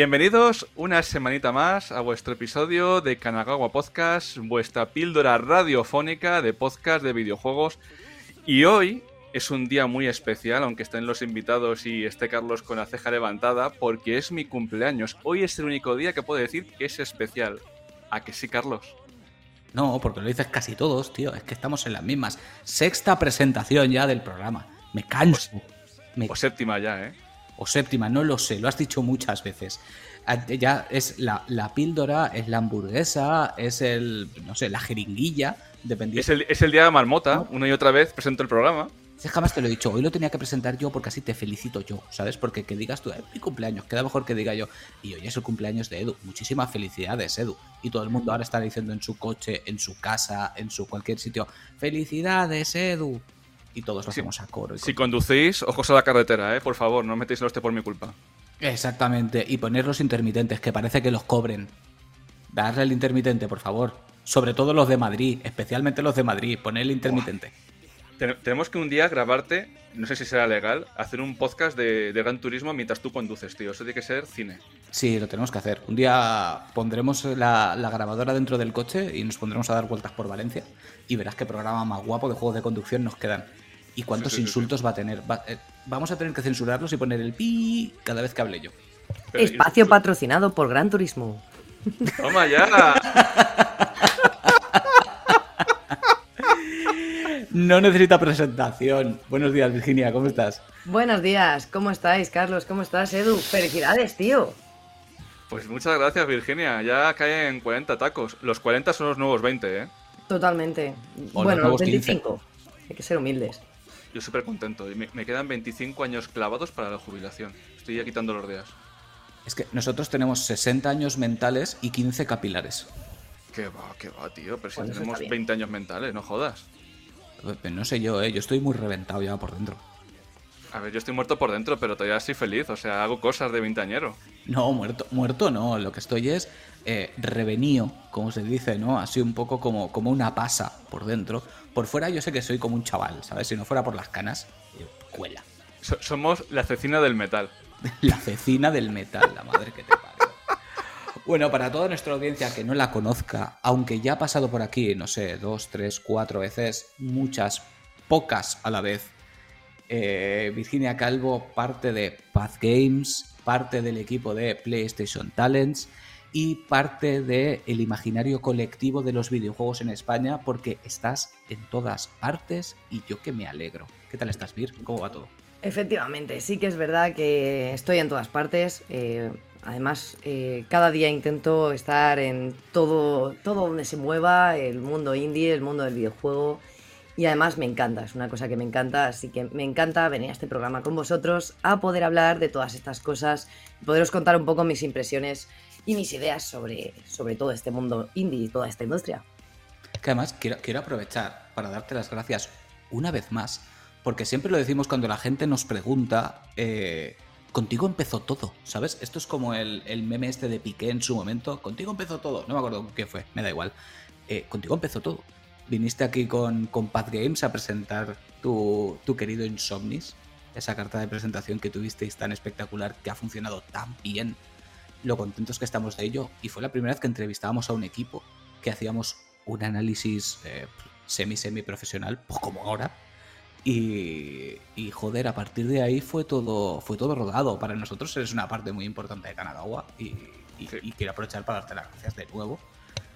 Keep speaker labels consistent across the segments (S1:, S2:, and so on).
S1: Bienvenidos una semanita más a vuestro episodio de Kanagawa Podcast, vuestra píldora radiofónica de podcast de videojuegos. Y hoy es un día muy especial, aunque estén los invitados y esté Carlos con la ceja levantada, porque es mi cumpleaños. Hoy es el único día que puedo decir que es especial. ¿A que sí, Carlos?
S2: No, porque lo dices casi todos, tío. Es que estamos en las mismas. Sexta presentación ya del programa. Me canso.
S1: O séptima ya, ¿eh?
S2: O séptima, no lo sé, lo has dicho muchas veces. Ah, ya es la, píldora, es la hamburguesa, es el, no sé, la jeringuilla, dependiendo.
S1: Es el, es el día de marmota, una y otra vez presento el programa.
S2: Si jamás te lo he dicho, hoy lo tenía que presentar yo porque así te felicito yo, ¿sabes? Porque que digas tú, es mi cumpleaños, queda mejor que diga yo, y hoy es el cumpleaños de Edu. Muchísimas felicidades, Edu. Y todo el mundo ahora está diciendo en su coche, en su casa, en su cualquier sitio, felicidades, Edu. Y todos lo hacemos a coro.
S1: Si conducís, ojos a la carretera, ¿eh? Por favor, no metéis el este por mi culpa.
S2: Exactamente. Y poner los intermitentes, que parece que los cobren. Darle el intermitente, por favor. Sobre todo los de Madrid, especialmente los de Madrid. Poner el intermitente
S1: tenemos que un día grabarte, no sé si será legal, hacer un podcast de, Gran Turismo mientras tú conduces, tío. Eso tiene que ser cine.
S2: Sí, lo tenemos que hacer. Un día pondremos la, grabadora dentro del coche y nos pondremos a dar vueltas por Valencia y verás qué programa más guapo de juegos de conducción nos quedan. Y cuántos insultos va a tener. Eh, vamos a tener que censurarlos y poner el pi cada vez que hable yo.
S3: Espacio patrocinado por Gran Turismo.
S1: ¡Toma ya!
S2: No necesita presentación. Buenos días, Virginia, ¿cómo estás?
S3: Buenos días, ¿cómo estáis, Carlos? ¿Cómo estás, Edu? Felicidades, tío.
S1: Pues muchas gracias, Virginia. Ya caen 40 tacos. Los 40 son los nuevos 20, ¿eh?
S3: Totalmente. bueno, los 25. Hay que ser humildes.
S1: Yo súper contento. Me, me quedan 25 años clavados para la jubilación. Estoy ya quitando los días.
S2: Es que nosotros tenemos 60 años mentales y 15 capilares.
S1: ¿Qué va, qué va, tío? Pero si tenemos 20 años mentales, no jodas.
S2: No sé yo, ¿eh? Yo estoy muy reventado ya por dentro.
S1: A ver, yo estoy muerto por dentro, pero todavía estoy feliz. O sea, hago cosas de vintañero.
S2: No, muerto, muerto no. Lo que estoy es eh, revenío, como se dice, ¿no? Así un poco como, como una pasa por dentro. Por fuera yo sé que soy como un chaval, ¿sabes? Si no fuera por las canas, cuela.
S1: somos la cecina del metal.
S2: la cecina del metal, la madre que te bueno, para toda nuestra audiencia que no la conozca, aunque ya ha pasado por aquí, no sé, dos, tres, cuatro veces, muchas, pocas a la vez, eh, Virginia Calvo, parte de Path Games, parte del equipo de PlayStation Talents y parte del el imaginario colectivo de los videojuegos en España, porque estás en todas partes y yo que me alegro. ¿Qué tal estás, Vir? ¿Cómo va todo?
S3: Efectivamente, sí que es verdad que estoy en todas partes. Eh, Además, eh, cada día intento estar en todo, todo donde se mueva, el mundo indie, el mundo del videojuego. Y además me encanta, es una cosa que me encanta, así que me encanta venir a este programa con vosotros a poder hablar de todas estas cosas, poderos contar un poco mis impresiones y mis ideas sobre, sobre todo este mundo indie y toda esta industria.
S2: Que además quiero, aprovechar para darte las gracias una vez más, porque siempre lo decimos cuando la gente nos pregunta eh, contigo empezó todo, ¿sabes? Esto es como el, meme este de Piqué en su momento. Contigo empezó todo. No me acuerdo qué fue, me da igual. Eh, contigo empezó todo. Viniste aquí con, con Path Games a presentar tu, tu querido Insomnis, esa carta de presentación que tuvisteis tan espectacular, que ha funcionado tan bien. Lo contentos que estamos de ello. Y fue la primera vez que entrevistábamos a un equipo, que hacíamos un análisis eh, semi-semi profesional, pues como ahora, y, joder, a partir de ahí fue todo, fue todo rodado. Para nosotros eres una parte muy importante de Kanagawa y, y, quiero aprovechar para darte las gracias de nuevo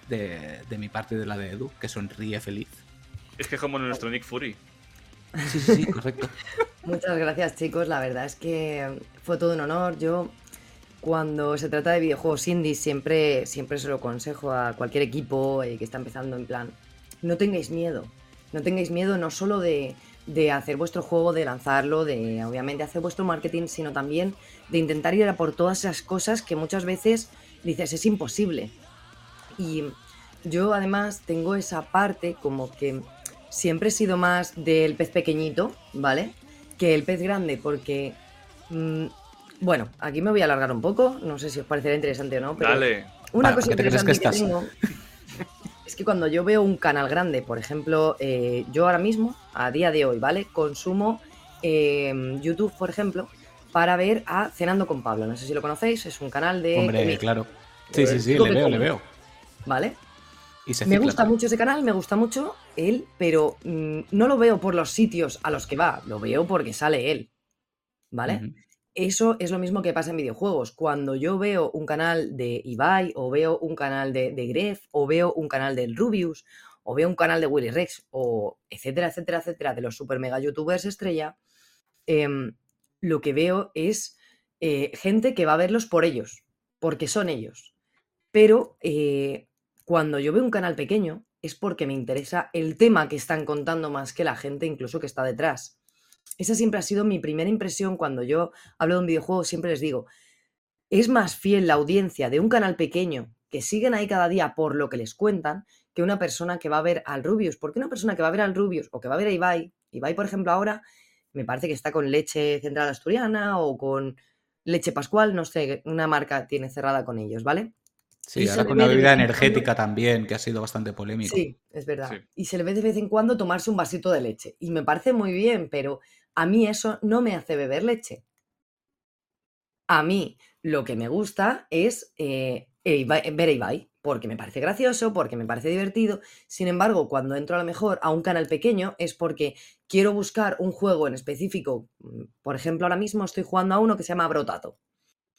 S2: de, mi parte de la de Edu, que sonríe feliz.
S1: Es que como nuestro Nick Fury.
S2: Sí, sí, sí, correcto.
S3: Muchas gracias chicos, la verdad es que fue todo un honor. Yo cuando se trata de videojuegos indie siempre, siempre se lo aconsejo a cualquier equipo eh, que está empezando en plan, no tengáis miedo, no tengáis miedo no solo de, de hacer vuestro juego, de lanzarlo, de obviamente hacer vuestro marketing, sino también de intentar ir a por todas esas cosas que muchas veces dices es imposible. Y yo además tengo esa parte como que siempre he sido más del pez pequeñito, ¿vale? Que el pez grande, porque... Mm, bueno, aquí me voy a alargar un poco, no sé si os parecerá interesante o no, pero
S1: Dale.
S3: una cosa interesante que, que tengo es que cuando yo veo un canal grande, por ejemplo, eh, yo ahora mismo, a día de hoy, ¿vale? Consumo em, YouTube, por ejemplo, para ver a Cenando con Pablo. No sé si lo conocéis, es un canal de...
S2: Hombre, claro. Sí, sí, sí, le veo, le veo.
S3: ¿Vale? me gusta mucho ese canal, me gusta mucho él, pero mm, no lo veo por los sitios a los que va, lo veo porque sale él. ¿Vale? Eso es lo mismo que pasa en videojuegos. Cuando yo veo un canal de Ibai, o veo un canal de, de Gref, o veo un canal del Rubius, o veo un canal de Willy Rex, o etcétera, etcétera, etcétera, de los super mega youtubers estrella, em, lo que veo es eh, gente que va a verlos por ellos, porque son ellos. Pero eh, cuando yo veo un canal pequeño es porque me interesa el tema que están contando más que la gente incluso que está detrás. Esa siempre ha sido mi primera impresión cuando yo hablo de un videojuego, siempre les digo, es más fiel la audiencia de un canal pequeño que siguen ahí cada día por lo que les cuentan que una persona que va a ver al Rubius. Porque una persona que va a ver al Rubius o que va a ver a Ibai, Ibai por ejemplo ahora me parece que está con leche central asturiana o con leche pascual, no sé, una marca tiene cerrada con ellos, ¿vale?
S2: Sí, ahora con la bebida energética también, que ha sido bastante polémico.
S3: Sí, es verdad. Y se le ve de vez en cuando tomarse un vasito de leche. Y me parece muy bien, pero a mí eso no me hace beber leche. A mí lo que me gusta es eh, ver a Ibai, porque me parece gracioso, porque me parece divertido. Sin embargo, cuando entro a lo mejor a un canal pequeño es porque quiero buscar un juego en específico. Mm, por ejemplo, ahora mismo estoy jugando a uno que se llama Brotato.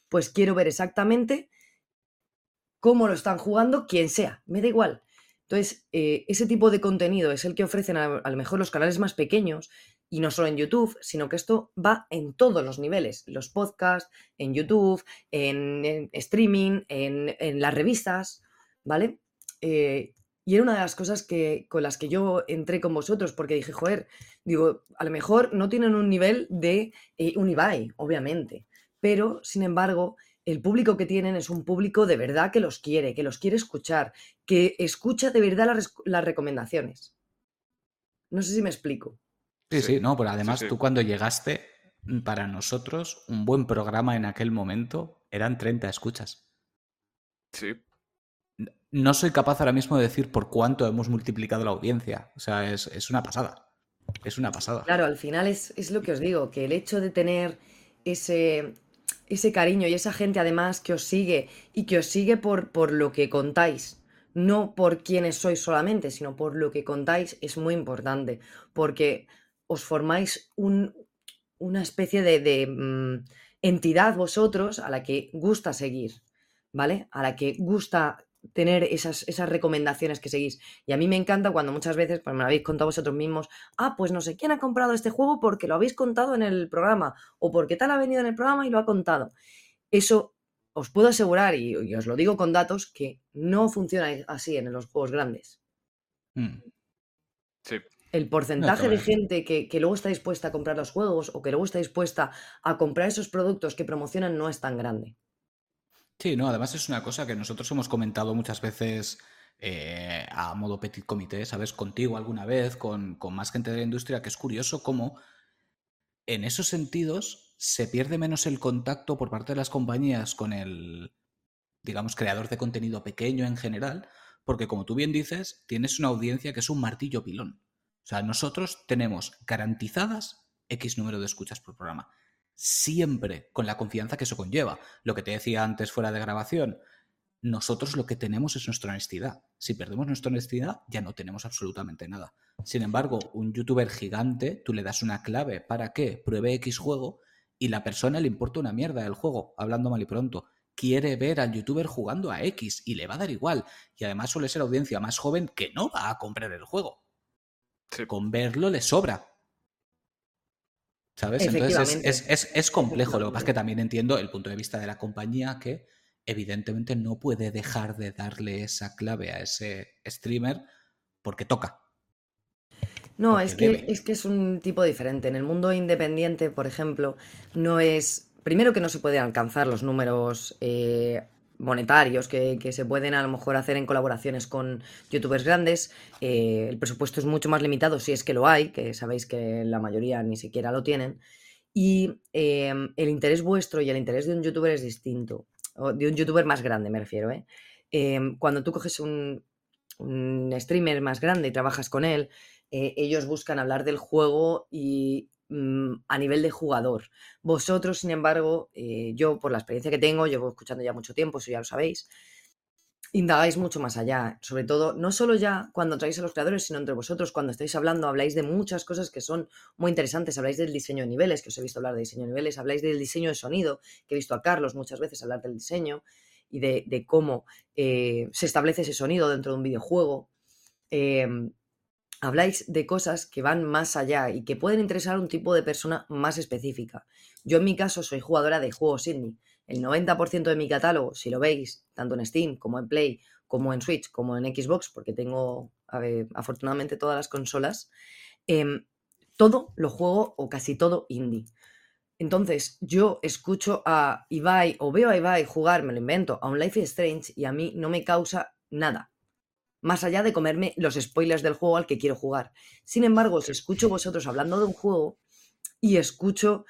S3: Pues quiero ver exactamente cómo lo están jugando quien sea, me da igual. Entonces, eh, ese tipo de contenido es el que ofrecen a, lo mejor los canales más pequeños y no solo en YouTube, sino que esto va en todos los niveles, los podcasts, en YouTube, en, streaming, en, las revistas, ¿vale? Eh, y era una de las cosas que, con las que yo entré con vosotros, porque dije, joder, digo, a lo mejor no tienen un nivel de eh, obviamente, pero, sin embargo, el público que tienen es un público de verdad que los quiere, que los quiere escuchar, que escucha de verdad las, recomendaciones. No sé si me explico.
S2: Sí, sí, no, pero además tú cuando llegaste, mm, para nosotros, un buen programa en aquel momento eran 30 escuchas.
S1: Sí.
S2: No soy capaz ahora mismo de decir por cuánto hemos multiplicado la audiencia. O sea, es, una pasada. Es una pasada.
S3: Claro, al final es, es lo que os digo, que el hecho de tener ese, ese cariño y esa gente además que os sigue y que os sigue por, por lo que contáis, no por quiénes sois solamente, sino por lo que contáis es muy importante, porque os formáis una especie de, mm, entidad vosotros a la que gusta seguir, ¿vale? A la que gusta tener esas, esas recomendaciones que seguís. Y a mí me encanta cuando muchas veces, pues me lo habéis contado vosotros mismos, ah, pues no sé quién ha comprado este juego porque lo habéis contado en el programa, o porque tal ha venido en el programa y lo ha contado. Eso os puedo asegurar, y, os lo digo con datos, que no funciona así en los juegos grandes.
S1: Mm. Sí.
S3: El porcentaje de gente que, que, luego está dispuesta a comprar los juegos o que luego está dispuesta a comprar esos productos que promocionan no es tan grande.
S2: Sí, no, además es una cosa que nosotros hemos comentado muchas veces eh, a modo petit comité, ¿sabes? Contigo alguna vez, con, con más gente de la industria, que es curioso cómo en esos sentidos se pierde menos el contacto por parte de las compañías con el, digamos, creador de contenido pequeño en general, porque como tú bien dices, tienes una audiencia que es un martillo pilón. O sea, nosotros tenemos garantizadas X número de escuchas por programa siempre con la confianza que eso conlleva. Lo que te decía antes fuera de grabación, nosotros lo que tenemos es nuestra honestidad. Si perdemos nuestra honestidad, ya no tenemos absolutamente nada. Sin embargo, un youtuber gigante, tú le das una clave para que pruebe X juego y la persona le importa una mierda el juego, hablando mal y pronto. Quiere ver al youtuber jugando a X y le va a dar igual. Y además suele ser audiencia más joven que no va a comprar el juego. Con verlo le sobra. ¿Sabes? Entonces es, complejo. Lo que pasa es que también entiendo el punto de vista de la compañía que evidentemente no puede dejar de darle esa clave a ese streamer porque toca.
S3: No, es que, es que es un tipo diferente. En el mundo independiente, por ejemplo, no es. Primero que no se pueden alcanzar los números eh, monetarios que, se pueden a lo mejor hacer en colaboraciones con youtubers grandes. Eh, el presupuesto es mucho más limitado si es que lo hay, que sabéis que la mayoría ni siquiera lo tienen. Y em, el interés vuestro y el interés de un youtuber es distinto. O de un youtuber más grande, me refiero. ¿eh? Em, cuando tú coges un, un, streamer más grande y trabajas con él, eh, ellos buscan hablar del juego y a nivel de jugador. Vosotros, sin embargo, eh, yo por la experiencia que tengo, llevo escuchando ya mucho tiempo, eso ya lo sabéis, indagáis mucho más allá. Sobre todo, no solo ya cuando traéis a los creadores, sino entre vosotros, cuando estáis hablando, habláis de muchas cosas que son muy interesantes. Habláis del diseño de niveles, que os he visto hablar de diseño de niveles, habláis del diseño de sonido, que he visto a Carlos muchas veces hablar del diseño y de, cómo eh, se establece ese sonido dentro de un videojuego. Em, habláis de cosas que van más allá y que pueden interesar a un tipo de persona más específica. Yo en mi caso soy jugadora de juegos indie. El 90% de mi catálogo, si lo veis, tanto en Steam como en Play, como en Switch, como en Xbox, porque tengo afortunadamente todas las consolas, em, todo lo juego o casi todo indie. Entonces, yo escucho a Ibai o veo a Ibai jugar, me lo invento, a un Life is Strange y a mí no me causa nada. Más allá de comerme los spoilers del juego al que quiero jugar. Sin embargo, si escucho vosotros hablando de un juego y escucho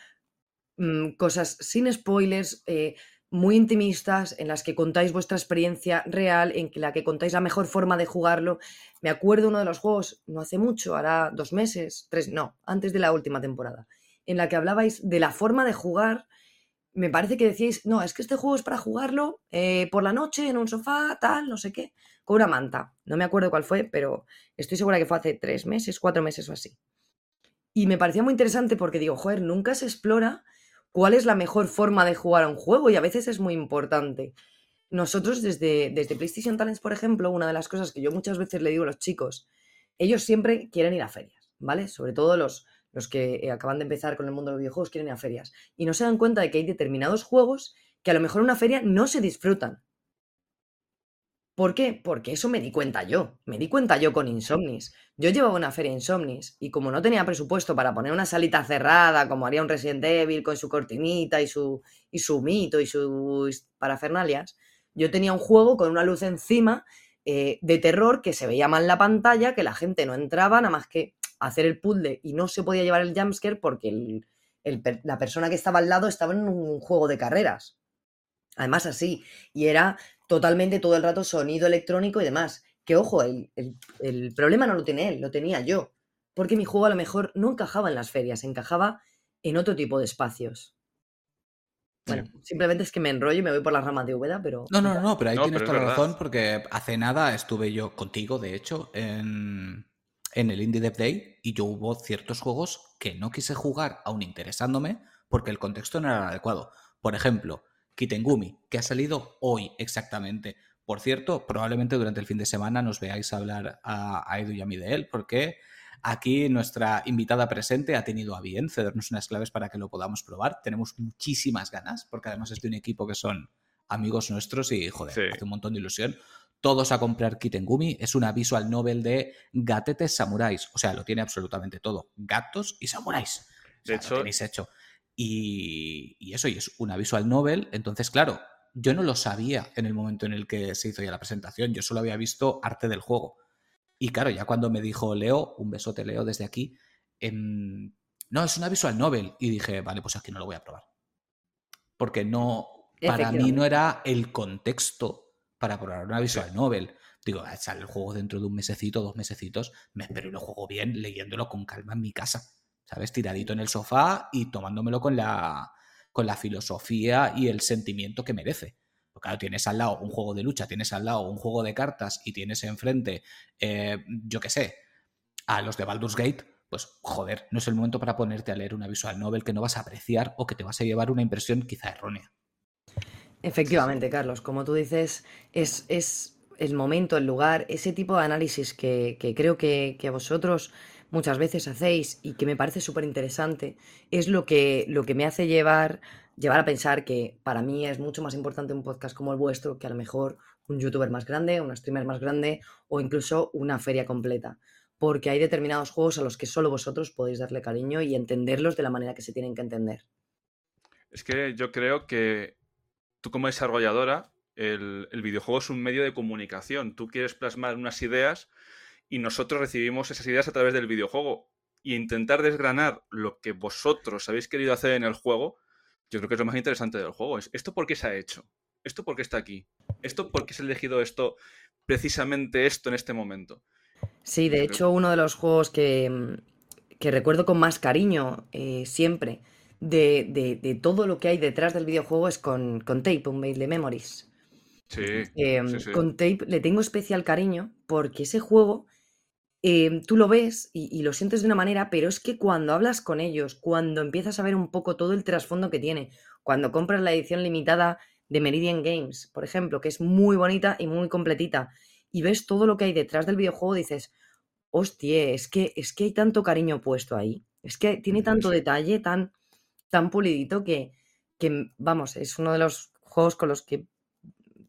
S3: mm, cosas sin spoilers, eh, muy intimistas, en las que contáis vuestra experiencia real, en la que contáis la mejor forma de jugarlo. Me acuerdo uno de los juegos, no hace mucho, hará dos meses, tres, no, antes de la última temporada en la que hablabais de la forma de jugar. Me parece que decíais, no, es que este juego es para jugarlo eh, por la noche en un sofá, tal, no sé qué, con una manta. No me acuerdo cuál fue, pero estoy segura que fue hace tres meses, cuatro meses o así. Y me parecía muy interesante porque digo, joder, nunca se explora cuál es la mejor forma de jugar a un juego y a veces es muy importante. Nosotros desde, desde PlayStation Talents, por ejemplo, una de las cosas que yo muchas veces le digo a los chicos, ellos siempre quieren ir a ferias, ¿vale? Sobre todo los, los que eh, acaban de empezar con el mundo de los videojuegos quieren ir a ferias y no se dan cuenta de que hay determinados juegos que a lo mejor en una feria no se disfrutan. ¿Por qué? Porque eso me di cuenta yo. Me di cuenta yo con Insomnis. Yo llevaba una feria Insomnis y como no tenía presupuesto para poner una salita cerrada, como haría un Resident Evil con su cortinita y su, y su mito y sus parafernalias, yo tenía un juego con una luz encima eh, de terror que se veía mal en la pantalla, que la gente no entraba, nada más que hacer el puzzle y no se podía llevar el jumpscare porque la persona que estaba al lado estaba en un juego de carreras. Además así, y era totalmente todo el rato sonido electrónico y demás. Que ojo, el, el, problema no lo tiene él, lo tenía yo. Porque mi juego a lo mejor no encajaba en las ferias, encajaba en otro tipo de espacios. Bueno, simplemente es que me enrollo y me voy por las ramas de Úbeda, pero...
S2: No, no, no, pero ahí tienes toda la razón porque hace nada estuve yo contigo, de hecho, en, en el Indie Dev Day y yo hubo ciertos juegos que no quise jugar aún interesándome porque el contexto no era el adecuado. Por ejemplo, Kitengumi, que ha salido hoy exactamente. Por cierto, probablemente durante el fin de semana nos veáis hablar a, Edu y a mí de él, porque aquí nuestra invitada presente ha tenido a bien cedernos unas claves para que lo podamos probar. Tenemos muchísimas ganas, porque además es de un equipo que son amigos nuestros y, joder, hace un montón de ilusión todos a comprar Kitengumi. Es una visual novel de gatetes samuráis. O sea, lo tiene absolutamente todo. Gatos y samuráis. de hecho, lo tenéis hecho. Y, eso, y es una visual novel. Entonces, claro, yo no lo sabía en el momento en el que se hizo ya la presentación. Yo solo había visto arte del juego. Y claro, ya cuando me dijo Leo, un besote Leo desde aquí, em, no, es una visual novel. Y dije, vale, pues aquí no lo voy a probar. Porque no, para mí no era el contexto para probar una visual novel. Digo, ah, sale el juego dentro de un mesecito, dos mesecitos, me espero y lo juego bien, leyéndolo con calma en mi casa. ¿Sabes? Tiradito en el sofá y tomándomelo con la, con la filosofía y el sentimiento que merece. Porque claro, tienes al lado un juego de lucha, tienes al lado un juego de cartas y tienes enfrente, eh, yo qué sé, a los de Baldur's Gate, pues joder, no es el momento para ponerte a leer una visual novel que no vas a apreciar o que te vas a llevar una impresión quizá errónea.
S3: Efectivamente, Carlos, como tú dices, es, es el momento, el lugar, ese tipo de análisis que, creo que, vosotros muchas veces hacéis y que me parece súper interesante, es lo que, lo que me hace llevar, llevar a pensar que para mí es mucho más importante un podcast como el vuestro que a lo mejor un youtuber más grande, un streamer más grande o incluso una feria completa. Porque hay determinados juegos a los que solo vosotros podéis darle cariño y entenderlos de la manera que se tienen que entender.
S1: Es que yo creo que tú como desarrolladora, el, videojuego es un medio de comunicación. Tú quieres plasmar unas ideas y nosotros recibimos esas ideas a través del videojuego. Y intentar desgranar lo que vosotros habéis querido hacer en el juego, yo creo que es lo más interesante del juego. Es esto por qué se ha hecho. Esto por qué está aquí. Esto por qué se ha elegido esto, precisamente esto en este momento.
S3: Sí, de hecho, uno de los juegos que, que recuerdo con más cariño eh, siempre de, de- de todo lo que hay detrás del videojuego es con, con Tape, un mail de Memories.
S1: Sí, sí, sí.
S3: Con Tape le tengo especial cariño porque ese juego em, tú lo ves y, y lo sientes de una manera, pero es que cuando hablas con ellos, cuando empiezas a ver un poco todo el trasfondo que tiene, cuando compras la edición limitada de Meridian Games, por ejemplo, que es muy bonita y muy completita, y ves todo lo que hay detrás del videojuego, dices, hostia, es que, es que hay tanto cariño puesto ahí, es que tiene tanto detalle, tan, tan pulidito que, que, vamos, es uno de los juegos con los que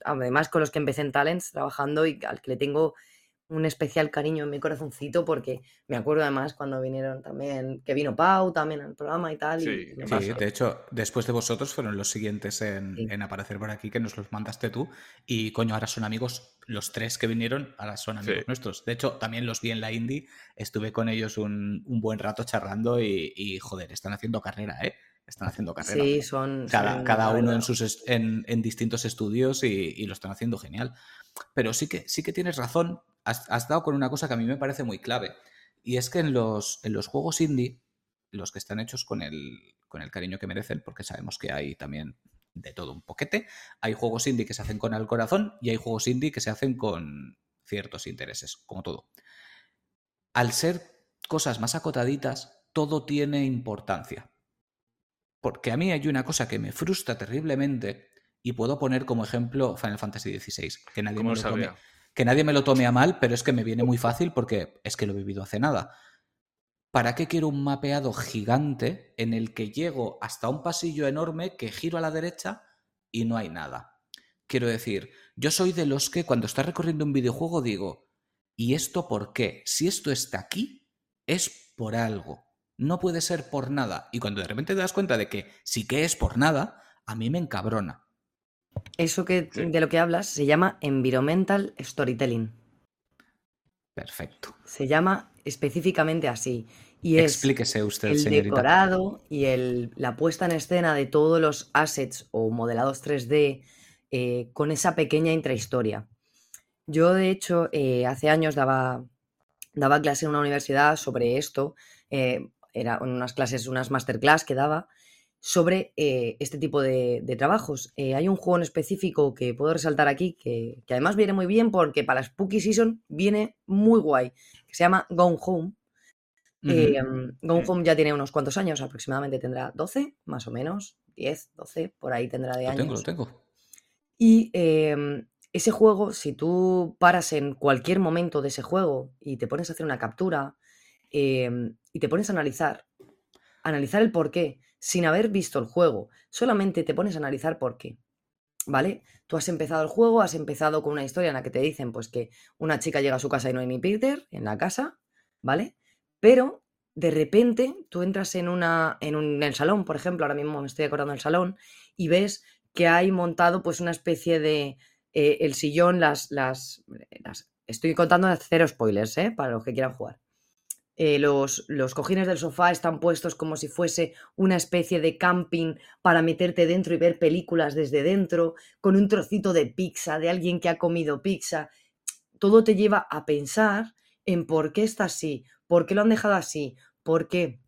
S3: además con los que empecé en Talents trabajando y al que le tengo un especial cariño en mi corazoncito porque me acuerdo además cuando vinieron también, que vino Pau también al programa y tal.
S1: Sí,
S3: y me
S1: ¿qué
S2: Sí, de hecho, después de vosotros fueron los siguientes en,
S3: Sí.
S2: en aparecer por aquí, que nos los mandaste tú. Y coño, ahora son amigos, los tres que vinieron, ahora son amigos
S1: Sí.
S2: nuestros. De hecho, también los vi en la indie, estuve con ellos un, un buen rato charlando y, y, joder, están haciendo carrera, ¿eh? Están haciendo carrera.
S3: Sí, son...
S2: Cada,
S3: son,
S2: cada
S3: la
S2: uno en, sus en, en distintos estudios y, y lo están haciendo genial. Pero sí que, sí que tienes razón, has, dado con una cosa que a mí me parece muy clave. Y es que en los, en los juegos indie, los que están hechos con el, con el cariño que merecen, porque sabemos que hay también de todo un poquete, hay juegos indie que se hacen con el corazón y hay juegos indie que se hacen con ciertos intereses, como todo. Al ser cosas más acotaditas, todo tiene importancia. Porque a mí hay una cosa que me frustra terriblemente y puedo poner como ejemplo Final Fantasy XVI, que nadie,
S1: ¿Cómo
S2: me
S1: lo
S2: tome, que nadie me lo tome a mal, pero es que me viene muy fácil porque es que lo he vivido hace nada. ¿Para qué quiero un mapeado gigante en el que llego hasta un pasillo enorme que giro a la derecha y no hay nada? Quiero decir, yo soy de los que cuando está recorriendo un videojuego digo, ¿y esto por qué? Si esto está aquí, es por algo. No puede ser por nada. Y cuando de repente te das cuenta de que sí que es por nada, a mí me encabrona.
S3: Eso que,
S1: Sí.
S3: de lo que hablas se llama Environmental Storytelling.
S2: Perfecto.
S3: Se llama específicamente así. Y es
S2: Explíquese usted,
S3: el
S2: señorita.
S3: decorado y el, la puesta en escena de todos los assets o modelados 3D eh, con esa pequeña intrahistoria. Yo, de hecho, eh, hace años daba, daba clase en una universidad sobre esto. eh, eran unas clases, unas masterclass que daba sobre eh, este tipo de, de trabajos. Eh, hay un juego en específico que puedo resaltar aquí, que, que además viene muy bien porque para la Spooky Season viene muy guay, que se llama Gone Home. Eh, Gone Home ya tiene unos cuantos años, aproximadamente tendrá 12, más o menos, 10, 12, por ahí tendrá de
S2: lo
S3: años.
S2: tengo, lo tengo.
S3: Y eh, ese juego, si tú paras en cualquier momento de ese juego y te pones a hacer una captura eh, y te pones a analizar, analizar el por qué, sin haber visto el juego, solamente te pones a analizar por qué. ¿Vale? Tú has empezado el juego, has empezado con una historia en la que te dicen pues que una chica llega a su casa y no hay ni Peter en la casa, ¿vale? Pero de repente tú entras en una en un en el salón, por ejemplo, ahora mismo me estoy acordando del salón y ves que hay montado pues una especie de eh, el sillón, las, las, las- Estoy contando cero spoilers, ¿eh? Para los que quieran jugar. Eh, los, los cojines del sofá están puestos como si fuese una especie de camping para meterte dentro y ver películas desde dentro, con un trocito de pizza de alguien que ha comido pizza. Todo te lleva a pensar en por qué está así, por qué lo han dejado así, por qué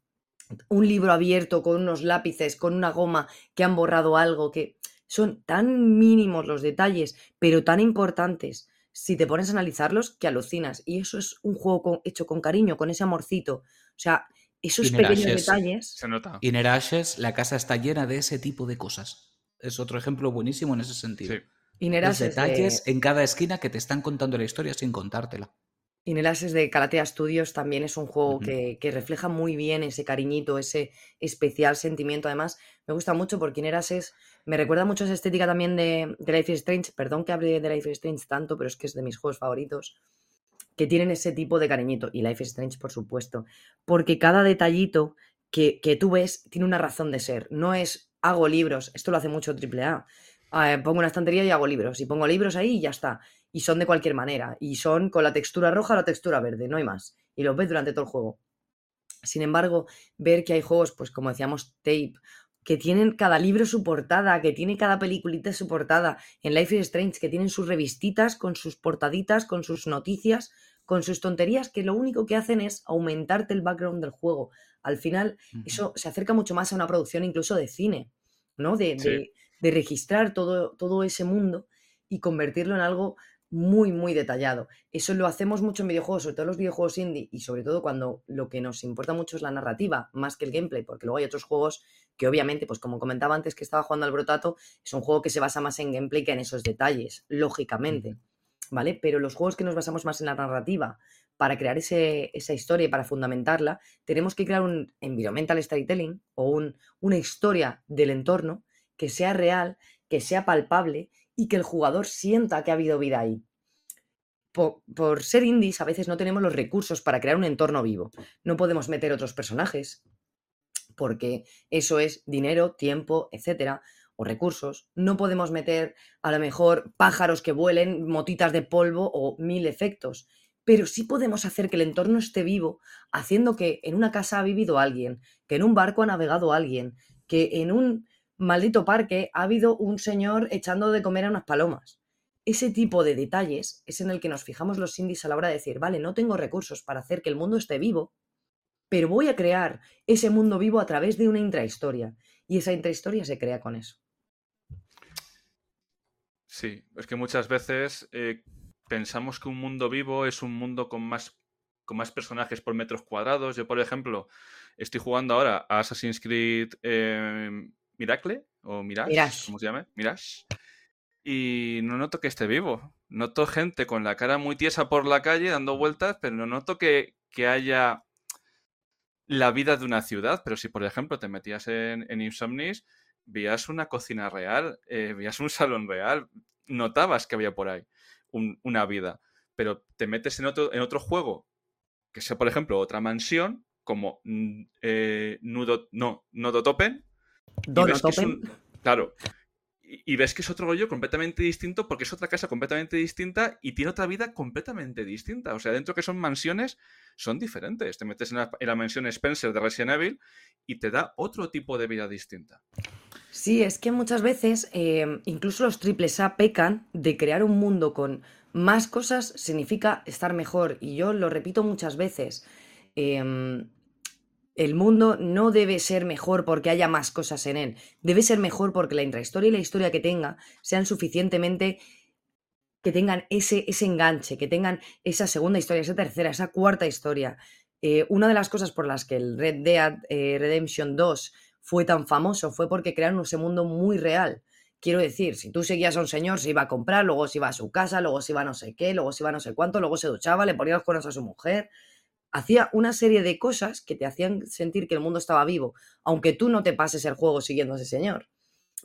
S3: un libro abierto con unos lápices, con una goma que han borrado algo, que son tan mínimos los detalles, pero tan importantes. Si te pones a analizarlos, que alucinas. Y eso es un juego con- hecho con cariño, con ese amorcito. O sea, esos pequeños detalles.
S1: Se nota.
S2: Y en Erashes la casa está llena de ese tipo de cosas. Es otro ejemplo buenísimo en ese sentido.
S1: Sí.
S2: Los
S3: es de-
S2: detalles en cada esquina que te están contando la historia sin contártela.
S3: Ineras es de Karatea Studios también es un juego que, que refleja muy bien ese cariñito, ese especial sentimiento. Además, me gusta mucho porque Ineras es. Me recuerda mucho esa estética también de, Life is Strange. Perdón que hable de Life is Strange tanto, pero es que es de mis juegos favoritos. Que tienen ese tipo de cariñito. Y Life is Strange, por supuesto. Porque cada detallito que, que tú ves tiene una razón de ser. No es hago libros. Esto lo hace mucho AAA. Ah, pongo una estantería y hago libros. Y pongo libros ahí y ya está y son de cualquier manera. Y son con la textura roja o la textura verde, no hay más. Y los ves durante todo el juego. Sin embargo, ver que hay juegos, pues como decíamos, Tape, que tienen cada libro su portada, que tiene cada peliculita su portada. En Life is Strange, que tienen sus revistitas con sus portaditas, con sus noticias, con sus tonterías que lo único que hacen es aumentarte el background del juego. Al final, eso se acerca mucho más a una producción incluso de cine, ¿no? De, de, registrar todo, todo ese mundo y convertirlo en algo muy, muy detallado. Eso lo hacemos mucho en videojuegos, sobre todo en los videojuegos indie y sobre todo cuando lo que nos importa mucho es la narrativa, más que el gameplay, porque luego hay otros juegos que obviamente, pues como comentaba antes que estaba jugando al Brotato, es un juego que se basa más en gameplay que en esos detalles, lógicamente. ¿vale? Pero los juegos que nos basamos más en la narrativa para crear esa historia y para fundamentarla, tenemos que crear un environmental storytelling o un, una historia del entorno que sea real, que sea palpable y que el jugador sienta que ha habido vida ahí. Por, ser indies, a veces no tenemos los recursos para crear un entorno vivo. No podemos meter otros personajes, porque eso es dinero, tiempo, etcétera o recursos, no podemos meter a lo mejor pájaros que vuelen, motitas de polvo o mil efectos, pero sí podemos hacer que el entorno esté vivo, haciendo que en una casa ha vivido alguien, que en un barco ha navegado alguien, que en un maldito parque ha habido un señor echando de comer a unas palomas. Ese tipo de detalles es en el que nos fijamos los indies a la hora de decir, vale, no tengo recursos para hacer que el mundo esté vivo, pero voy a crear ese mundo vivo a través de una intrahistoria. Y esa intrahistoria se crea con eso.
S1: Sí, es que muchas veces eh, pensamos que un mundo vivo es un mundo con más, con más personajes por metros cuadrados. Yo, por ejemplo, estoy jugando ahora a Assassin's Creed eh, Miracle o Mirage, ¿cómo se llama? Mirage. Y no noto que esté vivo. Noto gente con la cara muy tiesa por la calle dando vueltas, pero no noto que, haya la vida de una ciudad. Pero si, por ejemplo, te metías en, en Insomnis, veías una cocina real, eh, veías un salón real, notabas que había por ahí una vida. Pero te metes en otro, en otro juego, que sea, por ejemplo, otra mansión, como mm, eh, Nudo, no, Nodo Topen. Claro, y, ves que es otro rollo completamente distinto porque es otra casa completamente distinta y tiene otra vida completamente distinta. O sea, dentro que son mansiones, son diferentes. Te metes en la, mansión Spencer de Resident Evil y te da otro tipo de vida distinta.
S3: Sí, es que muchas veces eh, incluso los triples A pecan de crear un mundo con más cosas significa estar mejor. Y yo lo repito muchas veces. Em, el mundo no debe ser mejor porque haya más cosas en él. Debe ser mejor porque la intrahistoria y la historia que tenga sean suficientemente que tengan ese, ese enganche, que tengan esa segunda historia, esa tercera, esa cuarta historia. Eh, una de las cosas por las que el Red Dead eh, Redemption 2 fue tan famoso fue porque crearon ese mundo muy real. Quiero decir, si tú seguías a un señor, se iba a comprar, luego se iba a su casa, luego se iba a no sé qué, luego se iba a no sé cuánto, luego se duchaba, le ponía los cuernos a su mujer, hacía una serie de cosas que te hacían sentir que el mundo estaba vivo, aunque tú no te pases el juego siguiendo a ese señor.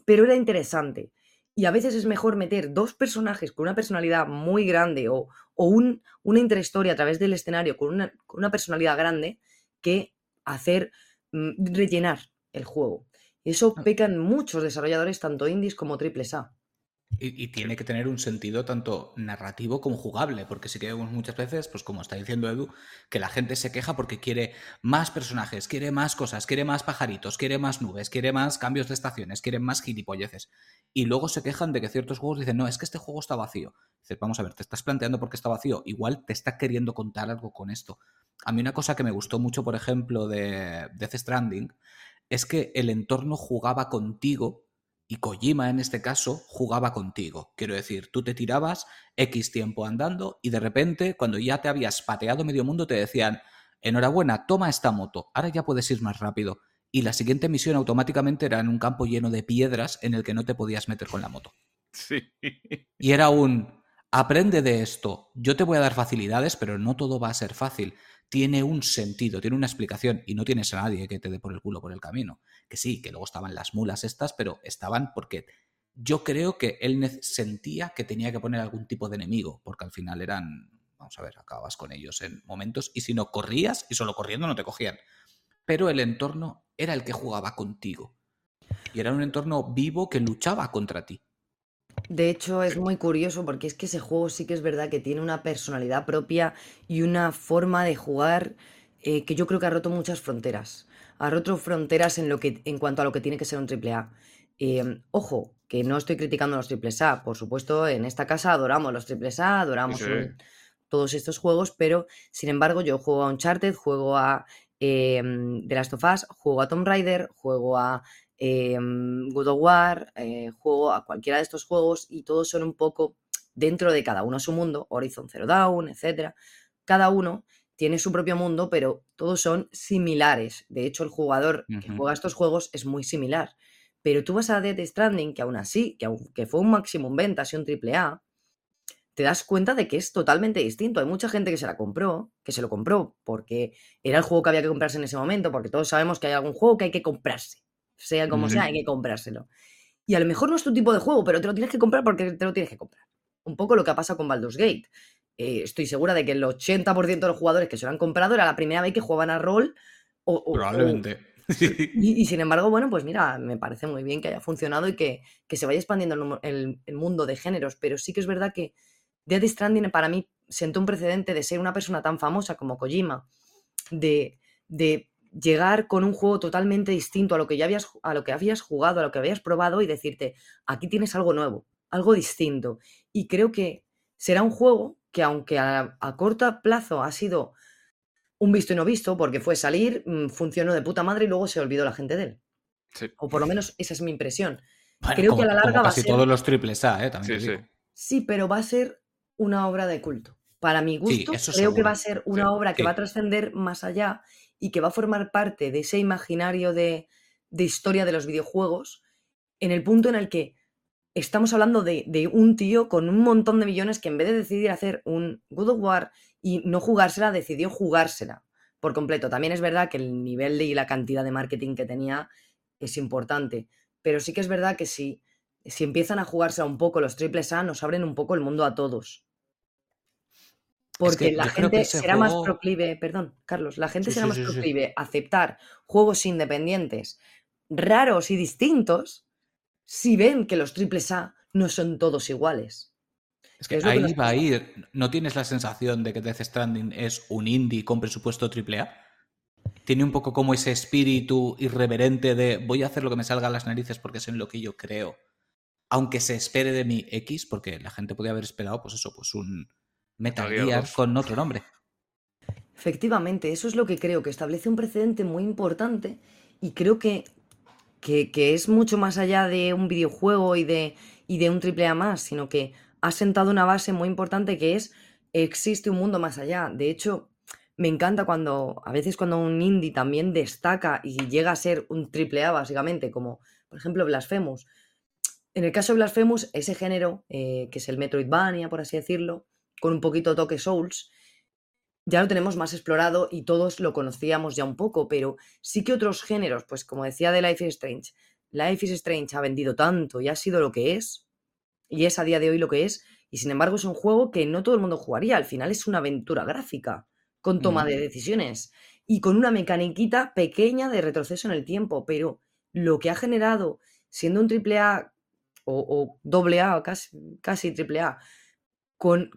S3: Pero era interesante. Y a veces es mejor meter dos personajes con una personalidad muy grande o, un, una intrahistoria a través del escenario con una, con una personalidad grande que hacer mm, rellenar el juego. Y eso ah. pecan muchos desarrolladores, tanto indies como triples A.
S2: Y, tiene que tener un sentido tanto narrativo como jugable, porque sí que vemos muchas veces, pues como está diciendo Edu, que la gente se queja porque quiere más personajes, quiere más cosas, quiere más pajaritos, quiere más nubes, quiere más cambios de estaciones, quiere más gilipolleces. Y luego se quejan de que ciertos juegos dicen, no, es que este juego está vacío. Dices, vamos a ver, te estás planteando por qué está vacío, igual te está queriendo contar algo con esto. A mí una cosa que me gustó mucho, por ejemplo, de Death Stranding, es que el entorno jugaba contigo y Kojima en este caso jugaba contigo. Quiero decir, tú te tirabas X tiempo andando y de repente, cuando ya te habías pateado medio mundo, te decían, enhorabuena, toma esta moto, ahora ya puedes ir más rápido. Y la siguiente misión automáticamente era en un campo lleno de piedras en el que no te podías meter con la moto.
S1: Sí.
S2: Y era un, aprende de esto, yo te voy a dar facilidades, pero no todo va a ser fácil tiene un sentido, tiene una explicación y no tienes a nadie que te dé por el culo por el camino. Que sí, que luego estaban las mulas estas, pero estaban porque yo creo que él sentía que tenía que poner algún tipo de enemigo, porque al final eran, vamos a ver, acababas con ellos en momentos y si no corrías y solo corriendo no te cogían. Pero el entorno era el que jugaba contigo. Y era un entorno vivo que luchaba contra ti.
S3: De hecho, es muy curioso porque es que ese juego sí que es verdad que tiene una personalidad propia y una forma de jugar eh, que yo creo que ha roto muchas fronteras. Ha roto fronteras en, lo que, en cuanto a lo que tiene que ser un triple A. Em, ojo, que no estoy criticando los triples A. Por supuesto, en esta casa adoramos los triples A, adoramos todos estos juegos, pero sin embargo yo juego a Uncharted, juego a eh, The Last of Us, juego a Tomb Raider, juego a eh, God of War, eh, juego a cualquiera de estos juegos y todos son un poco dentro de cada uno su mundo, Horizon Zero Dawn, etc. Cada uno tiene su propio mundo, pero todos son similares. De hecho, el jugador que juega estos juegos es muy similar. Pero tú vas a Dead Stranding, que aún así, que aunque fue un maximum ventas y un triple A, te das cuenta de que es totalmente distinto. Hay mucha gente que se la compró, que se lo compró porque era el juego que había que comprarse en ese momento, porque todos sabemos que hay algún juego que hay que comprarse. Sea como sea, hay que comprárselo. Y a lo mejor no es tu tipo de juego, pero te lo tienes que comprar porque te lo tienes que comprar. Un poco lo que ha pasado con Baldur's Gate. Eh, estoy segura de que el 80% de los jugadores que se lo han comprado era la primera vez que jugaban a rol. O,
S2: Probablemente.
S3: y, sin embargo, bueno, pues mira, me parece muy bien que haya funcionado y que, se vaya expandiendo el, el, mundo de géneros, pero sí que es verdad que Dead Stranding para mí sentó un precedente de ser una persona tan famosa como Kojima, de, de llegar con un juego totalmente distinto a lo que ya habías, a lo que habías jugado, a lo que habías probado y decirte, aquí tienes algo nuevo, algo distinto. Y creo que será un juego que aunque a, corto plazo ha sido un visto y no visto, porque fue salir, mm, funcionó de puta madre y luego se olvidó la gente de él. O por lo menos esa es mi impresión.
S2: creo que a la larga va a ser... todos los triples A, ¿eh? También
S1: sí,
S3: sí, pero va a ser una obra de culto. Para mi gusto, creo que va a ser una obra que va a trascender más allá y que va a formar parte de ese imaginario de, historia de los videojuegos, en el punto en el que estamos hablando de, un tío con un montón de millones que en vez de decidir hacer un God of War y no jugársela, decidió jugársela por completo. También es verdad que el nivel y la cantidad de marketing que tenía es importante, pero sí que es verdad que si, si empiezan a jugarse un poco los triples A, nos abren un poco el mundo a todos. Porque la gente será más proclive, perdón, Carlos, la gente será más proclive a aceptar juegos independientes raros y distintos si ven que los triples A no son todos iguales.
S2: Es que, ahí va a ir. ¿No tienes la sensación de que Death Stranding es un indie con presupuesto triple A? Tiene un poco como ese espíritu irreverente de voy a hacer lo que me salga a las narices porque es en lo que yo creo. Aunque se espere de mi X, porque la gente podría haber esperado, pues eso, pues un, Metal Gear con otro nombre.
S3: Efectivamente, eso es lo que creo, que establece un precedente muy importante y creo que, que, es mucho más allá de un videojuego y de, y de un triple A más, sino que ha sentado una base muy importante que es existe un mundo más allá. De hecho, me encanta cuando a veces cuando un indie también destaca y llega a ser un triple A básicamente, como por ejemplo Blasphemous. En el caso de Blasphemous, ese género, eh, que es el Metroidvania, por así decirlo, con un poquito toque Souls, ya lo tenemos más explorado y todos lo conocíamos ya un poco, pero sí que otros géneros, pues como decía de Life is Strange, Life is Strange ha vendido tanto y ha sido lo que es, y es a día de hoy lo que es, y sin embargo es un juego que no todo el mundo jugaría, al final es una aventura gráfica, con toma de decisiones y con una mecaniquita pequeña de retroceso en el tiempo, pero lo que ha generado, siendo un triple A o, doble A, casi, casi triple A, con,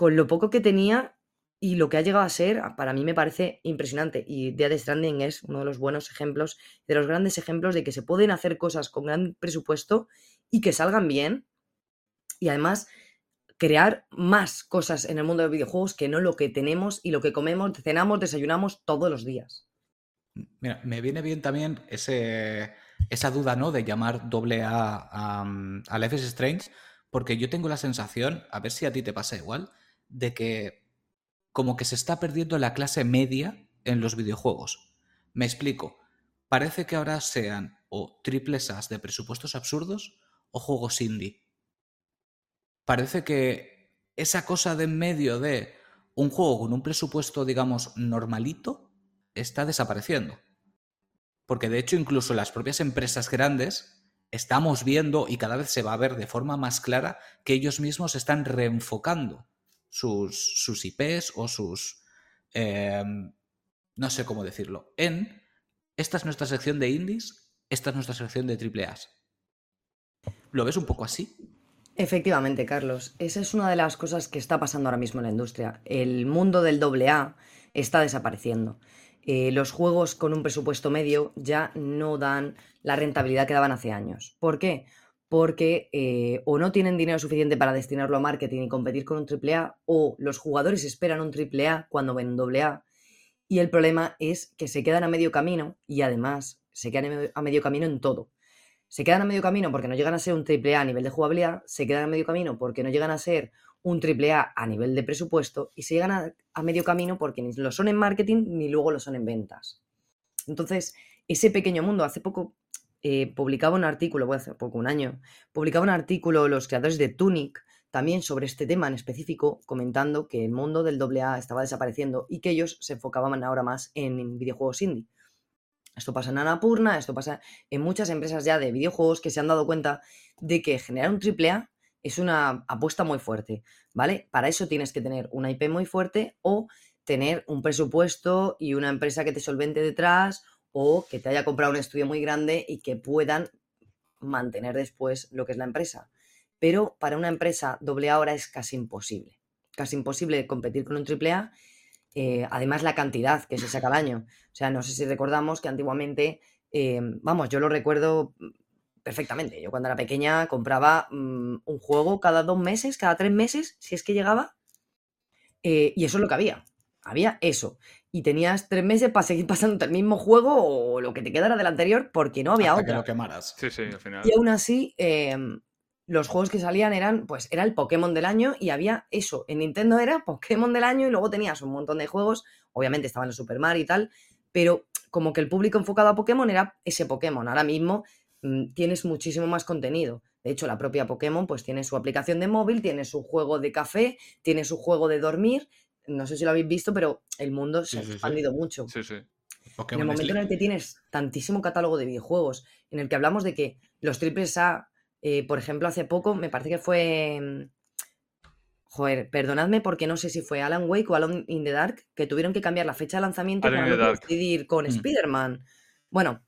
S3: lo poco que tenía y lo que ha llegado a ser, para mí me parece impresionante. Y Dead Stranding es uno de los buenos ejemplos, de los grandes ejemplos de que se pueden hacer cosas con gran presupuesto y que salgan bien. Y además crear más cosas en el mundo de los videojuegos que no lo que tenemos y lo que comemos, cenamos, desayunamos todos los días.
S2: Mira, me viene bien también ese, esa duda, ¿no? De llamar doble A a, a Life Strange, porque yo tengo la sensación, a ver si a ti te pasa igual, de que como que se está perdiendo la clase media en los videojuegos. Me explico. Parece que ahora sean o triples As de presupuestos absurdos o juegos indie. Parece que esa cosa de en medio de un juego con un presupuesto, digamos, normalito, está desapareciendo. Porque de hecho incluso las propias empresas grandes estamos viendo y cada vez se va a ver de forma más clara que ellos mismos están reenfocando sus, sus IPs o sus... Em, no sé cómo decirlo. En, esta es nuestra sección de indies, esta es nuestra sección de triple A. ¿Lo ves un poco así?
S3: Efectivamente, Carlos. Esa es una de las cosas que está pasando ahora mismo en la industria. El mundo del doble A está desapareciendo. Eh, los juegos con un presupuesto medio ya no dan la rentabilidad que daban hace años. ¿Por qué? porque eh, o no tienen dinero suficiente para destinarlo a marketing y competir con un AAA, o los jugadores esperan un AAA cuando ven un AA, y el problema es que se quedan a medio camino y además se quedan a medio camino en todo. Se quedan a medio camino porque no llegan a ser un AAA a nivel de jugabilidad, se quedan a medio camino porque no llegan a ser un AAA a nivel de presupuesto y se llegan a, medio camino porque ni lo son en marketing ni luego lo son en ventas. Entonces, ese pequeño mundo, hace poco eh, publicaba un artículo, hace poco, un año, publicaba un artículo los creadores de Tunic también sobre este tema en específico, comentando que el mundo del AA estaba desapareciendo y que ellos se enfocaban ahora más en videojuegos indie. Esto pasa en Anapurna, esto pasa en muchas empresas ya de videojuegos que se han dado cuenta de que generar un AAA es una apuesta muy fuerte, ¿vale? Para eso tienes que tener una IP muy fuerte o tener un presupuesto y una empresa que te solvente detrás o que te haya comprado un estudio muy grande y que puedan mantener después lo que es la empresa. Pero para una empresa doble ahora es casi imposible. Casi imposible competir con un AAA. Eh, además, la cantidad que se saca al año. O sea, no sé si recordamos que antiguamente, eh, vamos, yo lo recuerdo perfectamente. Yo cuando era pequeña compraba mm, un juego cada dos meses, cada tres meses, si es que llegaba. Eh, y eso es lo que había. Había eso. Y tenías tres meses para seguir pasando el mismo juego o lo que te quedara del anterior porque no había
S2: Hasta
S3: otra.
S2: que lo quemaras.
S1: Sí, sí, al final.
S3: Y aún así, em, los juegos que salían eran, pues, era el Pokémon del año y había eso. En Nintendo era Pokémon del año y luego tenías un montón de juegos. Obviamente estaban los Super Mario y tal, pero como que el público enfocado a Pokémon era ese Pokémon. Ahora mismo tienes muchísimo más contenido. De hecho, la propia Pokémon pues tiene su aplicación de móvil, tiene su juego de café, tiene su juego de dormir. No sé si lo habéis visto, pero el mundo se ha expandido mucho.
S1: Sí, sí.
S3: en el momento en el que tienes tantísimo catálogo de videojuegos, en el que hablamos de que los triples A, eh, por ejemplo, hace poco, me parece que fue... Mm, joder, perdonadme porque no sé si fue Alan Wake o Alan in the Dark, que tuvieron que cambiar la fecha de lanzamiento para no coincidir con mm. Spider-Man. Bueno,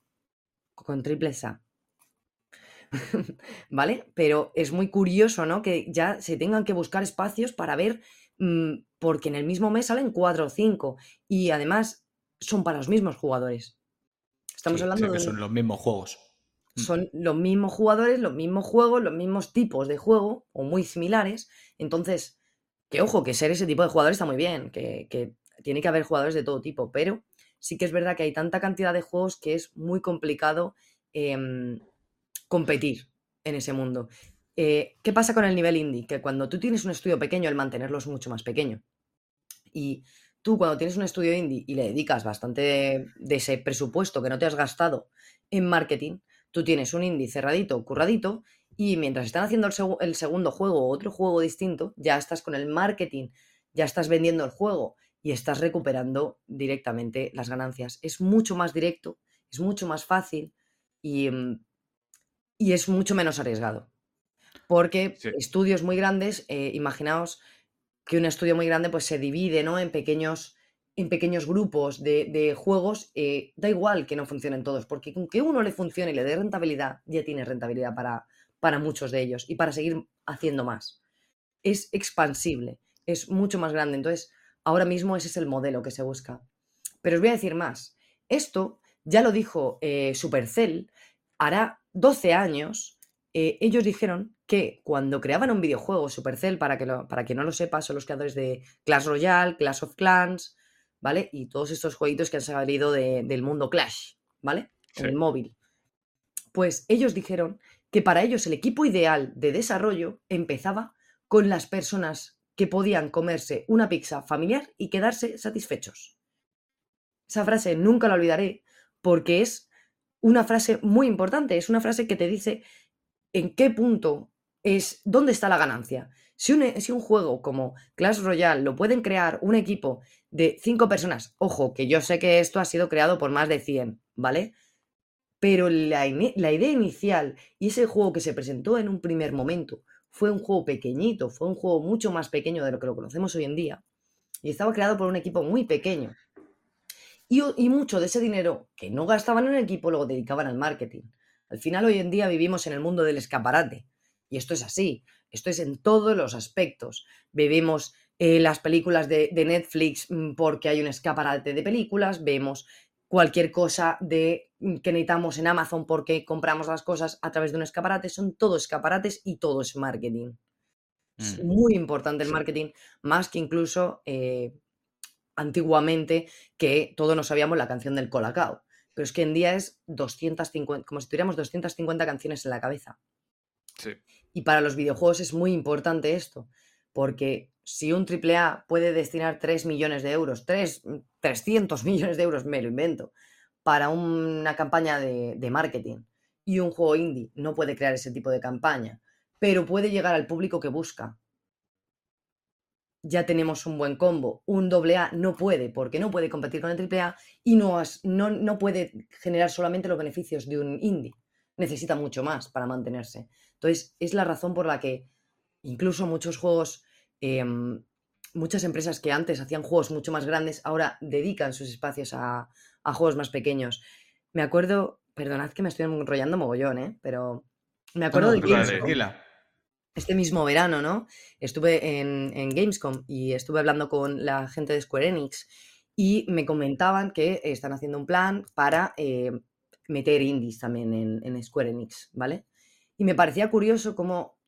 S3: con triples A. ¿Vale? Pero es muy curioso, ¿no? Que ya se tengan que buscar espacios para ver, mm, porque en el mismo mes salen cuatro o cinco y además son para los mismos jugadores. Estamos hablando de...
S2: Que son los mismos juegos.
S3: Mm. Son los mismos jugadores, los mismos juegos, los mismos tipos de juego o muy similares. Entonces, que ojo, que ser ese tipo de jugador está muy bien, que, tiene que haber jugadores de todo tipo, pero sí que es verdad que hay tanta cantidad de juegos que es muy complicado em, competir en ese mundo. Eh, ¿Qué pasa con el nivel indie? Que cuando tú tienes un estudio pequeño, el mantenerlo es mucho más pequeño. Y tú cuando tienes un estudio indie y le dedicas bastante de, ese presupuesto que no te has gastado en marketing, tú tienes un indie cerradito, curradito, y mientras están haciendo el, el segundo juego o otro juego distinto, ya estás con el marketing, ya estás vendiendo el juego y estás recuperando directamente las ganancias. Es mucho más directo, es mucho más fácil y mm, y es mucho menos arriesgado. Porque estudios muy grandes, eh, imaginaos que un estudio muy grande pues se divide ¿no? en, pequeños, en pequeños grupos de, juegos. Eh, da igual que no funcionen todos, porque con que uno le funcione y le dé rentabilidad, ya tiene rentabilidad para, para muchos de ellos y para seguir haciendo más. Es expansible, es mucho más grande. Entonces, ahora mismo ese es el modelo que se busca. Pero os voy a decir más. Esto ya lo dijo eh, Supercell, hará 12 años, eh, ellos dijeron que cuando creaban un videojuego, Supercell, para que, para que no lo sepa, son los creadores de Clash Royale, Clash of Clans, ¿vale? Y todos estos jueguitos que han salido del mundo Clash, ¿vale? En el móvil. Pues ellos dijeron que para ellos el equipo ideal de desarrollo empezaba con las personas que podían comerse una pizza familiar y quedarse satisfechos. Esa frase nunca la olvidaré porque es una frase muy importante, es una frase que te dice en qué punto es, dónde está la ganancia. Si un, si un juego como Clash Royale lo pueden crear un equipo de cinco personas, ojo, que yo sé que esto ha sido creado por más de 100, ¿vale? Pero la, la idea inicial y ese juego que se presentó en un primer momento fue un juego pequeñito, fue un juego mucho más pequeño de lo que lo conocemos hoy en día. Y estaba creado por un equipo muy pequeño. Y, mucho de ese dinero que no gastaban en el equipo lo dedicaban al marketing. Al final hoy en día vivimos en el mundo del escaparate. Y esto es así. Esto es en todos los aspectos. Vemos eh, las películas de, Netflix mm, porque hay un escaparate de películas, vemos cualquier cosa de mm, que necesitamos en Amazon porque compramos las cosas a través de un escaparate, son todos escaparates y todo es marketing. Es
S2: Mm.
S3: muy importante el marketing, más que incluso eh, antiguamente que todos nos sabíamos la canción del Colacao. Pero es que en día es 250, como si tuviéramos 250 canciones en la cabeza.
S1: Sí.
S3: Y para los videojuegos es muy importante esto, porque si un AAA puede destinar 3 millones de euros, 3, 300 millones de euros, me lo invento, para una campaña de, de marketing, y un juego indie no puede crear ese tipo de campaña, pero puede llegar al público que busca. Ya tenemos un buen combo. Un AA no puede, porque no puede competir con el AAA y no, has- no, no puede generar solamente los beneficios de un indie. Necesita mucho más para mantenerse. Entonces, es la razón por la que incluso muchos juegos, em, muchas empresas que antes hacían juegos mucho más grandes, ahora dedican sus espacios a, a juegos más pequeños. Me acuerdo, perdonad que me estoy enrollando mogollón, ¿eh? pero me acuerdo
S2: No,
S3: de
S2: no,
S1: Gamescom.
S3: Este mismo verano, ¿no? Estuve en, Gamescom y estuve hablando con la gente de Square Enix y me comentaban que están haciendo un plan para eh, meter indies también en, en Square Enix, ¿vale? Y me parecía curioso cómo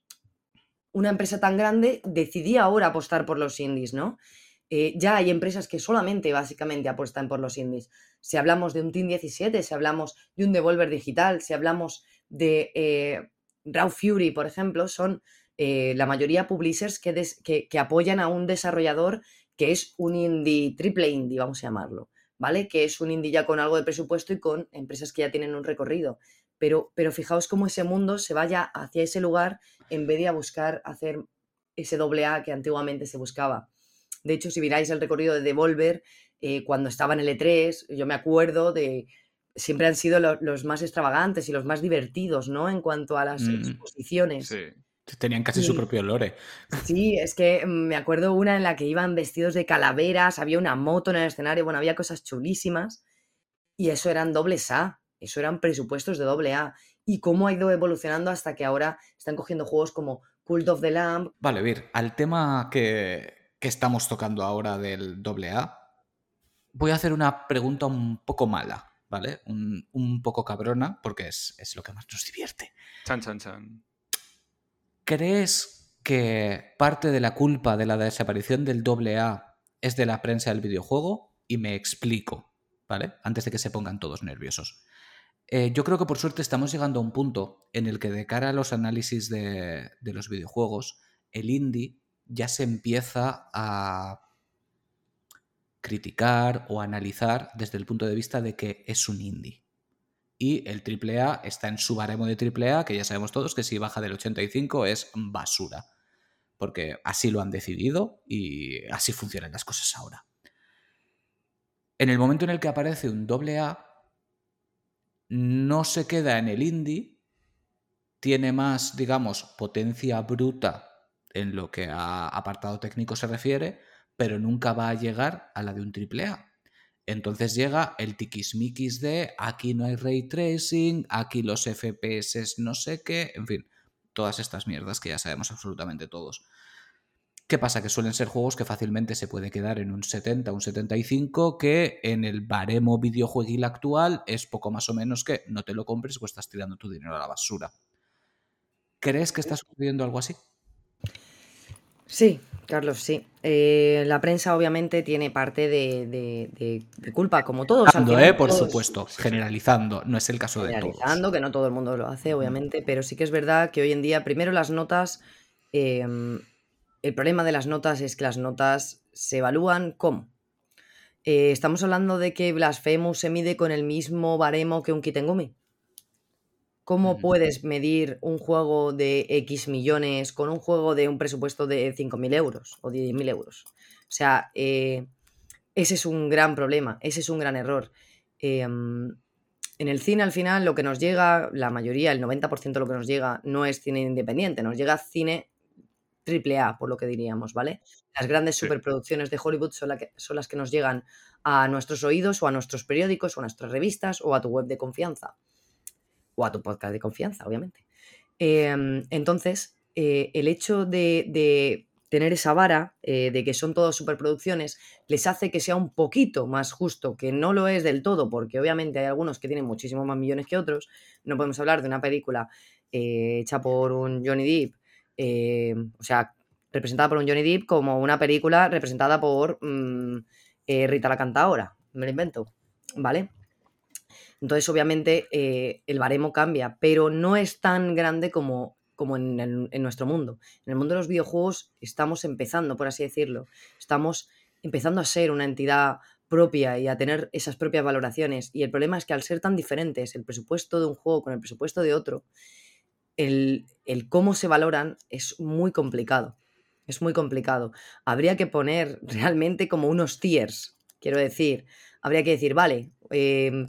S3: una empresa tan grande decidía ahora apostar por los indies, ¿no? Eh, ya hay empresas que solamente básicamente apuestan por los indies. Si hablamos de un Team 17, si hablamos de un Devolver Digital, si hablamos de eh, Raw Fury, por ejemplo, son eh, la mayoría publishers que, des- que- apoyan a un desarrollador que es un indie, triple indie, vamos a llamarlo, ¿vale? Que es un indie ya con algo de presupuesto y con empresas que ya tienen un recorrido. Pero, pero fijaos cómo ese mundo se vaya hacia ese lugar en vez de a buscar hacer ese doble A que antiguamente se buscaba. De hecho, si miráis el recorrido de Devolver, eh, cuando estaba en el E3, yo me acuerdo de. Siempre han sido lo- los más extravagantes y los más divertidos, ¿no? En cuanto a las
S2: Mm.
S3: exposiciones.
S1: Sí.
S2: Tenían casi su propio lore.
S3: Sí, es que mm, me acuerdo una en la que iban vestidos de calaveras, había una moto en el escenario, bueno, había cosas chulísimas. Y eso eran dobles A, eso eran presupuestos de doble A. Y cómo ha ido evolucionando hasta que ahora están cogiendo juegos como Cult of the Lamb.
S2: Vale, Vir, al tema que, que estamos tocando ahora del AA, voy a hacer una pregunta un poco mala, ¿vale? Un, un poco cabrona, porque es, es lo que más nos divierte.
S1: Chan, chan, chan.
S2: ¿Crees que parte de la culpa de la desaparición del AA es de la prensa del videojuego? Y me explico, ¿vale? Antes de que se pongan todos nerviosos. Eh, yo creo que por suerte estamos llegando a un punto en el que de cara a los análisis de, de los videojuegos, el indie ya se empieza a criticar o analizar desde el punto de vista de que es un indie. Y el AAA está en su baremo de AAA, que ya sabemos todos que si baja del 85 es basura. Porque así lo han decidido y así funcionan las cosas ahora. En el momento en el que aparece un AA, no se queda en el indie, tiene más, digamos, potencia bruta en lo que a apartado técnico se refiere, pero nunca va a llegar a la de un AAA. Entonces llega el tiquismiquis de aquí no hay ray tracing, aquí los FPS no sé qué, en fin, todas estas mierdas que ya sabemos absolutamente todos. ¿Qué pasa? Que suelen ser juegos que fácilmente se puede quedar en un 70, un 75, que en el baremo videojueguil actual es poco más o menos que no te lo compres o estás tirando tu dinero a la basura. ¿Crees que está sucediendo algo así?
S3: Sí, Carlos, sí. Eh, la prensa obviamente tiene parte de, de- de- de culpa, como todos. al
S2: Generalizando,
S3: final
S2: ¿eh? Por
S3: todos-
S2: supuesto, generalizando, no es el caso de todos.
S3: generalizando, que no todo el mundo lo hace, obviamente, pero sí que es verdad que hoy en día, primero las notas, eh, el problema de las notas es que las notas se evalúan ¿cómo? Eh, estamos hablando de que Blasphemous se mide con el mismo baremo que un Kitengumi. ¿Cómo puedes medir un juego de X millones con un juego de un presupuesto de 5.000 euros o 10.000 euros? O sea, eh, ese es un gran problema, ese es un gran error. Eh, en el cine, al final, lo que nos llega, la mayoría, el 90% de lo que nos llega, no es cine independiente, nos llega cine triple A, por lo que diríamos, ¿vale? Las grandes
S1: Sí.
S3: superproducciones de Hollywood son, la que- son las que nos llegan a nuestros oídos o a nuestros periódicos o a nuestras revistas o a tu web de confianza. O a tu podcast de confianza, obviamente. Em, entonces, eh, el hecho de, tener esa vara eh, de que son todas superproducciones les hace que sea un poquito más justo, que no lo es del todo, porque obviamente hay algunos que tienen muchísimos más millones que otros. No podemos hablar de una película eh, hecha por un Johnny Depp, o sea, representada por un Johnny Depp, como una película representada por mm, Rita la Cantaora. Me lo invento, ¿vale? Entonces, obviamente, el baremo cambia, pero no es tan grande como como en, nuestro mundo. En el mundo de los videojuegos estamos empezando, por así decirlo. Estamos empezando a ser una entidad propia y a tener esas propias valoraciones. Y el problema es que al ser tan diferentes el presupuesto de un juego con el presupuesto de otro, el, el cómo se valoran es muy complicado. Es muy complicado. Habría que poner realmente como unos tiers. Quiero decir, habría que decir, vale, eh,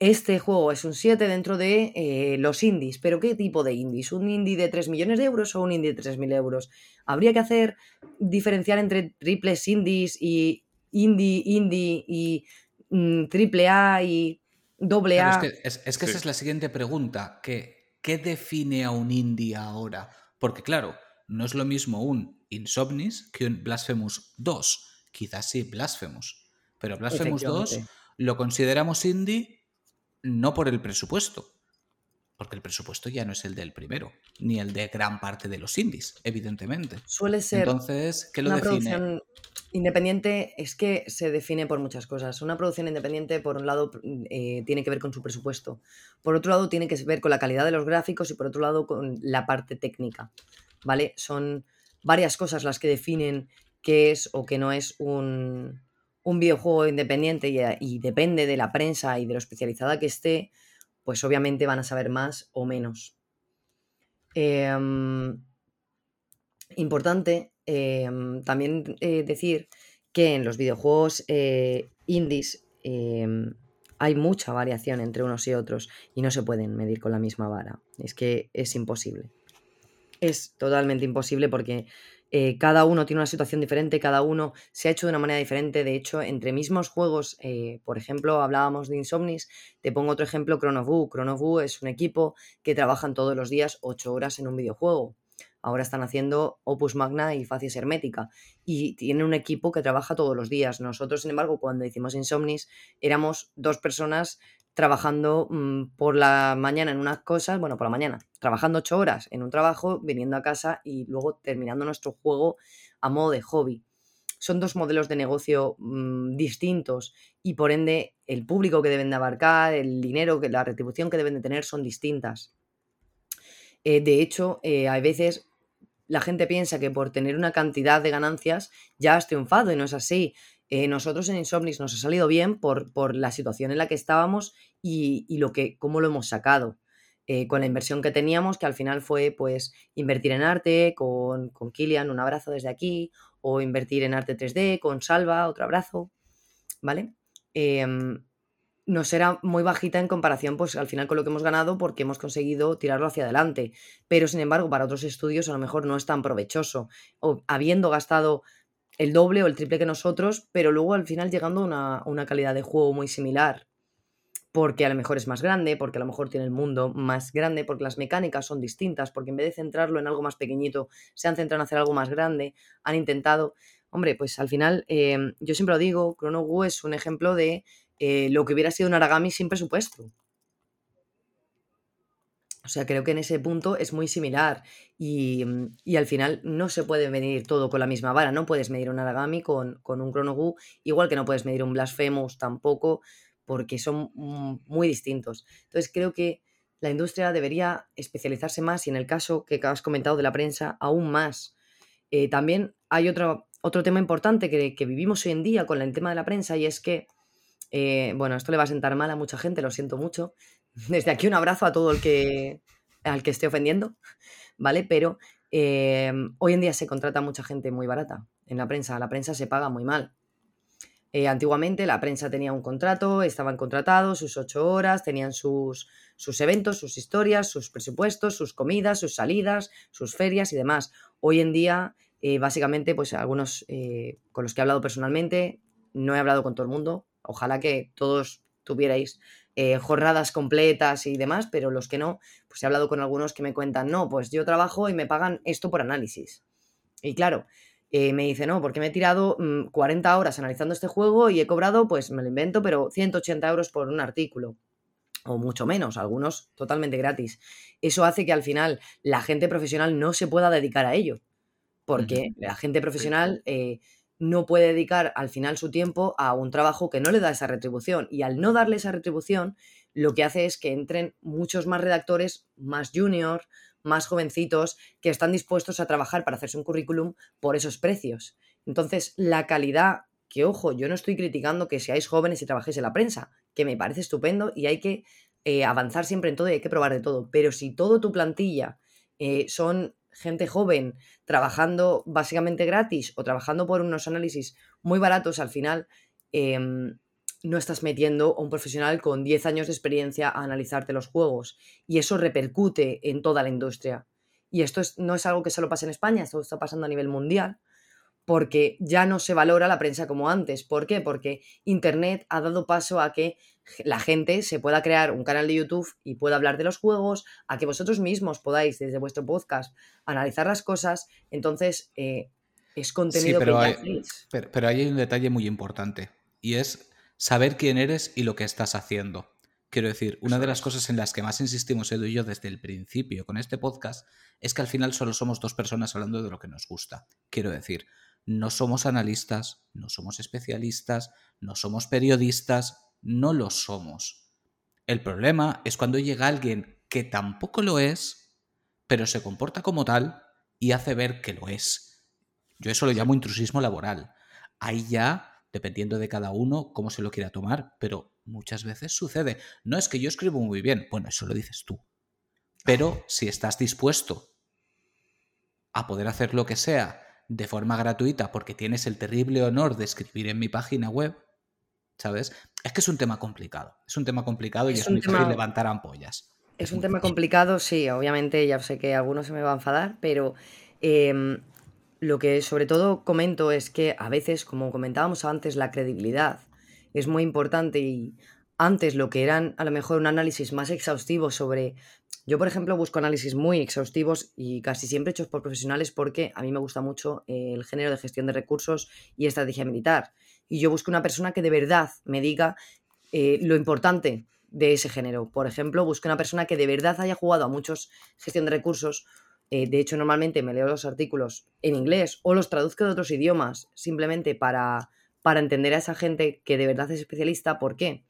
S3: este juego es un 7 dentro de eh, los indies, pero ¿qué tipo de indies? ¿Un indie de 3 millones de euros o un indie de 3.000 euros? Habría que hacer, diferenciar entre triples indies y indie, indie y mm, triple A y doble A.
S2: es que, esa es la siguiente pregunta, ¿qué define a un indie ahora? Porque claro, no es lo mismo un Insomnis que un Blasphemous 2. Quizás sí, Blasphemous. Pero Blasphemous 2 lo consideramos indie no por el presupuesto, porque el presupuesto ya no es el del primero, ni el de gran parte de los indies, evidentemente.
S3: Suele ser.
S2: Entonces, ¿qué lo
S3: una
S2: define?
S3: producción independiente es que se define por muchas cosas. Una producción independiente, por un lado, eh, tiene que ver con su presupuesto. Por otro lado, tiene que ver con la calidad de los gráficos y por otro lado, con la parte técnica. ¿Vale? Son varias cosas las que definen qué es o qué no es un, un videojuego independiente y, depende de la prensa y de lo especializada que esté, pues obviamente van a saber más o menos. Em, importante em, también eh, decir que en los videojuegos eh, indies em, hay mucha variación entre unos y otros y no se pueden medir con la misma vara. Es que es imposible. Es totalmente imposible porque eh, cada uno tiene una situación diferente, cada uno se ha hecho de una manera diferente. De hecho, entre mismos juegos, eh, por ejemplo, hablábamos de Insomnis, te pongo otro ejemplo, Chronovu. Chronovu es un equipo que trabajan todos los días 8 horas en un videojuego. Ahora están haciendo Opus Magna y Facies Hermética. Y tienen un equipo que trabaja todos los días. Nosotros, sin embargo, cuando hicimos Insomnis, éramos dos personas trabajando mm, por la mañana en unas cosas, bueno, por la mañana, trabajando ocho horas en un trabajo, viniendo a casa y luego terminando nuestro juego a modo de hobby. Son dos modelos de negocio mm, distintos y por ende el público que deben de abarcar, el dinero, que la retribución que deben de tener son distintas. Eh, de hecho, eh, a veces la gente piensa que por tener una cantidad de ganancias ya has triunfado y no es así. Eh, nosotros en Insomnis nos ha salido bien por, por, la situación en la que estábamos y, lo que, cómo lo hemos sacado. Eh, con la inversión que teníamos, que al final fue pues invertir en arte con, con Kilian, un abrazo desde aquí, o invertir en arte 3D con Salva, otro abrazo, ¿vale? Em, nos era muy bajita en comparación, pues al final con lo que hemos ganado, porque hemos conseguido tirarlo hacia adelante. Pero sin embargo, para otros estudios a lo mejor no es tan provechoso. O habiendo gastado el doble o el triple que nosotros, pero luego al final llegando a una, calidad de juego muy similar. Porque a lo mejor es más grande, porque a lo mejor tiene el mundo más grande, porque las mecánicas son distintas, porque en vez de centrarlo en algo más pequeñito, se han centrado en hacer algo más grande, han intentado. Hombre, pues al final, em, yo siempre lo digo, Chrono es un ejemplo de eh, lo que hubiera sido un Aragami sin presupuesto. O sea, creo que en ese punto es muy similar mm, y, al final no se puede medir todo con la misma vara. No puedes medir un Aragami con, con un Chrono igual que no puedes medir un Blasphemous tampoco, porque son muy distintos. Entonces creo que la industria debería especializarse más y en el caso que has comentado de la prensa, aún más. Eh, también hay otro, otro tema importante que, que, vivimos hoy en día con el tema de la prensa y es que, eh, bueno, esto le va a sentar mal a mucha gente, lo siento mucho, desde aquí un abrazo a todo el que al que esté ofendiendo, ¿vale? Pero em, hoy en día se contrata mucha gente muy barata en la prensa. La prensa se paga muy mal. Eh, antiguamente la prensa tenía un contrato, estaban contratados sus ocho horas, tenían sus, sus eventos, sus historias, sus presupuestos, sus comidas, sus salidas, sus ferias y demás. Hoy en día, eh, básicamente, pues algunos eh, con los que he hablado personalmente, no he hablado con todo el mundo, ojalá que todos tuvierais eh, jornadas completas y demás, pero los que no, pues he hablado con algunos que me cuentan, no, pues yo trabajo y me pagan esto por análisis. Y claro, eh, me dice, no, porque me he tirado 40 mm, horas analizando este juego y he cobrado, pues me lo invento, pero 180 euros por un artículo. O mucho menos, algunos totalmente gratis. Eso hace que al final la gente profesional no se pueda dedicar a ello. Porque la gente profesional eh, no puede dedicar al final su tiempo a un trabajo que no le da esa retribución. Y al no darle esa retribución, lo que hace es que entren muchos más redactores, más junior, más jovencitos, que están dispuestos a trabajar para hacerse un currículum por esos precios. Entonces, la calidad, que ojo, yo no estoy criticando que seáis jóvenes y trabajéis en la prensa, que me parece estupendo y hay que eh, avanzar siempre en todo y hay que probar de todo. Pero si todo tu plantilla eh, son gente joven trabajando básicamente gratis o trabajando por unos análisis muy baratos, al final em, no estás metiendo a un profesional con 10 años de experiencia a analizarte los juegos. Y eso repercute en toda la industria. Y esto no es algo que solo pasa en España, esto está pasando a nivel mundial, porque ya no se valora la prensa como antes. ¿Por qué? Porque Internet ha dado paso a que la gente se pueda crear un canal de YouTube y pueda hablar de los juegos, a que vosotros mismos podáis desde vuestro podcast analizar las cosas. Entonces, eh, es contenido
S2: pero
S3: que
S2: hay, pero hay un detalle muy importante y es saber quién eres y lo que estás haciendo. Quiero decir, una de las cosas en las que más insistimos Edu y yo desde el principio con este podcast es que al final solo somos dos personas hablando de lo que nos gusta. Quiero decir, no somos analistas, no somos especialistas, no somos periodistas, no lo somos. El problema es cuando llega alguien que tampoco lo es, pero se comporta como tal y hace ver que lo es. Yo eso lo llamo intrusismo laboral. Ahí ya dependiendo de cada uno cómo se lo quiera tomar, pero muchas veces sucede. No es que yo escribo muy bien, bueno, eso lo dices tú. Pero si estás dispuesto a poder hacer lo que sea de forma gratuita porque tienes el terrible honor de escribir en mi página web, ¿sabes? Es que es un tema complicado. Es un tema complicado y es, muy fácil levantar ampollas.
S3: Es, un tema complicado, sí, obviamente ya sé que algunos se me va a enfadar, pero em, lo que sobre todo comento es que a veces, como comentábamos antes, la credibilidad es muy importante y antes lo que eran a lo mejor un análisis más exhaustivo sobre... Yo, por ejemplo, busco análisis muy exhaustivos y casi siempre hechos por profesionales porque a mí me gusta mucho el género de gestión de recursos y estrategia militar. Y yo busco una persona que de verdad me diga eh, lo importante de ese género. Por ejemplo, busco una persona que de verdad haya jugado a muchos gestión de recursos eh, de hecho, normalmente me leo los artículos en inglés o los traduzco de otros idiomas simplemente para, para entender a esa gente que de verdad es especialista. ¿Por qué?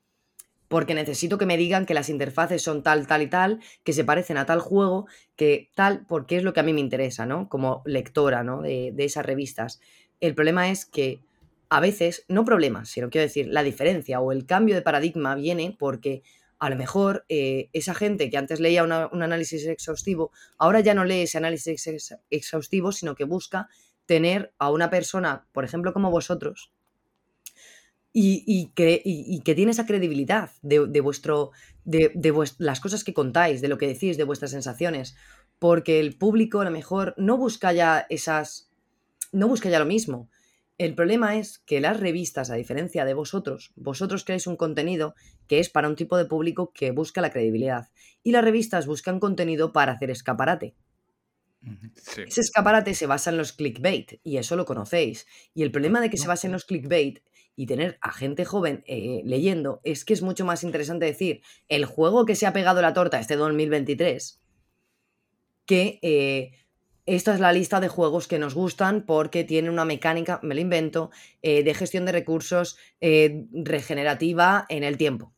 S3: Porque necesito que me digan que las interfaces son tal, tal y tal, que se parecen a tal juego, que tal, porque es lo que a mí me interesa, ¿no? Como lectora, ¿no? De, esas revistas. El problema es que a veces, no problemas, sino quiero decir, la diferencia o el cambio de paradigma viene porque a lo mejor eh, esa gente que antes leía un análisis exhaustivo, ahora ya no lee ese análisis exhaustivo, sino que busca tener a una persona, por ejemplo, como vosotros, y, que, tiene esa credibilidad de, vuestro, de, las cosas que contáis, de lo que decís, de vuestras sensaciones, porque el público a lo mejor no busca ya esas, no busca ya lo mismo, el problema es que las revistas, a diferencia de vosotros, vosotros creáis un contenido que es para un tipo de público que busca la credibilidad. Y las revistas buscan contenido para hacer escaparate. Ese escaparate se basa en los clickbait, y eso lo conocéis. Y el problema de que se base en los clickbait y tener a gente joven eh, leyendo es que es mucho más interesante decir el juego que se ha pegado la torta este 2023 que eh, esta es la lista de juegos que nos gustan porque tienen una mecánica, me lo invento, eh, de gestión de recursos regenerativa en el tiempo.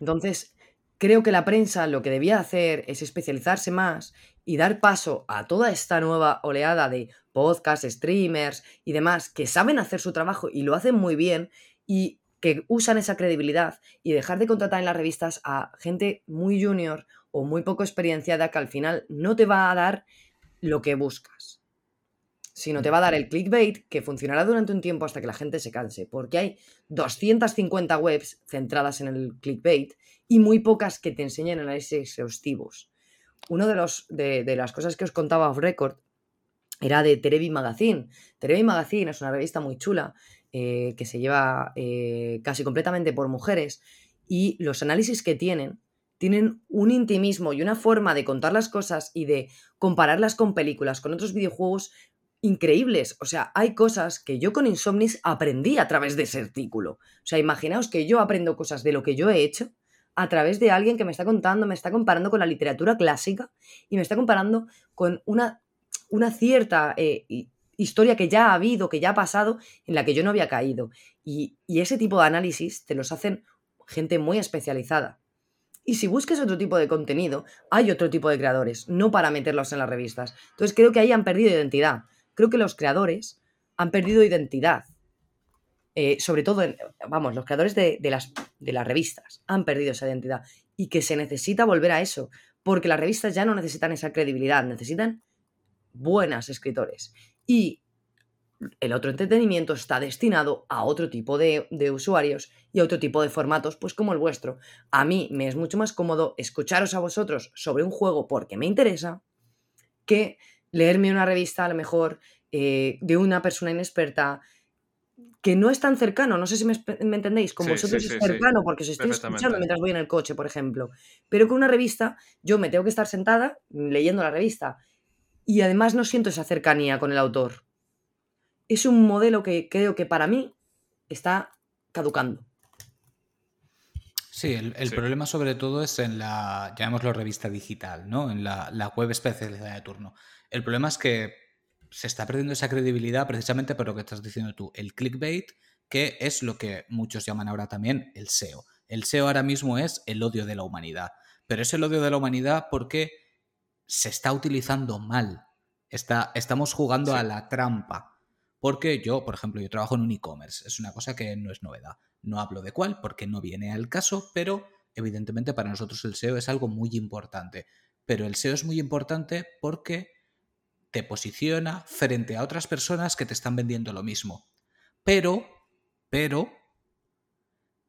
S3: Entonces, creo que la prensa lo que debía hacer es especializarse más y dar paso a toda esta nueva oleada de podcasts, streamers y demás que saben hacer su trabajo y lo hacen muy bien y que usan esa credibilidad y dejar de contratar en las revistas a gente muy junior o muy poco experienciada que al final no te va a dar lo que buscas, sino te va a dar el clickbait que funcionará durante un tiempo hasta que la gente se canse, porque hay 250 webs centradas en el clickbait y muy pocas que te enseñan análisis exhaustivos. Una de, los, de, las cosas que os contaba off record era de Terebi Magazine. Terebi Magazine es una revista muy chula eh, que se lleva eh, casi completamente por mujeres y los análisis que tienen tienen un intimismo y una forma de contar las cosas y de compararlas con películas, con otros videojuegos increíbles. O sea, hay cosas que yo con Insomnis aprendí a través de ese artículo. O sea, imaginaos que yo aprendo cosas de lo que yo he hecho a través de alguien que me está contando, me está comparando con la literatura clásica y me está comparando con una, una cierta eh, historia que ya ha habido, que ya ha pasado, en la que yo no había caído. Y, ese tipo de análisis te los hacen gente muy especializada. Y si busques otro tipo de contenido, hay otro tipo de creadores, no para meterlos en las revistas. Entonces creo que ahí han perdido identidad. Creo que los creadores han perdido identidad. Eh, sobre todo, vamos, los creadores de las revistas han perdido esa identidad. Y que se necesita volver a eso. Porque las revistas ya no necesitan esa credibilidad, necesitan buenas escritores. Y el otro entretenimiento está destinado a otro tipo de, usuarios y a otro tipo de formatos, pues como el vuestro. A mí me es mucho más cómodo escucharos a vosotros sobre un juego porque me interesa que leerme una revista a lo mejor eh, de una persona inexperta que no es tan cercano, no sé si me, entendéis, como vosotros es cercano porque os estoy escuchando mientras voy en el coche, por ejemplo, pero con una revista yo me tengo que estar sentada leyendo la revista y además no siento esa cercanía con el autor es un modelo que creo que para mí está caducando.
S2: Sí, el, problema sobre todo es en la, llamémoslo revista digital, ¿no? En la, la, web especializada de turno. El problema es que se está perdiendo esa credibilidad precisamente por lo que estás diciendo tú, el clickbait, que es lo que muchos llaman ahora también el SEO. El SEO ahora mismo es el odio de la humanidad, pero es el odio de la humanidad porque se está utilizando mal. Está, estamos jugando a la trampa porque yo, por ejemplo, yo trabajo en un e-commerce, es una cosa que no es novedad. No hablo de cuál porque no viene al caso, pero evidentemente para nosotros el SEO es algo muy importante. Pero el SEO es muy importante porque te posiciona frente a otras personas que te están vendiendo lo mismo. Pero, pero,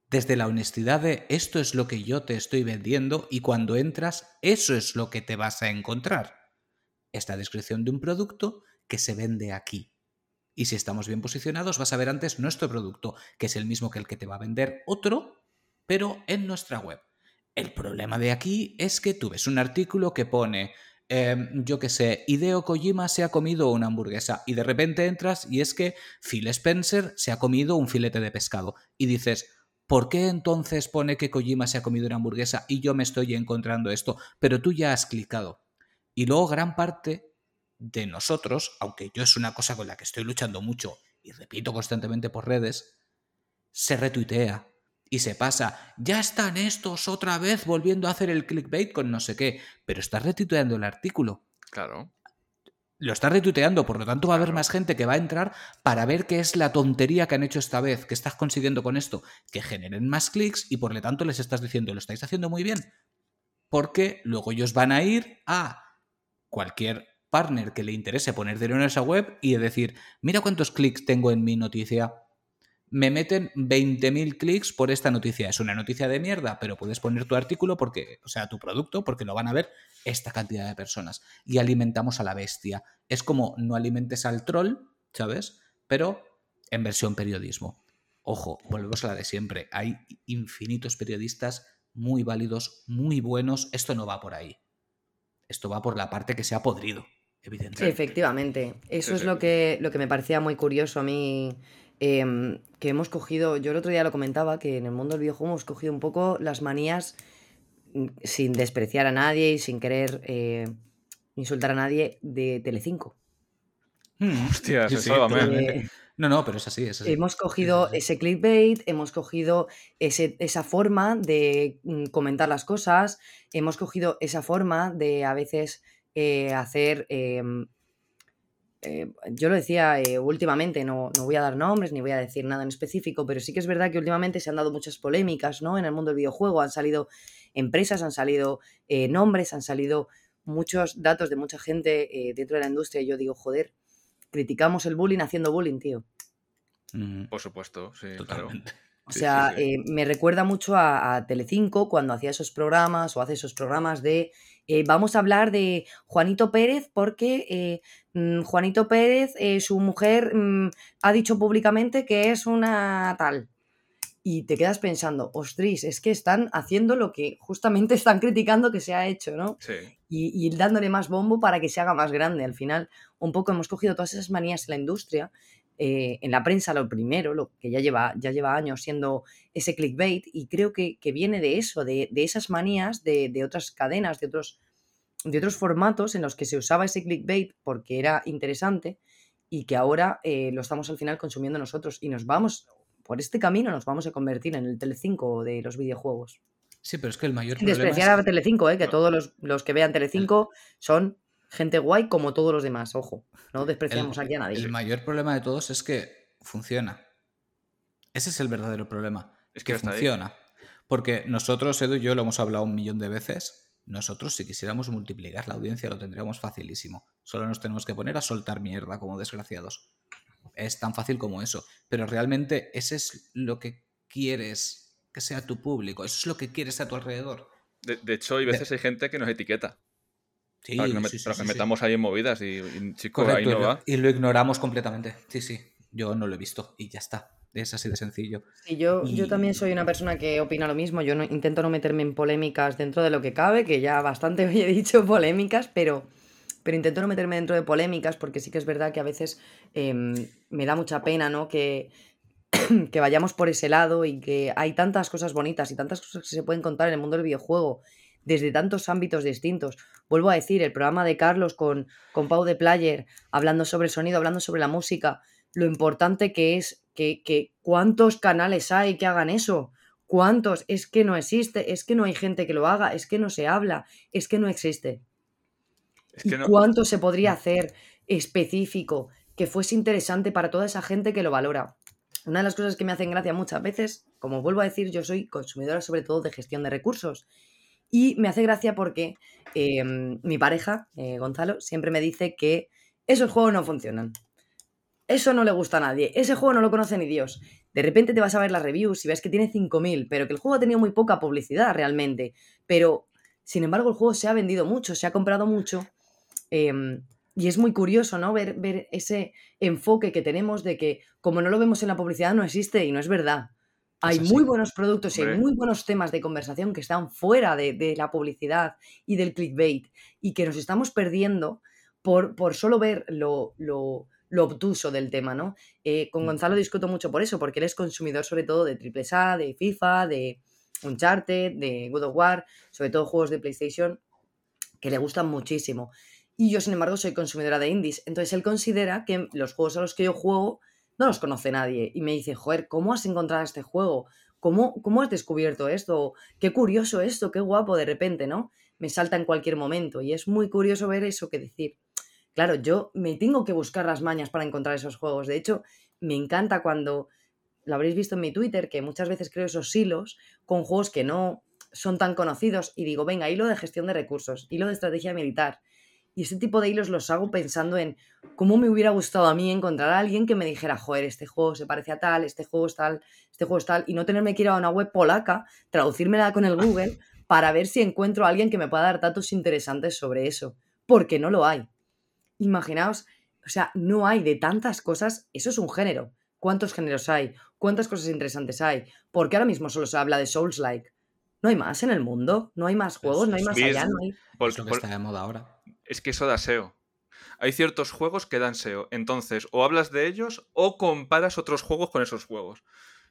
S2: desde la honestidad de esto es lo que yo te estoy vendiendo y cuando entras, eso es lo que te vas a encontrar. Esta descripción de un producto que se vende aquí. Y si estamos bien posicionados, vas a ver antes nuestro producto, que es el mismo que el que te va a vender otro, pero en nuestra web. El problema de aquí es que tú ves un artículo que pone, em, yo qué sé, Hideo Kojima se ha comido una hamburguesa y de repente entras y es que Phil Spencer se ha comido un filete de pescado y dices, ¿por qué entonces pone que Kojima se ha comido una hamburguesa y yo me estoy encontrando esto? Pero tú ya has clicado. Y luego gran parte de nosotros, aunque yo es una cosa con la que estoy luchando mucho y repito constantemente por redes, se retuitea y se pasa. Ya están estos otra vez volviendo a hacer el clickbait con no sé qué, pero estás retuiteando el artículo.
S1: Claro.
S2: Lo estás retuiteando, por lo tanto va a haber más gente que va a entrar para ver qué es la tontería que han hecho esta vez, que estás consiguiendo con esto, que generen más clics y por lo tanto les estás diciendo, lo estáis haciendo muy bien. Porque luego ellos van a ir a cualquier partner que le interese poner dinero en esa web y decir, mira cuántos clics tengo en mi noticia. Me meten 20.000 clics por esta noticia. Es una noticia de mierda, pero puedes poner tu artículo porque, o sea, tu producto, porque lo van a ver esta cantidad de personas. Y alimentamos a la bestia. Es como no alimentes al troll, ¿sabes? Pero en versión periodismo. Ojo, volvemos a la de siempre. Hay infinitos periodistas muy válidos, muy buenos. Esto no va por ahí. Esto va por la parte que se ha podrido evidentemente.
S3: Efectivamente, eso es Lo, que, lo que me parecía muy curioso a mí, em, que hemos cogido, yo el otro día lo comentaba, que en el mundo del videojuego hemos cogido un poco las manías mm, sin despreciar a nadie y sin querer eh, insultar a nadie de Telecinco.
S1: Hmm. Hostia,
S2: no, no, pero es así, es
S3: Hemos cogido ese clickbait, hemos cogido ese, esa forma de mm, comentar las cosas, hemos cogido esa forma de a veces eh, hacer... Eh, yo lo decía eh, últimamente, no, no, voy a dar nombres ni voy a decir nada en específico, pero sí que es verdad que últimamente se han dado muchas polémicas ¿no? en el mundo del videojuego, han salido empresas, han salido nombres, han salido muchos datos de mucha gente dentro de la industria y yo digo, joder, criticamos el bullying haciendo bullying, tío.
S1: Por supuesto, sí, claro.
S3: O sea, me recuerda mucho a, a, Telecinco cuando hacía esos programas o hace esos programas de eh, vamos a hablar de Juanito Pérez porque eh, mm, Juanito Pérez, eh, su mujer mm, ha dicho públicamente que es una tal. y te quedas pensando, ostras, es que están haciendo lo que justamente están criticando que se ha hecho, ¿no?
S1: Sí.
S3: Y, y dándole más bombo para que se haga más grande. Al final, un poco hemos cogido todas esas manías en la industria, eh, en la prensa lo primero, lo que ya lleva, ya lleva años siendo ese clickbait, y creo que, que viene de eso, de, de esas manías de, de otras cadenas, de otros, de otros formatos en los que se usaba ese clickbait porque era interesante y que ahora eh, lo estamos al final consumiendo nosotros y nos vamos, por este camino nos vamos a convertir en el Telecinco de los videojuegos.
S2: Sí, pero es que el mayor problema
S3: despreciar
S2: es-
S3: a Telecinco, ¿eh? que todos los, los que vean Telecinco son gente guay como todos los demás, ojo, no despreciamos
S2: el,
S3: aquí a nadie.
S2: el mayor problema de todos es que funciona. Ese es el verdadero problema.
S1: Es que
S2: que
S1: está ahí.
S2: funciona. Porque nosotros, Edu y yo, lo hemos hablado un millón de veces. Nosotros, si quisiéramos multiplicar la audiencia, lo tendríamos facilísimo. Solo nos tenemos que poner a soltar mierda como desgraciados. Es tan fácil como eso. Pero realmente, ese es lo que quieres que sea tu público. Eso es lo que quieres a tu alrededor.
S1: De, de hecho, hay veces hay gente que nos etiqueta
S2: Sí,
S1: para que, nos, met-
S2: sí, sí,
S1: para que metamos ahí en movidas y, y, chico, ahí no va.
S2: y lo ignoramos completamente. Sí, sí. Yo no lo he visto y ya está. Es así de sencillo.
S3: Sí, yo, yo también soy una persona que opina lo mismo. Yo no, intento no meterme en polémicas dentro de lo que cabe, que ya bastante hoy he dicho polémicas, pero, pero intento no meterme dentro de polémicas porque sí que es verdad que a veces em, me da mucha pena, ¿no? Que, que vayamos por ese lado y que hay tantas cosas bonitas y tantas cosas que se pueden contar en el mundo del videojuego desde tantos ámbitos distintos. Vuelvo a decir, el programa de Carlos con, con Pau de Player, hablando sobre el sonido, hablando sobre la música, lo importante que es que, que cuántos canales hay que hagan eso. ¿Cuántos? Es que no existe, es que no hay gente que lo haga, es que no se habla, es que no existe.
S1: Es
S3: ¿Y
S1: que no,
S3: cuánto se podría hacer específico que fuese interesante para toda esa gente que lo valora? Una de las cosas que me hacen gracia muchas veces, como vuelvo a decir, yo soy consumidora sobre todo de gestión de recursos. Y me hace gracia porque eh, mi pareja, eh, Gonzalo, siempre me dice que esos juegos no funcionan. Eso no le gusta a nadie. Ese juego no lo conoce ni Dios. De repente te vas a ver las reviews y ves que tiene 5.000, pero que el juego ha tenido muy poca publicidad realmente. Pero, sin embargo, el juego se ha vendido mucho, se ha comprado mucho. em, y es muy curioso, ¿no? Ver, ver ese enfoque que tenemos de que, como no lo vemos en la publicidad, no existe y no es verdad. Hay muy buenos productos y hay muy buenos temas de conversación que están fuera de, de la publicidad y del clickbait y que nos estamos perdiendo por, por solo ver lo, lo, lo obtuso del tema, ¿no? Eh, con
S2: Mm.
S3: Gonzalo discuto mucho por eso, porque él es consumidor sobre todo de Triple A, de FIFA, de Uncharted, de God of War, sobre todo juegos de PlayStation que le gustan muchísimo. Y yo, sin embargo, soy consumidora de indies. Entonces él considera que los juegos a los que yo juego no los conoce nadie. Y me dice, joder, ¿cómo has encontrado este juego? ¿Cómo, ¿Cómo has descubierto esto? Qué curioso esto, qué guapo de repente, ¿no? Me salta en cualquier momento. Y es muy curioso ver eso que decir. Claro, yo me tengo que buscar las mañas para encontrar esos juegos. De hecho, me encanta cuando, lo habréis visto en mi Twitter, que muchas veces creo esos hilos con juegos que no son tan conocidos y digo, venga, hilo de gestión de recursos, hilo de estrategia militar. Y ese tipo de hilos los hago pensando en cómo me hubiera gustado a mí encontrar a alguien que me dijera, joder, este juego se parece a tal, este juego es tal, este juego es tal, y no tenerme que ir a una web polaca, traducírmela con el Google para ver si encuentro a alguien que me pueda dar datos interesantes sobre eso, porque no lo hay. Imaginaos, o sea, no hay de tantas cosas, eso es un género. ¿Cuántos géneros hay? ¿Cuántas cosas interesantes hay? Porque ahora mismo solo se habla de Souls-like. ¿No hay más en el mundo? ¿No hay más juegos? ¿No hay más allá? ¿No hay...
S1: por-
S2: es lo que
S1: por-
S2: está de moda ahora.
S1: Es que eso da SEO. Hay ciertos juegos que dan SEO. Entonces, o hablas de ellos o comparas otros juegos con esos juegos.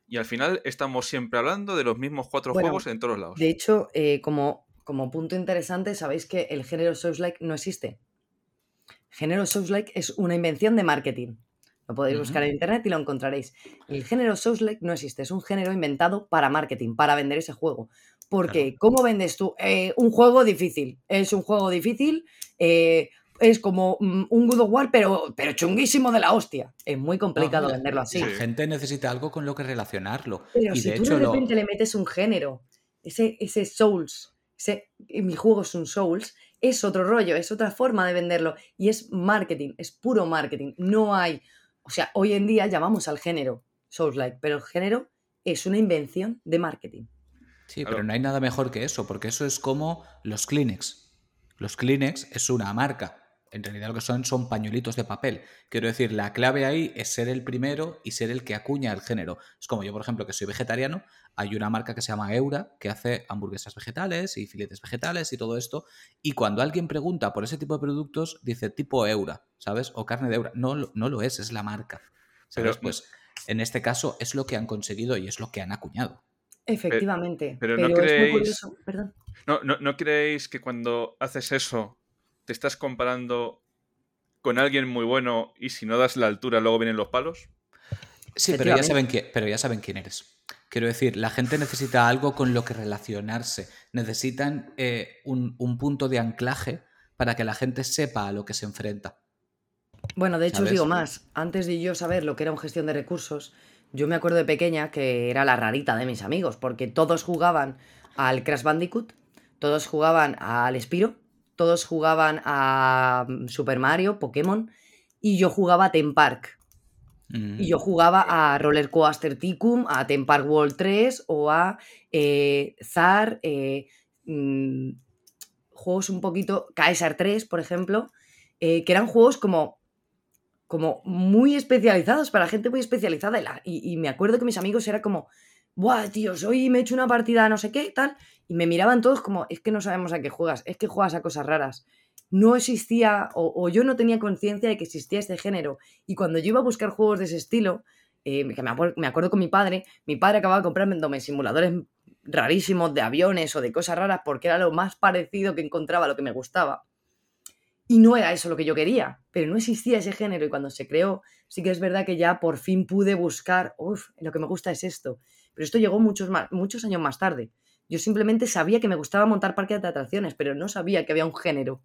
S1: Y al final estamos siempre hablando de los mismos cuatro
S3: Bueno,
S1: juegos en todos lados.
S3: De hecho, eh, como, como punto interesante, sabéis que el género Souls-like no existe. Género Souls-like es una invención de marketing. Lo podéis buscar en internet y lo encontraréis. El género Souls-like no existe, es un género inventado para marketing, para vender ese juego. Porque, ¿cómo vendes tú? Eh, un juego difícil. Es un juego difícil, eh, es como mm, un God of War, pero, pero chunguísimo de la hostia. Es muy complicado
S2: No,
S3: venderlo así.
S2: La gente necesita algo con lo que relacionarlo.
S3: Pero
S2: y
S3: si
S2: de
S3: tú
S2: hecho
S3: de
S2: lo-
S3: repente le metes un género, ese, ese Souls, ese, mi juego es un Souls, es otro rollo, es otra forma de venderlo y es marketing, es puro marketing. No hay, o sea, hoy en día llamamos al género Souls-like, pero el género es una invención de marketing.
S2: Sí,
S1: Claro.
S2: pero no hay nada mejor que eso, porque eso es como los Kleenex. Los Kleenex es una marca. en realidad lo que son son pañuelitos de papel. Quiero decir, la clave ahí es ser el primero y ser el que acuña el género. Es como yo, por ejemplo, que soy vegetariano, hay una marca que se llama Eura que hace hamburguesas vegetales y filetes vegetales y todo esto. Y cuando alguien pregunta por ese tipo de productos, dice tipo Eura, ¿sabes? O carne de Eura. No, no lo es, es la marca. ¿Sabes? pues en este caso es lo que han conseguido y es lo que han acuñado.
S3: Efectivamente.
S1: Pero, no creéis. No, no, creéis que cuando haces eso te estás comparando con alguien muy bueno y si no das la altura luego vienen los palos?
S2: Sí, pero ya, saben que, pero ya saben quién eres. Quiero decir, la gente necesita algo con lo que relacionarse. Necesitan eh, un, punto de anclaje para que la gente sepa a lo que se enfrenta.
S3: Bueno, de hecho os digo más. Antes de yo saber lo que era un gestión de recursos, yo me acuerdo de pequeña que era la rarita de mis amigos, porque todos jugaban al Crash Bandicoot, todos jugaban al Spiro, todos jugaban a mm, Super Mario, Pokémon, y yo jugaba a Theme Park. Mm. Y yo jugaba a Roller Coaster Ticum, a Theme Park World 3 o a eh, Zar, eh, mm, juegos un poquito, Kaiser 3, por ejemplo, eh, que eran juegos como como muy especializados, para gente muy especializada. Y, me acuerdo que mis amigos era como, buah, tío, hoy me he hecho una partida no sé qué, tal. Y me miraban todos como, es que no sabemos a qué juegas, es que juegas a cosas raras. No existía, o, yo no tenía conciencia de que existía este género. Y cuando yo iba a buscar juegos de ese estilo, eh, que me, me, acuerdo con mi padre, mi padre acababa de comprarme simuladores rarísimos de aviones o de cosas raras porque era lo más parecido que encontraba a lo que me gustaba. Y no era eso lo que yo quería, pero no existía ese género y cuando se creó, sí que es verdad que ya por fin pude buscar, uff, lo que me gusta es esto. Pero esto llegó muchos, muchos años más tarde. Yo simplemente sabía que me gustaba montar parques de atracciones, pero no sabía que había un género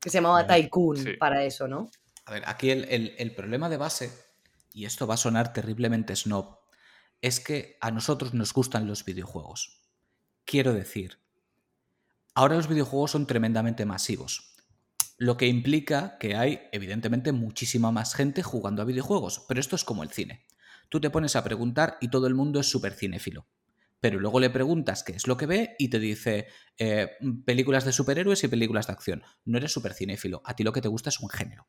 S3: que se llamaba Tycoon para eso, ¿no?
S2: A ver, aquí el, problema de base, y esto va a sonar terriblemente snob, es que a nosotros nos gustan los videojuegos. Quiero decir, ahora los videojuegos son tremendamente masivos lo que implica que hay, evidentemente, muchísima más gente jugando a videojuegos, pero esto es como el cine. Tú te pones a preguntar y todo el mundo es súper cinéfilo. Pero luego le preguntas qué es lo que ve y te dice eh, películas de superhéroes y películas de acción. No eres súper cinéfilo. A ti lo que te gusta es un género.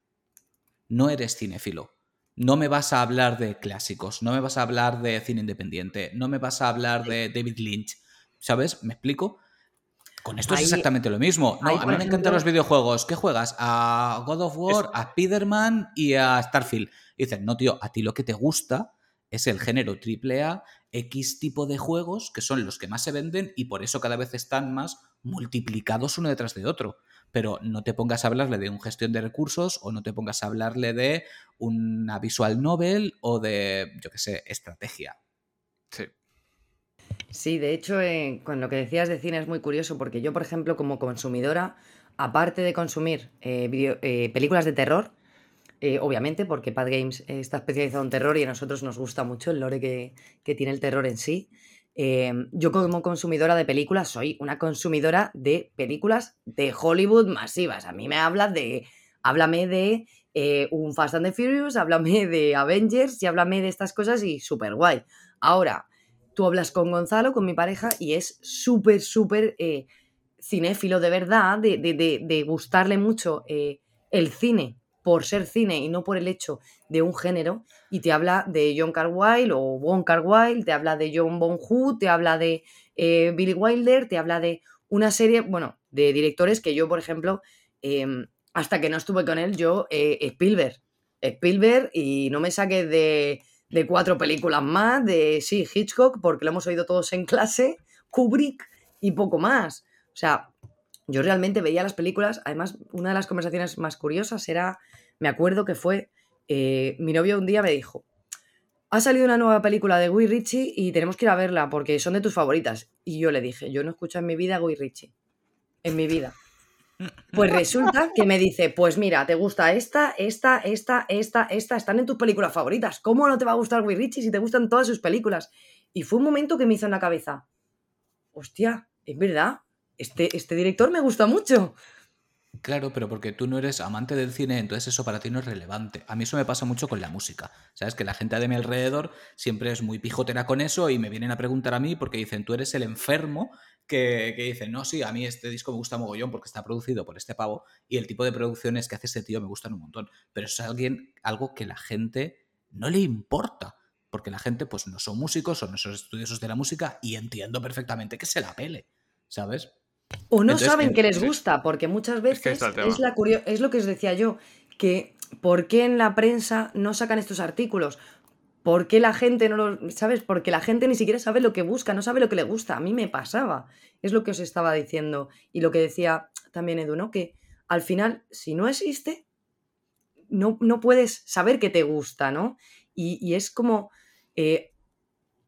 S2: No eres cinéfilo. No me vas a hablar de clásicos, no me vas a hablar de cine independiente, no me vas a hablar de David Lynch. ¿Sabes? ¿Me explico? Con esto es exactamente lo mismo. No, a mí me encantan los videojuegos. ¿Qué juegas? A God of War, a Spider-Man y a Starfield. Y dicen, no, tío, a ti lo que te gusta es el género AAA, X tipo de juegos, que son los que más se venden y por eso cada vez están más multiplicados uno detrás de otro. Pero no te pongas a hablarle de un gestión de recursos o no te pongas a hablarle de una visual novel o de, yo qué sé, estrategia.
S1: Sí.
S3: Sí, de hecho, eh, con lo que decías de cine es muy curioso porque yo, por ejemplo, como consumidora, aparte de consumir eh, eh, películas de terror, obviamente, porque Pad Games está especializado en terror y a nosotros nos gusta mucho el lore que, tiene el terror en sí, yo como consumidora de películas soy una consumidora de películas de Hollywood masivas. A mí me habla de, háblame de un Fast and the Furious, háblame de Avengers y háblame de estas cosas y súper guay. Ahora, tú hablas con Gonzalo, con mi pareja, y es súper, súper eh, cinéfilo de verdad, de, gustarle mucho eh, el cine por ser cine y no por el hecho de un género, y te habla de John Carwile o Wong Carwile, te habla de John Bon te habla de eh, Billy Wilder, te habla de una serie, bueno, de directores que yo, por ejemplo, em, hasta que no estuve con él, yo, Spielberg, Spielberg, y no me saque de de cuatro películas más, de sí, Hitchcock, porque lo hemos oído todos en clase, Kubrick y poco más. O sea, yo realmente veía las películas, además, una de las conversaciones más curiosas era, me acuerdo que fue, eh, mi novio un día me dijo, ha salido una nueva película de Guy Ritchie y tenemos que ir a verla porque son de tus favoritas. Y yo le dije, yo no escucho en mi vida a Guy Ritchie. En mi vida. Pues resulta que me dice, pues mira, te gusta esta, esta, esta, esta, esta, están en tus películas favoritas. ¿Cómo no te va a gustar Guy Ritchie si te gustan todas sus películas? Y fue un momento que me hizo en la cabeza, hostia, es verdad, este, este director me gusta mucho.
S2: Claro, pero porque tú no eres amante del cine, entonces eso para ti no es relevante. A mí eso me pasa mucho con la música. Sabes que la gente de mi alrededor siempre es muy pijotera con eso y me vienen a preguntar a mí porque dicen, tú eres el enfermo que, que dice, no, sí, a mí este disco me gusta mogollón porque está producido por este pavo y el tipo de producciones que hace este tío me gustan un montón. Pero es alguien, algo que la gente no le importa. Porque la gente, pues, no son músicos, son esos estudiosos de la música y entiendo perfectamente que se la pele, ¿sabes?
S3: O no saben que les gusta, porque muchas veces es, la es lo que os decía yo, que ¿por qué en la prensa no sacan estos artículos? ¿Por qué la gente no lo... ¿Sabes? Porque la gente ni siquiera sabe lo que busca, no sabe lo que le gusta. A mí me pasaba. Es lo que os estaba diciendo. Y lo que decía también Edu, ¿no? Que al final, si no existe, no, no puedes saber que te gusta, ¿no? Y, es como... Eh,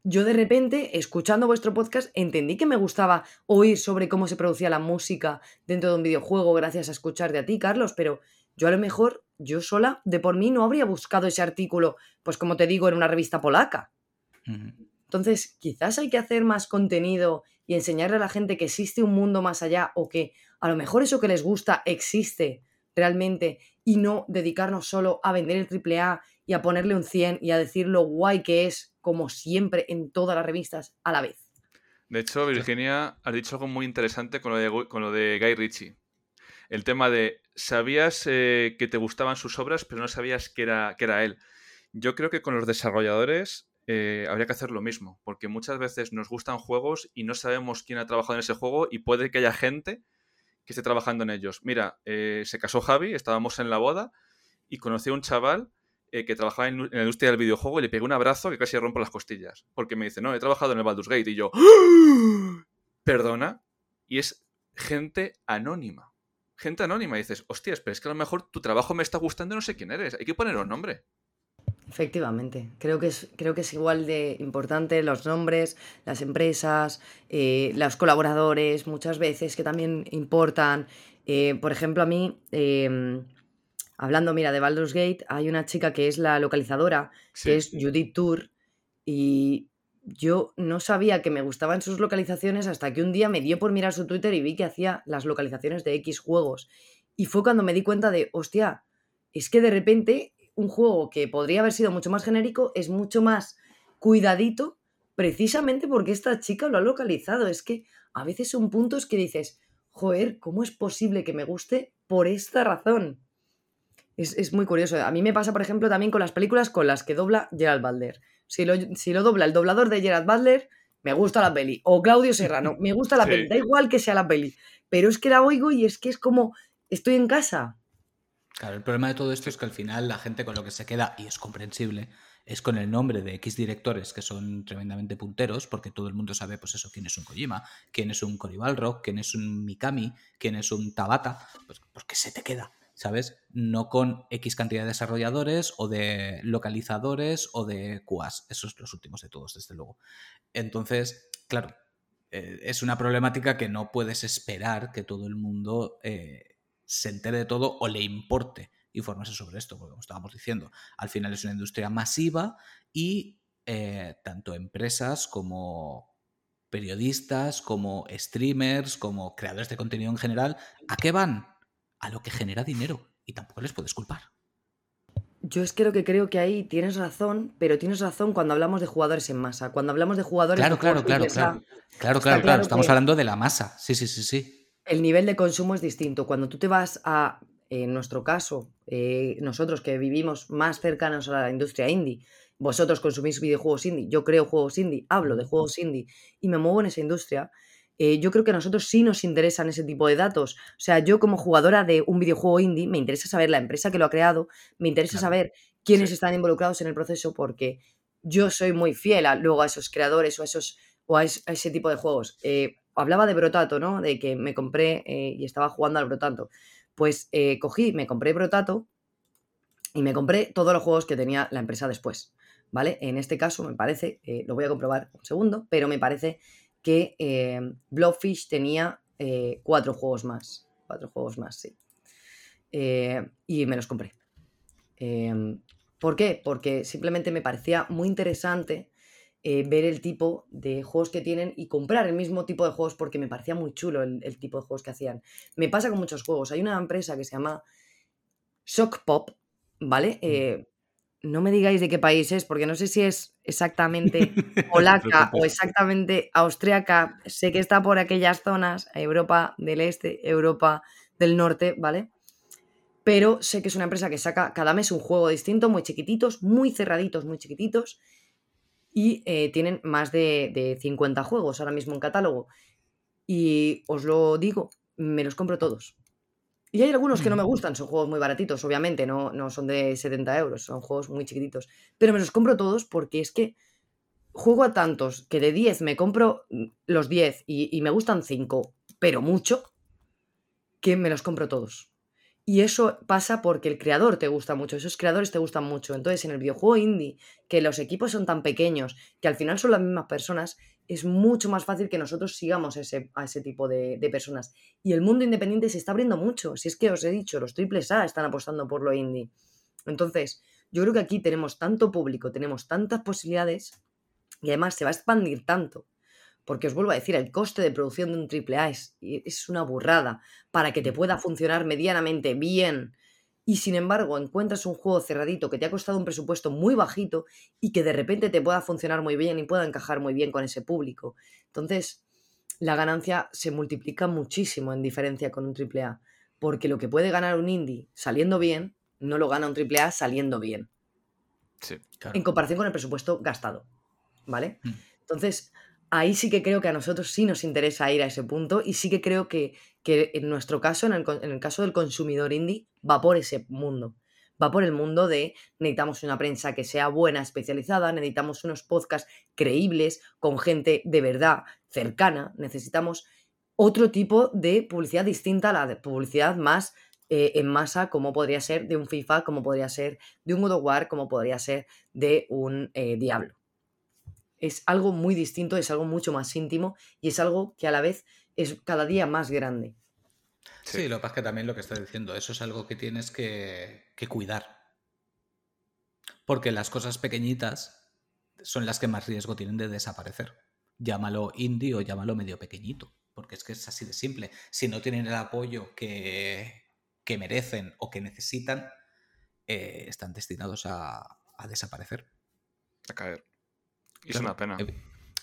S3: yo de repente, escuchando vuestro podcast, entendí que me gustaba oír sobre cómo se producía la música dentro de un videojuego gracias a escuchar de a ti, Carlos, pero yo a lo mejor, yo sola, de por mí, no habría buscado ese artículo, pues como te digo, en una revista polaca. Entonces, quizás hay que hacer más contenido y enseñarle a la gente que existe un mundo más allá o que a lo mejor eso que les gusta existe realmente y no dedicarnos solo a vender el AAA y a ponerle un 100 y a decir lo guay que es, como siempre, en todas las revistas a la vez.
S1: De hecho, Virginia, has dicho algo muy interesante con lo de, con lo de Guy Ritchie. El tema de, sabías eh, que te gustaban sus obras, pero no sabías que era, que era él. Yo creo que con los desarrolladores eh, habría que hacer lo mismo, porque muchas veces nos gustan juegos y no sabemos quién ha trabajado en ese juego y puede que haya gente que esté trabajando en ellos. Mira, eh, se casó Javi, estábamos en la boda y conocí a un chaval que trabajaba en, la industria del videojuego y le pegué un abrazo que casi rompo las costillas. Porque me dice, no, he trabajado en el Baldur's Gate. Y yo, ¡Ah! perdona. Y es gente anónima. Gente anónima. Y dices, hostias, pero es que a lo mejor tu trabajo me está gustando y no sé quién eres. Hay que poner un nombre.
S3: Efectivamente, creo que, es, creo que es igual de importante los nombres, las empresas, eh, los colaboradores, muchas veces que también importan. Eh, por ejemplo, a mí, em, Hablando, mira, de Baldur's Gate, hay una chica que es la localizadora, que es Judith Tour, y yo no sabía que me gustaban sus localizaciones hasta que un día me dio por mirar su Twitter y vi que hacía las localizaciones de X juegos. Y fue cuando me di cuenta de, hostia, es que de repente un juego que podría haber sido mucho más genérico es mucho más cuidadito precisamente porque esta chica lo ha localizado. Es que a veces son puntos que dices, joder, ¿cómo es posible que me guste por esta razón? Es, muy curioso. A mí me pasa, por ejemplo, también con las películas con las que dobla Gerald Butler. Si lo, si lo dobla el doblador de Gerald Butler, me gusta la peli. O Claudio Serrano, me gusta la peli. Da igual que sea la peli. Pero es que la oigo y es que es como, estoy en casa.
S2: Claro, el problema de todo esto es que al final la gente con lo que se queda, y es comprensible, es con el nombre de X directores que son tremendamente punteros, porque todo el mundo sabe, pues eso, quién es un Kojima, quién es un Cory Balrog, quién es un Mikami, quién es un Tabata, pues porque se te queda. ¿Sabes? No con X cantidad de desarrolladores o de localizadores o de QAs. Esos los últimos de todos, desde luego. Entonces, claro, eh, es una problemática que no puedes esperar que todo el mundo eh, se entere de todo o le importe informarse sobre esto, porque como estábamos diciendo, al final es una industria masiva y eh, tanto empresas como periodistas, como streamers, como creadores de contenido en general, ¿a qué van? A lo que genera dinero y tampoco les puedes culpar.
S3: Yo es que que creo que ahí tienes razón, pero tienes razón cuando hablamos de jugadores en masa. Cuando hablamos de jugadores.
S2: Claro, claro, claro, claro. Claro, claro, claro. Estamos hablando de la masa. Sí, sí, sí, sí.
S3: El nivel de consumo es distinto. Cuando tú te vas a, en nuestro caso, eh, nosotros que vivimos más cercanos a la industria indie, vosotros consumís videojuegos indie, yo creo juegos indie, hablo de juegos indie y me muevo en esa industria. Eh, yo creo que a nosotros sí nos interesan ese tipo de datos. O sea, yo como jugadora de un videojuego indie, me interesa saber la empresa que lo ha creado, me interesa saber quiénes están involucrados en el proceso, porque yo soy muy fiel a, luego a esos creadores o a, esos, o a, ese, tipo de juegos. Eh, hablaba de Brotato, ¿no? De que me compré eh, y estaba jugando al Brotato. Pues cogí, me compré Brotato y me compré todos los juegos que tenía la empresa después. ¿Vale? En este caso me parece, lo voy a comprobar un segundo, pero me parece que eh, tenía eh, cuatro juegos más. Cuatro juegos más, sí. Eh, y me los compré. ¿Por qué? Porque simplemente me parecía muy interesante eh, ver el tipo de juegos que tienen y comprar el mismo tipo de juegos porque me parecía muy chulo el, el tipo de juegos que hacían. Me pasa con muchos juegos. Hay una empresa que se llama Shock Pop, ¿vale? Eh, no me digáis de qué país es, porque no sé si es exactamente polaca o exactamente austriaca. Sé que está por aquellas zonas, Europa del Este, Europa del Norte, ¿vale? Pero sé que es una empresa que saca cada mes un juego distinto, muy chiquititos, muy cerraditos, muy chiquititos. Y eh, tienen más de, de 50 juegos ahora mismo en catálogo. Y os lo digo, me los compro todos. Y hay algunos que no me gustan, son juegos muy baratitos, obviamente, no, no son de 70 euros, son juegos muy chiquititos. Pero me los compro todos porque es que juego a tantos que de 10 me compro mm, los 10 y, y me gustan 5, pero mucho, que me los compro todos. Y eso pasa porque el creador te gusta mucho, esos creadores te gustan mucho. Entonces, en el videojuego indie, que los equipos son tan pequeños, que al final son las mismas personas, es mucho más fácil que nosotros sigamos ese, a ese tipo de, de personas. Y el mundo independiente se está abriendo mucho. Si es que os he dicho, los triples A están apostando por lo indie. Entonces, yo creo que aquí tenemos tanto público, tenemos tantas posibilidades y además se va a expandir tanto. Porque os vuelvo a decir, el coste de producción de un triple A es, es una burrada para que te pueda funcionar medianamente bien. Y sin embargo, encuentras un juego cerradito que te ha costado un presupuesto muy bajito y que de repente te pueda funcionar muy bien y pueda encajar muy bien con ese público. Entonces, la ganancia se multiplica muchísimo en diferencia con un triple A. Porque lo que puede ganar un indie saliendo bien, no lo gana un triple A saliendo bien.
S1: Sí.
S2: Claro.
S3: En comparación con el presupuesto gastado. ¿Vale?
S2: Mm.
S3: Entonces, ahí sí que creo que a nosotros sí nos interesa ir a ese punto y sí que creo que, que en nuestro caso, en el, con- en el caso del consumidor indie, va por ese mundo. Va por el mundo de necesitamos una prensa que sea buena, especializada, necesitamos unos podcasts creíbles, con gente de verdad cercana, necesitamos otro tipo de publicidad distinta a la de publicidad más eh, en masa, como podría ser de un FIFA, como podría ser de un God of War, como podría ser de un eh, Diablo es algo muy distinto, es algo mucho más íntimo y es algo que a la vez es cada día más grande.
S2: Sí, lo que pasa es que también lo que estás diciendo, eso es algo que tienes que, que cuidar. Porque las cosas pequeñitas son las que más riesgo tienen de desaparecer. Llámalo indie o llámalo medio pequeñito, porque es que es así de simple. Si no tienen el apoyo que, que merecen o que necesitan, eh, están destinados a, a desaparecer.
S1: A caer. Y es una pena.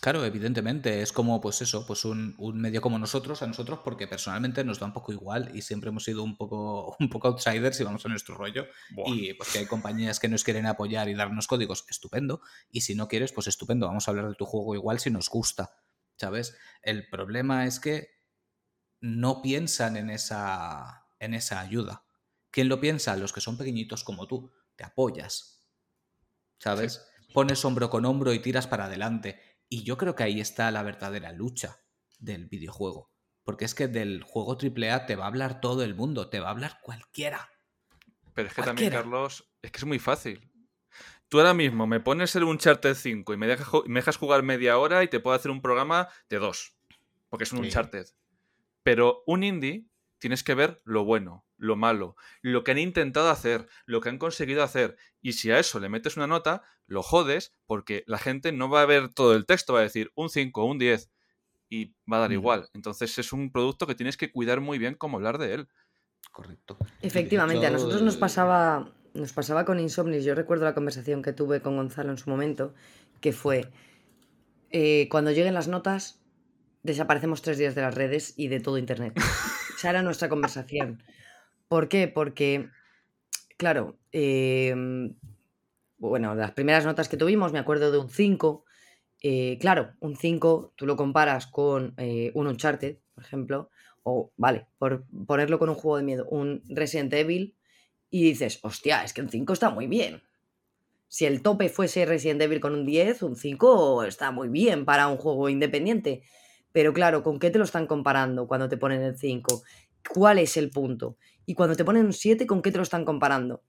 S2: Claro, evidentemente. Es como, pues eso, pues un, un medio como nosotros, a nosotros, porque personalmente nos da un poco igual y siempre hemos sido un poco, un poco outsiders y vamos a nuestro rollo.
S1: Buah.
S2: Y pues que hay compañías que nos quieren apoyar y darnos códigos, estupendo. Y si no quieres, pues estupendo. Vamos a hablar de tu juego igual si nos gusta. ¿Sabes? El problema es que no piensan en esa, en esa ayuda. ¿Quién lo piensa? Los que son pequeñitos como tú. Te apoyas. ¿Sabes? Pones hombro con hombro y tiras para adelante. Y yo creo que ahí está la verdadera lucha del videojuego. Porque es que del juego AAA te va a hablar todo el mundo, te va a hablar cualquiera.
S1: Pero es que también. Carlos, es que es muy fácil. Tú ahora mismo me pones el Uncharted 5 y me dejas, me dejas jugar media hora y te puedo hacer un programa de dos. Porque es un
S2: Sí.
S1: Uncharted. Pero un indie tienes que ver lo bueno, lo malo, lo que han intentado hacer, lo que han conseguido hacer. Y si a eso le metes una nota, lo jodes porque la gente no va a ver todo el texto, va a decir un 5, un 10 y va a dar
S2: Mm.
S1: igual. Entonces es un producto que tienes que cuidar muy bien cómo hablar de él.
S2: Correcto.
S3: Efectivamente, a nosotros nos
S2: el-
S3: pasaba, nos pasaba con Insomnis. Yo recuerdo la conversación que tuve con Gonzalo en su momento, que fue eh, cuando lleguen las notas, desaparecemos tres días de las redes y de todo internet. Esa era nuestra conversación. ¿Por qué? Porque, claro, eh, bueno, las primeras notas que tuvimos, me acuerdo de un 5. eh, claro, un 5 tú lo comparas con eh, un Uncharted, por ejemplo, o, vale, por ponerlo con un juego de miedo, un Resident Evil, y dices, hostia, es que un 5 está muy bien. Si el tope fuese Resident Evil con un 10, un 5 está muy bien para un juego independiente. Pero claro, ¿con qué te lo están comparando cuando te ponen el 5? ¿Cuál es el punto? Y cuando te ponen un 7, ¿con qué te lo están comparando?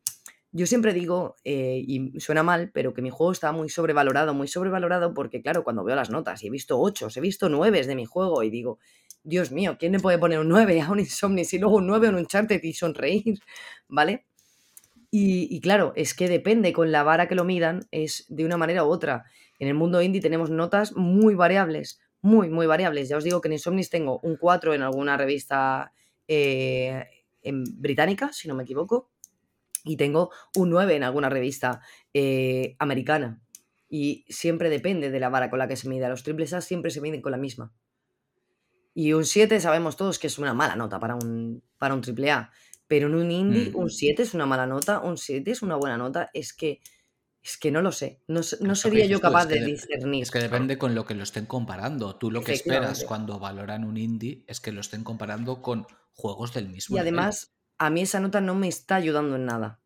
S3: Yo siempre digo, eh, y suena mal, pero que mi juego está muy sobrevalorado, muy sobrevalorado porque, claro, cuando veo las notas y he visto 8, he visto 9 de mi juego y digo, Dios mío, ¿quién le puede poner un 9 a un Insomnis y luego un 9 a un Uncharted y sonreír? ¿Vale? Y, claro, es que depende, con la vara que lo midan, es de una manera u otra. En el mundo indie tenemos notas muy variables, muy, muy variables. Ya os digo que en Insomnis tengo un 4 en alguna revista eh, en británica, si no me equivoco, y tengo un 9 en alguna revista eh, americana. Y siempre depende de la vara con la que se mida. Los triples A siempre se miden con la misma. Y un 7 sabemos todos que es una mala nota para un, para un triple A. Pero en un indie, un 7 es una mala nota, un 7 es una buena nota. Es que, es que no lo sé. No, no sería yo capaz de discernir.
S2: Es que depende con lo que lo estén comparando. Tú lo que esperas cuando valoran un indie es que lo estén comparando con juegos del mismo.
S3: Y además, a mí esa nota no me está ayudando en nada.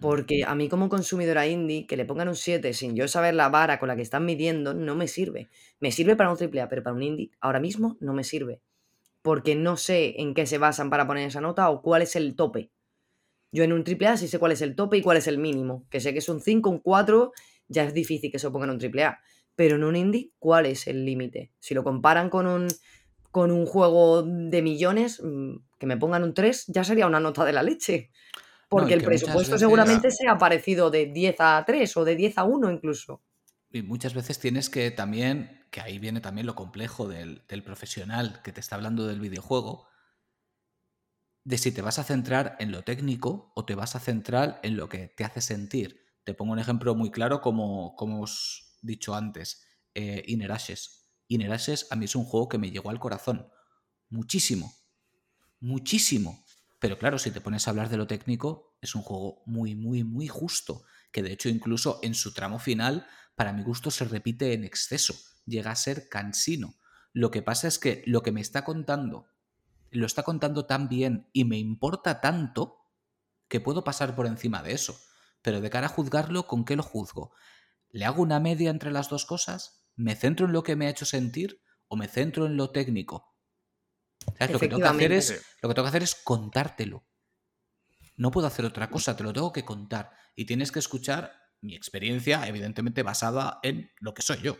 S3: Porque a mí como consumidora indie, que le pongan un 7 sin yo saber la vara con la que están midiendo, no me sirve. Me sirve para un AAA, pero para un indie ahora mismo no me sirve. Porque no sé en qué se basan para poner esa nota o cuál es el tope. Yo en un AAA sí sé cuál es el tope y cuál es el mínimo. Que sé que es un 5, un 4, ya es difícil que se ponga en un AAA. Pero en un indie, ¿cuál es el límite? Si lo comparan con un, con un juego de millones, mm, que me pongan un 3, ya sería una nota de la leche. Porque el presupuesto seguramente sea parecido de 10 a 3 o de 10 a 1 incluso.
S2: Y muchas veces tienes que también, que ahí viene también lo complejo del, profesional que te está hablando del videojuego, de si te vas a centrar en lo técnico o te vas a centrar en lo que te hace sentir. Te pongo un ejemplo muy claro como, como os he dicho antes, eh, Inner Ashes. Inner Ashes a mí es un juego que me llegó al corazón. Muchísimo. Muchísimo. Pero claro, si te pones a hablar de lo técnico, es un juego muy, muy, muy justo, que de hecho incluso en su tramo final, para mi gusto, se repite en exceso, llega a ser cansino. Lo que pasa es que lo que me está contando, lo está contando tan bien y me importa tanto que puedo pasar por encima de eso. Pero de cara a juzgarlo, ¿con qué lo juzgo? ¿Le hago una media entre las dos cosas? ¿Me centro en lo que me ha hecho sentir o me centro en lo técnico? Lo que, tengo que hacer es, lo que tengo que hacer es contártelo. No puedo hacer otra cosa, te lo tengo que contar. Y tienes que escuchar mi experiencia, evidentemente basada en lo que soy yo.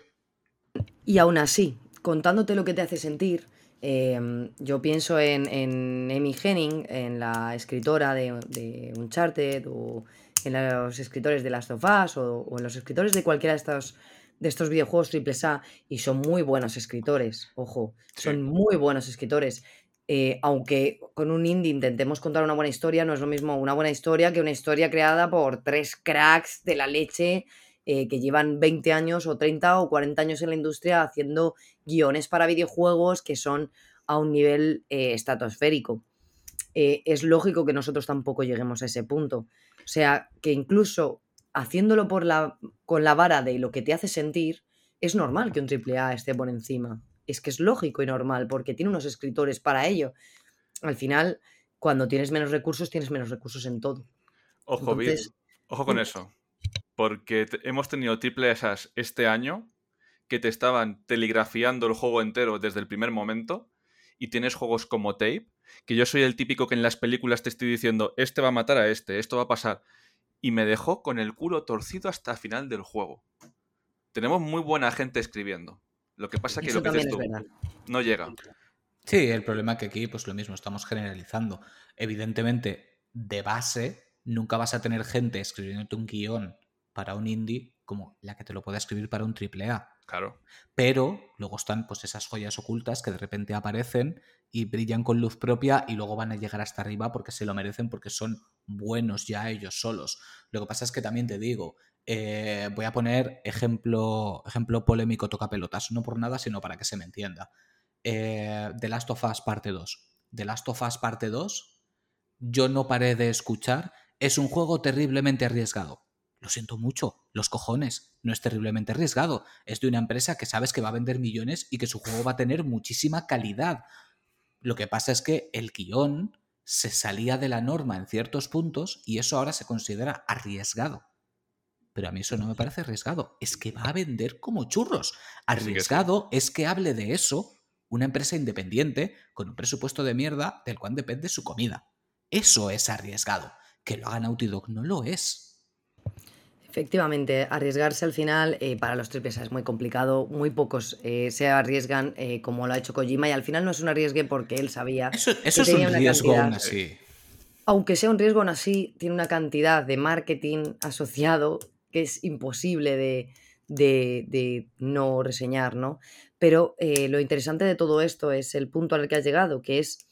S3: Y aún así, contándote lo que te hace sentir, em, yo pienso en, en Amy Henning, en la escritora de, de Uncharted, o en los escritores de Last of Us, o en los escritores de cualquiera de estos de estos videojuegos triple A y son muy buenos escritores, ojo, son muy buenos escritores. Eh, aunque con un indie intentemos contar una buena historia, no es lo mismo una buena historia que una historia creada por tres cracks de la leche eh, que llevan 20 años o 30 o 40 años en la industria haciendo guiones para videojuegos que son a un nivel eh, estratosférico. es lógico que nosotros tampoco lleguemos a ese punto. O sea, que incluso haciéndolo por la, con la vara de lo que te hace sentir, es normal que un AAA esté por encima. Es que es lógico y normal, porque tiene unos escritores para ello. Al final, cuando tienes menos recursos, tienes menos recursos en todo.
S1: Ojo, bien, ojo con eso. Porque hemos tenido triple esas este año que te estaban telegrafiando el juego entero desde el primer momento. Y tienes juegos como Tape, que yo soy el típico que en las películas te estoy diciendo, este va a matar a este, esto va a pasar y me dejó con el culo torcido hasta el final del juego. Tenemos muy buena gente escribiendo. Lo que pasa es que lo que dices tú no llega.
S2: Sí, el problema es que aquí, pues lo mismo, estamos generalizando. Evidentemente, de base, nunca vas a tener gente escribiéndote un guion para un indie como la que te lo pueda escribir para un triple A.
S1: Claro.
S2: Pero luego están pues esas joyas ocultas que de repente aparecen y brillan con luz propia y luego van a llegar hasta arriba porque se lo merecen, porque son buenos ya ellos solos. Lo que pasa es que también te digo, eh, voy a poner ejemplo, ejemplo polémico toca pelotas, no por nada, sino para que se me entienda. Eh, The Last of Us parte 2. The Last of Us parte 2, yo no paré de escuchar, es un juego terriblemente arriesgado. Lo siento mucho, los cojones, no es terriblemente arriesgado. Es de una empresa que sabes que va a vender millones y que su juego va a tener muchísima calidad. Lo que pasa es que el guion se salía de la norma en ciertos puntos y eso ahora se considera arriesgado. Pero a mí eso no me parece arriesgado, es que va a vender como churros. Arriesgado es que hable de eso una empresa independiente con un presupuesto de mierda del cual depende su comida. Eso es arriesgado. Que lo haga Naughty Dog no lo es.
S3: Efectivamente, arriesgarse al final eh, para los triples es muy complicado. Muy pocos eh, se arriesgan eh, como lo ha hecho Kojima y al final no es un arriesgue porque él sabía.
S2: Eso, es un riesgo aún así.
S3: aunque sea un riesgo aún así, tiene una cantidad de marketing asociado que es imposible de, de, de no reseñar, ¿no? Pero lo interesante de todo esto es el punto al que has llegado, que es,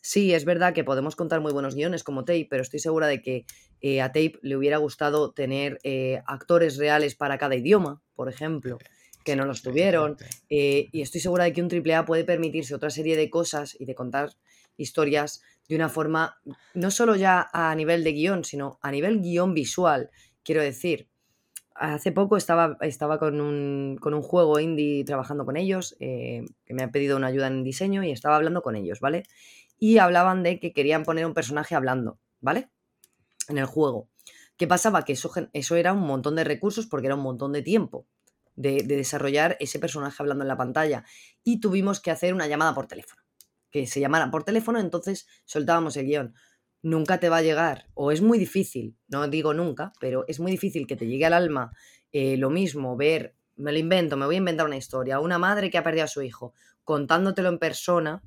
S3: sí, es verdad que podemos contar muy buenos guiones como Tape, pero estoy segura de que eh, a Tape le hubiera gustado tener eh, actores reales para cada idioma, por ejemplo, que no los tuvieron. y estoy segura de que un AAA puede permitirse otra serie de cosas y de contar historias de una forma, no solo ya a nivel de guion, sino a nivel guion visual. Quiero decir, hace poco estaba, estaba con, un, con un juego indie trabajando con ellos, eh, que me han pedido una ayuda en diseño y estaba hablando con ellos, ¿vale? Y hablaban de que querían poner un personaje hablando, ¿vale? En el juego. ¿Qué pasaba? Que eso, eso era un montón de recursos porque era un montón de tiempo de, de desarrollar ese personaje hablando en la pantalla. Y tuvimos que hacer una llamada por teléfono. Que se llamara por teléfono, entonces soltábamos el guion nunca te va a llegar, o es muy difícil, no digo nunca, pero es muy difícil que te llegue al alma eh, lo mismo, ver, me lo invento, me voy a inventar una historia, una madre que ha perdido a su hijo, contándotelo en persona,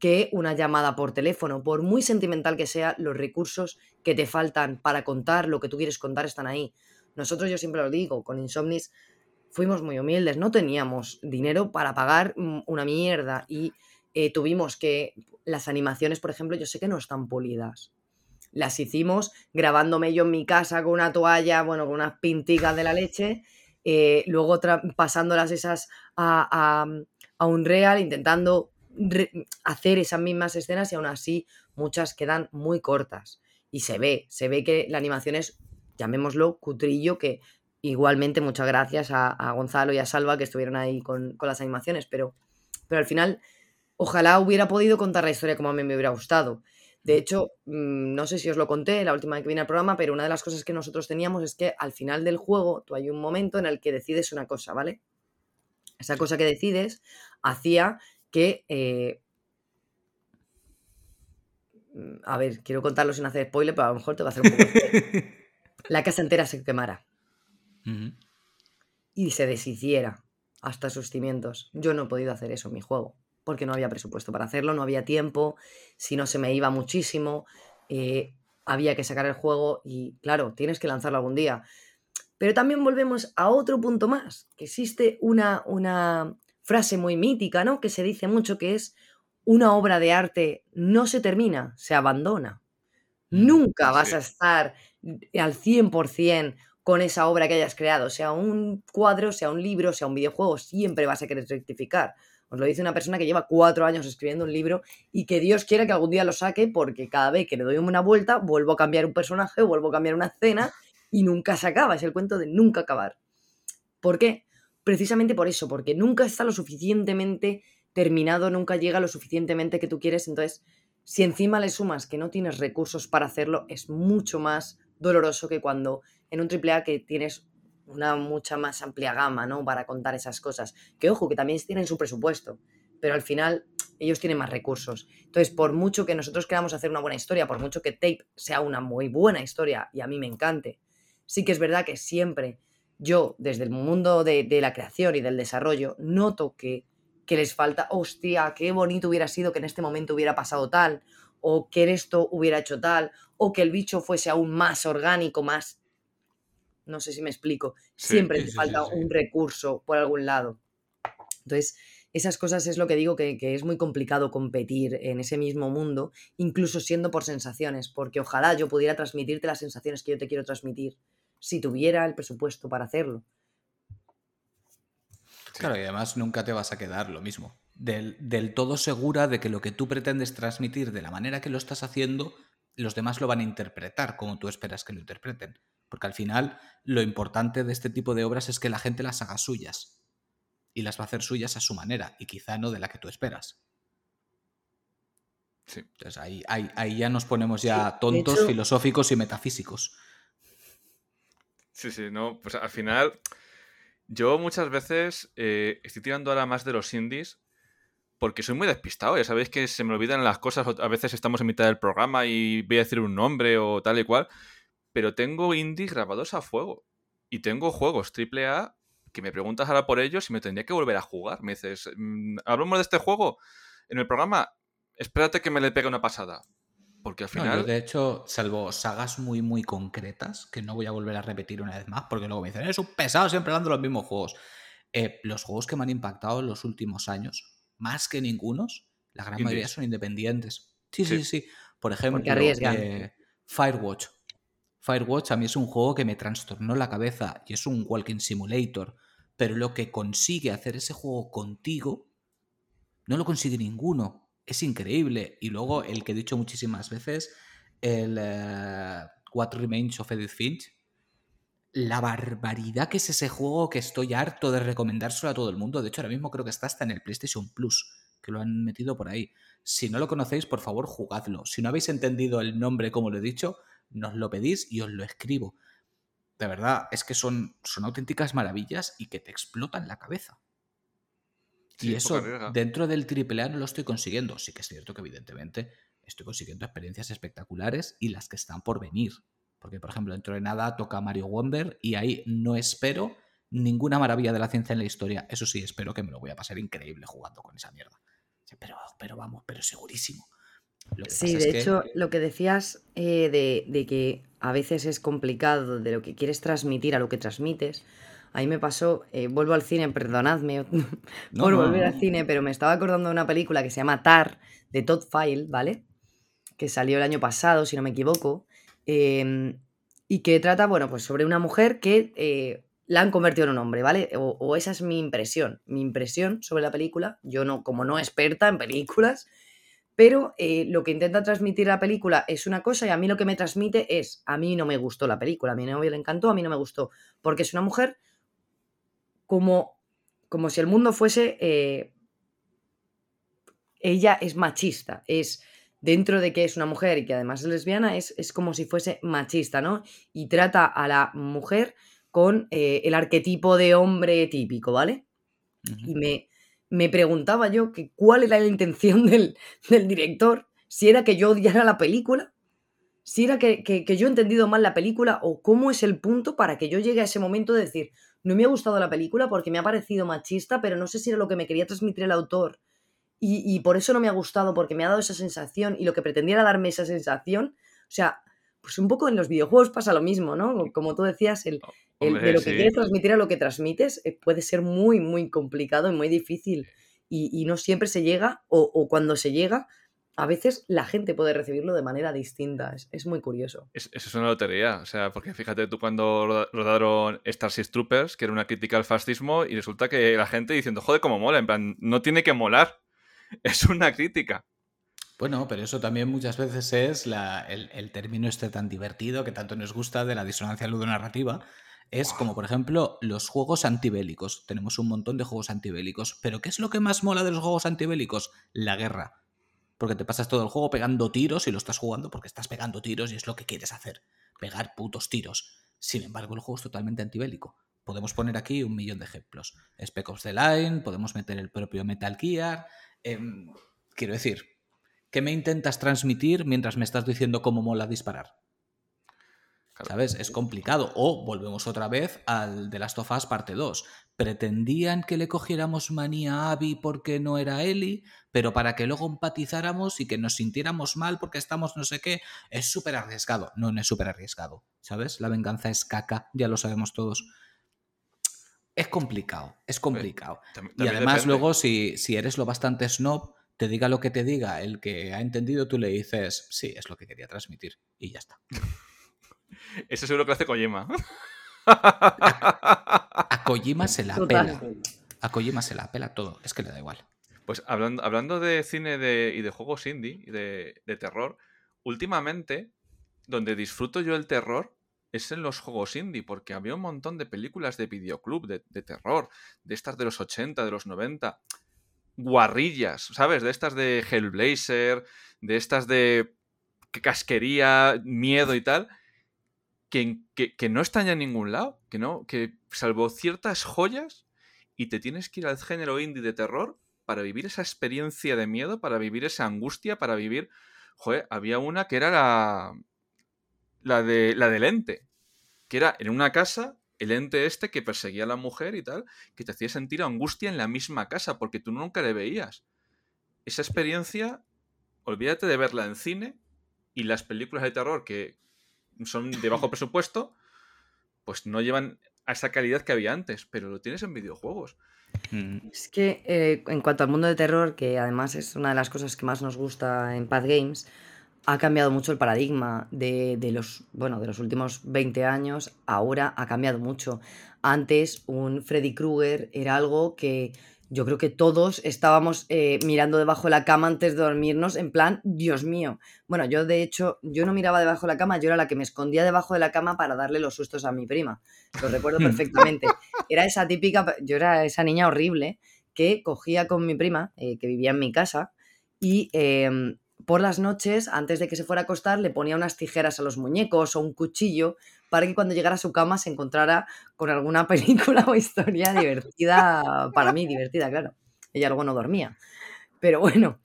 S3: que una llamada por teléfono, por muy sentimental que sea, los recursos que te faltan para contar lo que tú quieres contar están ahí. Nosotros, yo siempre lo digo, con Insomnis fuimos muy humildes, no teníamos dinero para pagar mm, una mierda y eh, tuvimos que, las animaciones, por ejemplo, yo sé que no están polidas las hicimos grabándome yo en mi casa con una toalla, bueno, con unas pinticas de la leche, eh, luego pasándolas esas a, a, un real, intentando hacer esas mismas escenas y aún así muchas quedan muy cortas. Y se ve, se ve que la animación es, llamémoslo, cutrillo, que igualmente muchas gracias a, Gonzalo y a Salva que estuvieron ahí con, con, las animaciones, pero, pero al final ojalá hubiera podido contar la historia como a mí me hubiera gustado. De hecho, mm, no sé si os lo conté la última vez que vine al programa, pero una de las cosas que nosotros teníamos es que al final del juego tú hay un momento en el que decides una cosa, ¿vale? Esa cosa que decides hacía que... Eh, mm, a ver, quiero contarlo sin hacer spoiler, pero a lo mejor te va a hacer un poco... la casa entera se quemara. Y se deshiciera hasta sus cimientos. Yo no he podido hacer eso en mi juego porque no había presupuesto para hacerlo, no había tiempo, si no se me iba muchísimo, eh, había que sacar el juego y claro, tienes que lanzarlo algún día. Pero también volvemos a otro punto más, que existe una, una frase muy mítica, ¿no? Que se dice mucho que es una obra de arte no se termina, se abandona. Mm, Nunca vas a estar al 100% con esa obra que hayas creado, sea un cuadro, sea un libro, sea un videojuego, siempre vas a querer rectificar. Os lo dice una persona que lleva cuatro años escribiendo un libro y que Dios quiera que algún día lo saque porque cada vez que le doy una vuelta vuelvo a cambiar un personaje, vuelvo a cambiar una escena y nunca se acaba. Es el cuento de nunca acabar. ¿Por qué? Precisamente por eso, porque nunca está lo suficientemente terminado, nunca llega lo suficientemente que tú quieres. Entonces, si encima le sumas que no tienes recursos para hacerlo, es mucho más doloroso que cuando en un AAA que tienes una mucha más amplia gama, ¿no? Para contar esas cosas. Que ojo, que también tienen su presupuesto, pero al final ellos tienen más recursos. Entonces, por mucho que nosotros queramos hacer una buena historia, por mucho que Tape sea una muy buena historia y a mí me encante, sí que es verdad que siempre yo, desde el mundo de, la creación y del desarrollo, noto que, que les falta, hostia, qué bonito hubiera sido que en este momento hubiera pasado tal, o que esto hubiera hecho tal, o que el bicho fuese aún más orgánico, más no sé si me explico. Siempre te falta un recurso por algún lado. Entonces, esas cosas es lo que digo que, es muy complicado competir en ese mismo mundo, incluso siendo por sensaciones, porque ojalá yo pudiera transmitirte las sensaciones que yo te quiero transmitir si tuviera el presupuesto para hacerlo.
S2: Claro, y además nunca te vas a quedar lo mismo. Del, del, todo segura de que lo que tú pretendes transmitir de la manera que lo estás haciendo, los demás lo van a interpretar como tú esperas que lo interpreten. Porque al final lo importante de este tipo de obras es que la gente las haga suyas. Y las va a hacer suyas a su manera, y quizá no de la que tú esperas. Sí. Entonces ahí, ahí, ya nos ponemos ya tontos, filosóficos y metafísicos.
S1: Sí, sí, no. Pues al final, yo muchas veces eh, estoy tirando ahora más de los indies porque soy muy despistado. Ya sabéis que se me olvidan las cosas. A veces estamos en mitad del programa y voy a decir un nombre o tal y cual pero tengo indies grabados a fuego. Y tengo juegos AAA que me preguntas ahora por ellos y me tendría que volver a jugar. Me dices, mm, hablamos de este juego en el programa, espérate que me le pegue una pasada. Porque al
S2: No,
S1: final.
S2: yo de hecho, salvo sagas muy, muy concretas, que no voy a volver a repetir una vez más, porque luego me dicen, es un pesado siempre hablando los mismos juegos. Eh, los juegos que me han impactado en los últimos años, más que ningunos, la gran mayoría son independientes. Sí, sí,
S1: Sí.
S2: sí. Por ejemplo, eh, Firewatch. Firewatch a mí es un juego que me trastornó la cabeza y es un walking simulator, pero lo que consigue hacer ese juego contigo no lo consigue ninguno. Es increíble. Y luego el que he dicho muchísimas veces, el eh, What Remains of Edith Finch. La barbaridad que es ese juego que estoy harto de recomendárselo a todo el mundo. De hecho, ahora mismo creo que está hasta en el PlayStation Plus, que lo han metido por ahí. Si no lo conocéis, por favor, jugadlo. Si no habéis entendido el nombre como lo he dicho, nos lo pedís y os lo escribo. De verdad, es que son, son auténticas maravillas y que te explotan la cabeza.
S1: Sí,
S2: y eso dentro del AAA no lo estoy consiguiendo. Sí que es cierto que evidentemente estoy consiguiendo experiencias espectaculares y las que están por venir. Porque, por ejemplo, dentro de nada toca Mario Wonder y ahí no espero ninguna maravilla de la ciencia en la historia. Eso sí, espero que me lo voy a pasar increíble jugando con esa mierda. Pero, pero vamos, pero segurísimo. Lo que
S3: Sí,
S2: pasa es
S3: de
S2: que-
S3: hecho, lo que decías eh, de, de que a veces es complicado de lo que quieres transmitir a lo que transmites, ahí me pasó, eh, vuelvo al cine, perdonadme
S2: No,
S3: por volver
S2: no.
S3: al cine, pero me estaba acordando de una película que se llama Tar, de Todd File, ¿vale? Que salió el año pasado, si no me equivoco, eh, y que trata, bueno, pues sobre una mujer que eh, la han convertido en un hombre, ¿vale? O, o esa es mi impresión, mi impresión sobre la película, yo no, como no experta en películas, pero eh, lo que intenta transmitir la película es una cosa y a mí lo que me transmite es, a mí no me gustó la película, a mi novio le encantó, a mí no me gustó, porque es una mujer como, como si el mundo fuese... eh, ella es machista, es dentro de que es una mujer y que además es lesbiana, es, es como si fuese machista, ¿no? Y trata a la mujer con eh, el arquetipo de hombre típico, ¿vale? Y me, me preguntaba yo que cuál era la intención del, del director, si era que yo odiara la película, si era que, que- que yo he entendido mal la película o cómo es el punto para que yo llegue a ese momento de decir, no me ha gustado la película porque me ha parecido machista, pero no sé si era lo que me quería transmitir el autor y, y por eso no me ha gustado porque me ha dado esa sensación y lo que pretendía era darme esa sensación. O sea, pues un poco en los videojuegos pasa lo mismo, ¿no? Como tú decías, el, el-
S1: Hombre,
S3: de lo que
S1: sí.
S3: quieres transmitir a lo que transmites eh, puede ser muy, muy complicado y muy difícil. Y, y no siempre se llega, o, o cuando se llega, a veces la gente puede recibirlo de manera distinta. Es, es muy curioso.
S1: Es- eso es una lotería, o sea, porque fíjate tú cuando roda- rodaron Starship Troopers, que era una crítica al fascismo, y resulta que la gente diciendo, joder, cómo mola, en plan, no tiene que molar, es una crítica.
S2: Bueno, pero eso también muchas veces es la- el, el término este tan divertido que tanto nos gusta de la disonancia ludonarrativa. Es como, por ejemplo, los juegos antibélicos. Tenemos un montón de juegos antibélicos. Pero ¿qué es lo que más mola de los juegos antibélicos? La guerra. Porque te pasas todo el juego pegando tiros y lo estás jugando porque estás pegando tiros y es lo que quieres hacer. Pegar putos tiros. Sin embargo, el juego es totalmente antibélico. Podemos poner aquí un millón de ejemplos. Spec Ops The Line, podemos meter el propio Metal Gear. em, quiero decir, ¿qué me intentas transmitir mientras me estás diciendo cómo mola disparar?
S1: Claro.
S2: ¿Sabes? Es complicado. O volvemos otra vez al de Last of Us parte 2. Pretendían que le cogiéramos manía a Abby porque no era Ellie, pero para que luego empatizáramos y que nos sintiéramos mal porque estamos no sé qué. Es súper arriesgado. No, no es súper arriesgado. ¿Sabes? La venganza es caca, ya lo sabemos todos. Es complicado, es complicado. Y
S1: también
S2: además
S1: depende.
S2: luego si, si eres lo bastante snob, te diga lo que te diga, el que ha entendido, tú le dices, sí, es lo que quería transmitir. Y ya está.
S1: Eso que lo hace Kojima.
S2: A Kojima se la pela. A Kojima se la pela todo. Es que le da igual.
S1: Pues hablando, hablando de cine de- y de juegos indie y de, de terror, últimamente, donde disfruto yo el terror es en los juegos indie, porque había un montón de películas de videoclub de, de terror, de estas de los 80, de los 90, guarrillas, ¿sabes? De estas de Hellblazer, de estas de que casquería, miedo y tal, que, no están ya en ningún lado, que no, que salvo ciertas joyas, y te tienes que ir al género indie de terror para vivir esa experiencia de miedo, para vivir esa angustia, para vivir. Joder, había una que era la. La, de, la del ente. Que era en una casa, el ente este que perseguía a la mujer y tal, que te hacía sentir angustia en la misma casa, porque tú nunca le veías. Esa experiencia, olvídate de verla en cine, y las películas de terror que son de bajo presupuesto, pues no llevan a esa calidad que había antes, pero lo tienes en videojuegos.
S3: Mm. Es que eh, en cuanto al mundo de terror, que además es una de las cosas que más nos gusta en Path Games, ha cambiado mucho el paradigma de, de, los, bueno, de los últimos 20 años. Ahora ha cambiado mucho. Antes un Freddy Krueger era algo que yo creo que todos estábamos eh, mirando debajo de la cama antes de dormirnos, en plan, Dios mío. Bueno, yo de hecho, yo no miraba debajo de la cama, yo era la que me escondía debajo de la cama para darle los sustos a mi prima. Lo recuerdo perfectamente. Era esa típica, yo era esa niña horrible que cogía con mi prima, eh, que vivía en mi casa, y em, por las noches, antes de que se fuera a acostar, le ponía unas tijeras a los muñecos o un cuchillo para que cuando llegara a su cama se encontrara con alguna película o historia divertida, para mí divertida, claro. Ella luego no dormía. Pero bueno,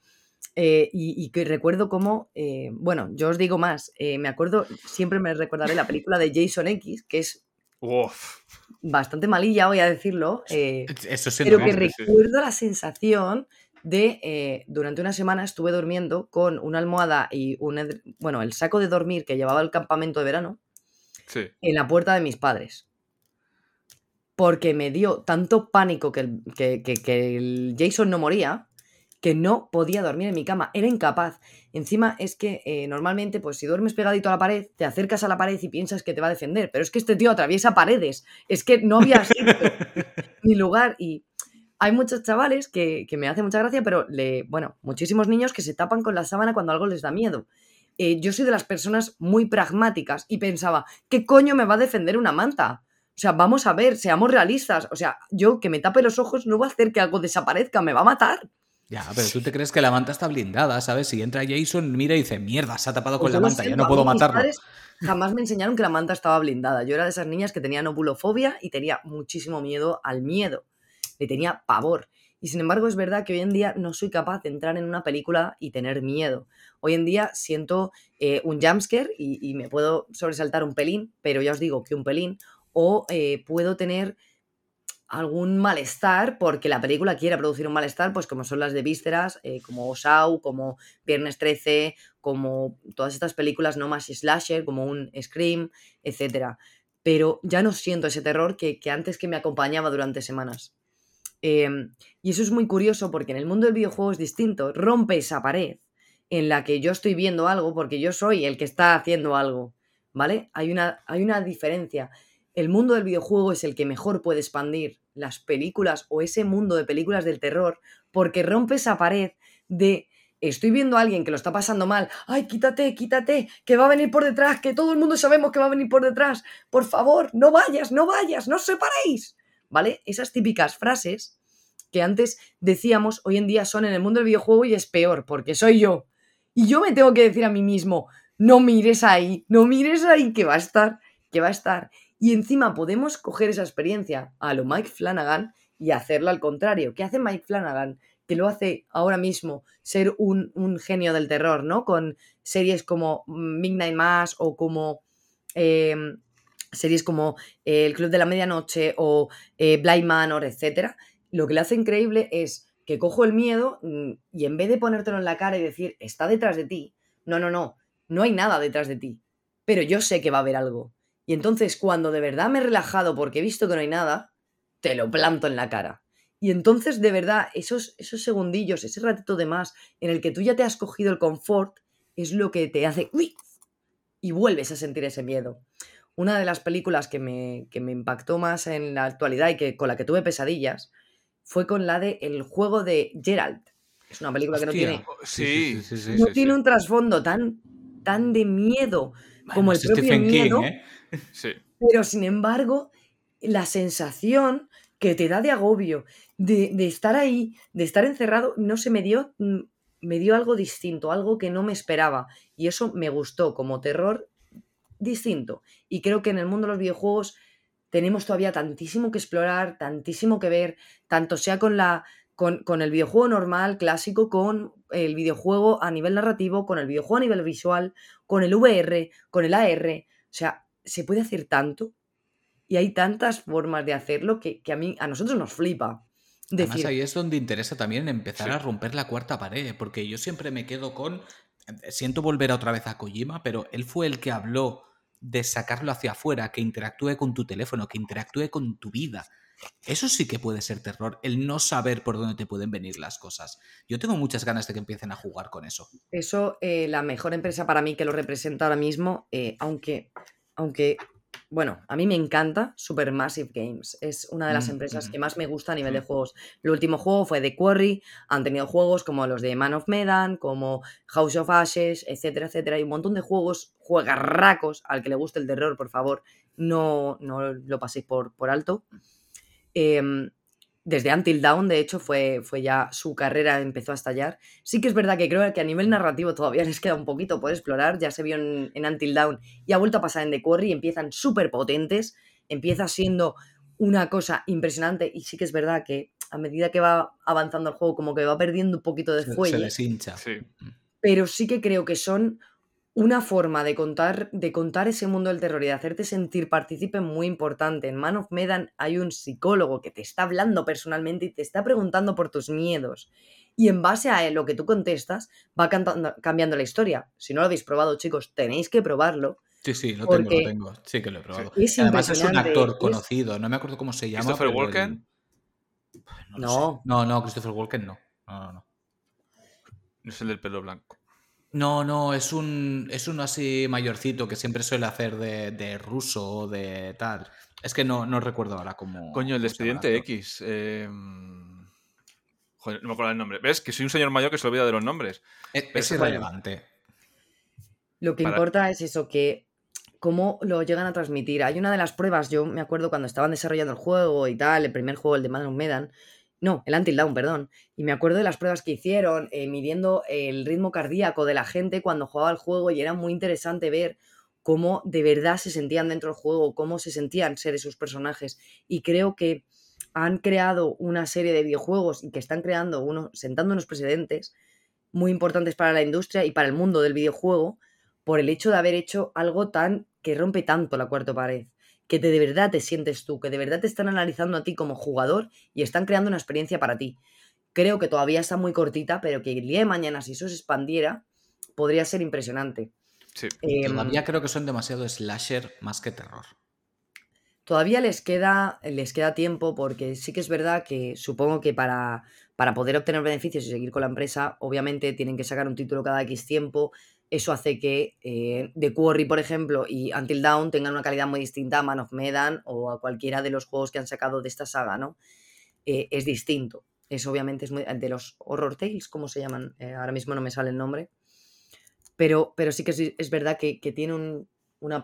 S3: eh, y, que recuerdo cómo, eh, bueno, yo os digo más, eh, me acuerdo, siempre me recordaré la película de Jason X, que es bastante malilla, voy a decirlo, Eso pero que recuerdo la sensación de, durante una semana estuve durmiendo con una almohada y un, bueno, el saco de dormir que llevaba el campamento de verano, en la puerta de mis padres. Porque me dio tanto pánico que el, que, el Jason no moría que no podía dormir en mi cama, era incapaz. Encima es que eh, normalmente, pues si duermes pegadito a la pared, te acercas a la pared y piensas que te va a defender, pero es que este tío atraviesa paredes, es que no había mi lugar y hay muchos chavales que, que, me hace mucha gracia, pero le, bueno, muchísimos niños que se tapan con la sábana cuando algo les da miedo. Eh, yo soy de las personas muy pragmáticas y pensaba, ¿qué coño me va a defender una manta? O sea, vamos a ver, seamos realistas. O sea, yo que me tape los ojos no va a hacer que algo desaparezca, me va a matar.
S2: Ya, pero tú te crees que la manta está blindada, ¿sabes? Si entra Jason, mira y dice, mierda, se ha tapado con la manta, ya no puedo matarlo.
S3: jamás me enseñaron que la manta estaba blindada. Yo era de esas niñas que tenían opulofobia y tenía muchísimo miedo al miedo. Le tenía pavor. Y sin embargo es verdad que hoy en día no soy capaz de entrar en una película y tener miedo. Hoy en día siento eh, un jumpscare y, y, me puedo sobresaltar un pelín, pero ya os digo que un pelín, o eh, puedo tener algún malestar porque la película quiere producir un malestar, pues como son las de Vísceras, eh, como Osau, como Viernes 13, como todas estas películas no más slasher, como un Scream, etc. Pero ya no siento ese terror que, que antes que me acompañaba durante semanas. Em, y eso es muy curioso porque en el mundo del videojuego es distinto. Rompe esa pared en la que yo estoy viendo algo porque yo soy el que está haciendo algo. ¿Vale? Hay una, hay una diferencia. El mundo del videojuego es el que mejor puede expandir las películas o ese mundo de películas del terror porque rompe esa pared de estoy viendo a alguien que lo está pasando mal, ay, quítate, quítate, que va a venir por detrás, que todo el mundo sabemos que va a venir por detrás, por favor, no vayas, no vayas, no os separéis. ¿Vale? Esas típicas frases que antes decíamos, hoy en día son en el mundo del videojuego y es peor, porque soy yo. Y yo me tengo que decir a mí mismo, no mires ahí, no mires ahí, que va a estar, que va a estar. Y encima podemos coger esa experiencia a lo Mike Flanagan y hacerla al contrario. ¿Qué hace Mike Flanagan? Que lo hace ahora mismo ser un, genio del terror, ¿no? Con series como Midnight Mass o como em, series como eh, El Club de la Medianoche o eh, Blind Manor, etc., lo que le hace increíble es que cojo el miedo mm, y en vez de ponértelo en la cara y decir, está detrás de ti, no, no, no, no hay nada detrás de ti, pero yo sé que va a haber algo. Y entonces cuando de verdad me he relajado porque he visto que no hay nada, te lo planto en la cara. Y entonces de verdad esos, esos segundillos, ese ratito de más en el que tú ya te has cogido el confort, es lo que te hace... ¡Uy! Y vuelves a sentir ese miedo una de las películas que me, me, impactó más en la actualidad y que con la que tuve pesadillas fue con la de El juego de Gerald. Es una película que no tiene,
S1: sí,
S3: no tiene un trasfondo tan, tan de miedo como el propio miedo. ¿eh? Pero sin embargo, la sensación que te da de agobio, de, de, estar ahí, de estar encerrado, no se me dio, mm, me dio algo distinto, algo que no me esperaba. Y eso me gustó como terror distinto. Y creo que en el mundo de los videojuegos tenemos todavía tantísimo que explorar, tantísimo que ver, tanto sea con la. Con, el videojuego normal, clásico, con el videojuego a nivel narrativo, con el videojuego a nivel visual, con el VR, con el AR. O sea, se puede hacer tanto y hay tantas formas de hacerlo que, a mí, a nosotros nos flipa.
S2: Además, ahí es donde interesa también empezar a romper la cuarta pared, porque yo siempre me quedo con siento volver otra vez a Kojima, pero él fue el que habló de sacarlo hacia afuera, que interactúe con tu teléfono, que interactúe con tu vida. Eso sí que puede ser terror, el no saber por dónde te pueden venir las cosas. Yo tengo muchas ganas de que empiecen a jugar con eso.
S3: Eso, eh, la mejor empresa para mí que lo representa ahora mismo, eh, aunque, aunque bueno, a mí me encanta Supermassive Games. Es una de las
S2: Mm,
S3: empresas que más me gusta a nivel de juegos. El último juego fue The Quarry. Han tenido juegos como los de Man of Medan, como House of Ashes, etcétera, etcétera. Hay un montón de juegos, juegarracos, al que le guste el terror, por favor, no, no lo paséis por, por alto. Em, desde Until Dawn, de hecho, fue, fue ya su carrera empezó a estallar. Sí que es verdad que creo que a nivel narrativo todavía les queda un poquito por explorar. Ya se vio en, en Until Dawn y ha vuelto a pasar en The Quarry. Empiezan súper potentes. Empieza siendo una cosa impresionante. Y sí que es verdad que a medida que va avanzando el juego, como que va perdiendo un poquito de
S2: Se, se
S3: fuelle
S2: les hincha.
S1: Sí.
S3: pero sí que creo que son una forma de contar, de contar ese mundo del terror y de hacerte sentir partícipe muy importante. En Man of Medan hay un psicólogo que te está hablando personalmente y te está preguntando por tus miedos. Y en base a lo que tú contestas, va cantando- cambiando la historia. Si no lo habéis probado, chicos, tenéis que probarlo.
S2: Sí, sí, lo tengo, lo tengo. Sí que lo he probado.
S3: es
S2: Además es un actor
S3: es-
S2: conocido, no me acuerdo cómo se llama.
S1: ¿Christopher
S2: el-
S1: Walken?
S2: No, lo
S3: No.
S2: sé. no, no, Christopher Walken no. No, no, no.
S1: No es el del pelo blanco.
S2: No, no, es un, es uno así mayorcito que siempre suele hacer de, de ruso o de tal. Es que no, no recuerdo ahora cómo.
S1: Coño, el de Expediente. X. eh, Joder, no me acuerdo el nombre. ¿Ves? Que soy un señor mayor que se olvida de los nombres.
S2: Es,
S1: Pero
S2: es
S1: vale.
S2: irrelevante.
S3: Lo que
S1: Para-
S3: importa es eso, que cómo lo llegan a transmitir. Hay una de las pruebas, yo me acuerdo cuando estaban desarrollando el juego y tal, el primer juego, el de Man of Medan, no, el Until Dawn, perdón, y me acuerdo de las pruebas que hicieron, eh, midiendo el ritmo cardíaco de la gente cuando jugaba el juego y era muy interesante ver cómo de verdad se sentían dentro del juego, cómo se sentían ser esos personajes. Y creo que han creado una serie de videojuegos y que están creando uno, sentando unos precedentes muy importantes para la industria y para el mundo del videojuego por el hecho de haber hecho algo tan que rompe tanto la cuarta pared, que te- de verdad te sientes tú, que de verdad te están analizando a ti como jugador y están creando una experiencia para ti. Creo que todavía está muy cortita, pero que el día de mañana, si eso se expandiera, podría ser impresionante.
S1: Sí.
S3: Em,
S2: Todavía creo que son demasiado slasher más que terror.
S3: Todavía les queda, les queda tiempo porque sí que es verdad que supongo que para, para poder obtener beneficios y seguir con la empresa, obviamente tienen que sacar un título cada X tiempo. Eso hace que eh, The Quarry, por ejemplo, y Until Dawn tengan una calidad muy distinta a Man of Medan o a cualquiera de los juegos que han sacado de esta saga, ¿no? Eh, es distinto. Eso obviamente es muy, de los Horror Tales, ¿cómo se llaman? Eh, ahora mismo no me sale el nombre. Pero, pero sí que es, es verdad que, que tiene un- una,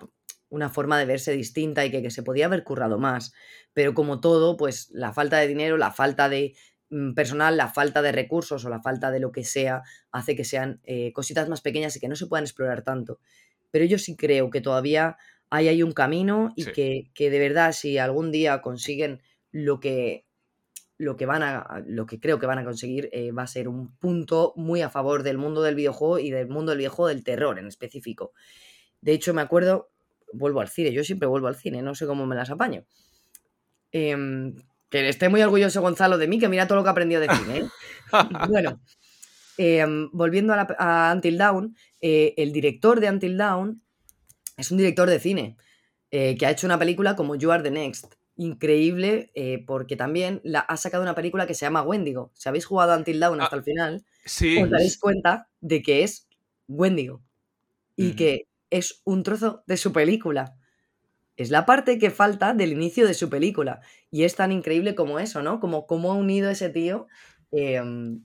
S3: una forma de verse distinta y que, que se podía haber currado más. Pero como todo, pues la falta de dinero, la falta de personal, la falta de recursos o la falta de lo que sea hace que sean eh, cositas más pequeñas y que no se puedan explorar tanto. Pero yo sí creo que todavía hay ahí un camino y
S1: Sí.
S3: que, que de verdad si algún día consiguen lo que lo que van a lo que creo que van a conseguir eh, va a ser un punto muy a favor del mundo del videojuego y del mundo del videojuego del terror en específico. De hecho, me acuerdo, vuelvo al cine, yo siempre vuelvo al cine, no sé cómo me las apaño. Em, que esté muy orgulloso Gonzalo de mí, que mira todo lo que ha aprendido de cine. ¿eh? bueno, em, volviendo a, la- a Until Dawn, eh, el director de Until Dawn es un director de cine eh, que ha hecho una película como You Are the Next. Increíble, eh, porque también la, ha sacado una película que se llama Wendigo. Si habéis jugado Until Dawn
S1: Ah,
S3: hasta el final,
S1: Sí.
S3: os daréis cuenta de que es Wendigo y que es un trozo de su película. Es la parte que falta del inicio de su película. Y es tan increíble como eso, ¿no? Como cómo ha unido ese tío em,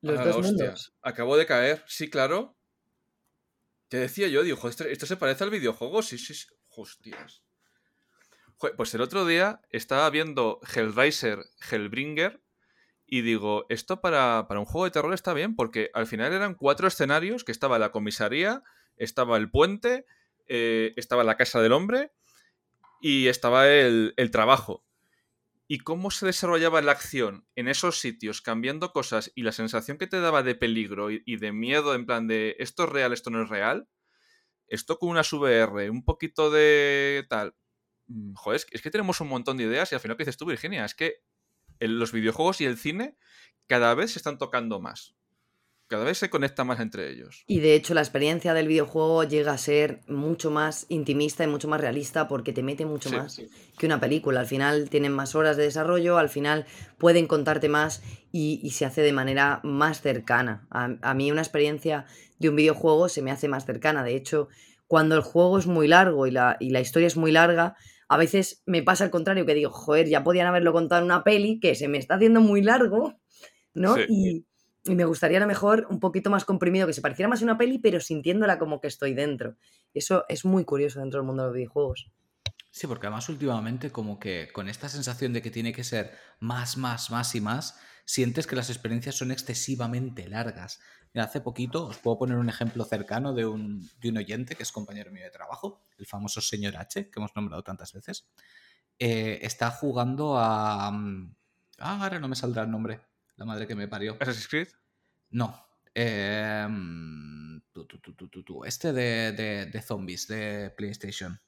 S3: los
S1: Ah,
S3: dos
S1: hostia,
S3: mundos.
S1: Acabo de caer. Sí, claro. Te decía yo, digo, esto, esto se parece al videojuego. Sí, sí, sí. Hostias. Pues el otro día estaba viendo Hellraiser Hellbringer y digo, esto para, para un juego de terror está bien, porque al final eran cuatro escenarios, que estaba la comisaría, estaba el puente, eh, estaba la casa del hombre y estaba el, trabajo. Y cómo se desarrollaba la acción en esos sitios, cambiando cosas y la sensación que te daba de peligro y, de miedo, en plan de esto es real, esto no es real. Esto con unas VR, un poquito de tal. Mm, Joder, es que, que tenemos un montón de ideas y al final, ¿qué dices tú, Virginia? Es que los videojuegos y el cine cada vez se están tocando más. Cada vez se conectan más entre ellos.
S3: Y de hecho la experiencia del videojuego llega a ser mucho más intimista y mucho más realista porque te mete mucho
S1: Sí.
S3: más que una película. Al final tienen más horas de desarrollo, al final pueden contarte más y, y se hace de manera más cercana. A, a mí una experiencia de un videojuego se me hace más cercana. De hecho, cuando el juego es muy largo y la, y la historia es muy larga, a veces me pasa al contrario, que digo, joder, ya podían haberlo contado en una peli, que se me está haciendo muy largo, ¿no?
S1: Sí.
S3: Y, y me gustaría a lo mejor un poquito más comprimido, que se pareciera más a una peli, pero sintiéndola como que estoy dentro. Eso es muy curioso dentro del mundo de los videojuegos.
S2: Sí, porque además últimamente como que con esta sensación de que tiene que ser más, más, más y más, sientes que las experiencias son excesivamente largas. Mira, hace poquito os puedo poner un ejemplo cercano de un, de un oyente que es compañero mío de trabajo, el famoso señor H, que hemos nombrado tantas veces. Eh, está jugando a... mm, Ah, ahora no me saldrá el nombre. La madre que me parió.
S1: Assassin's Creed.
S2: No. eh, tu, tu, tu, Este de, de- de zombies de PlayStation.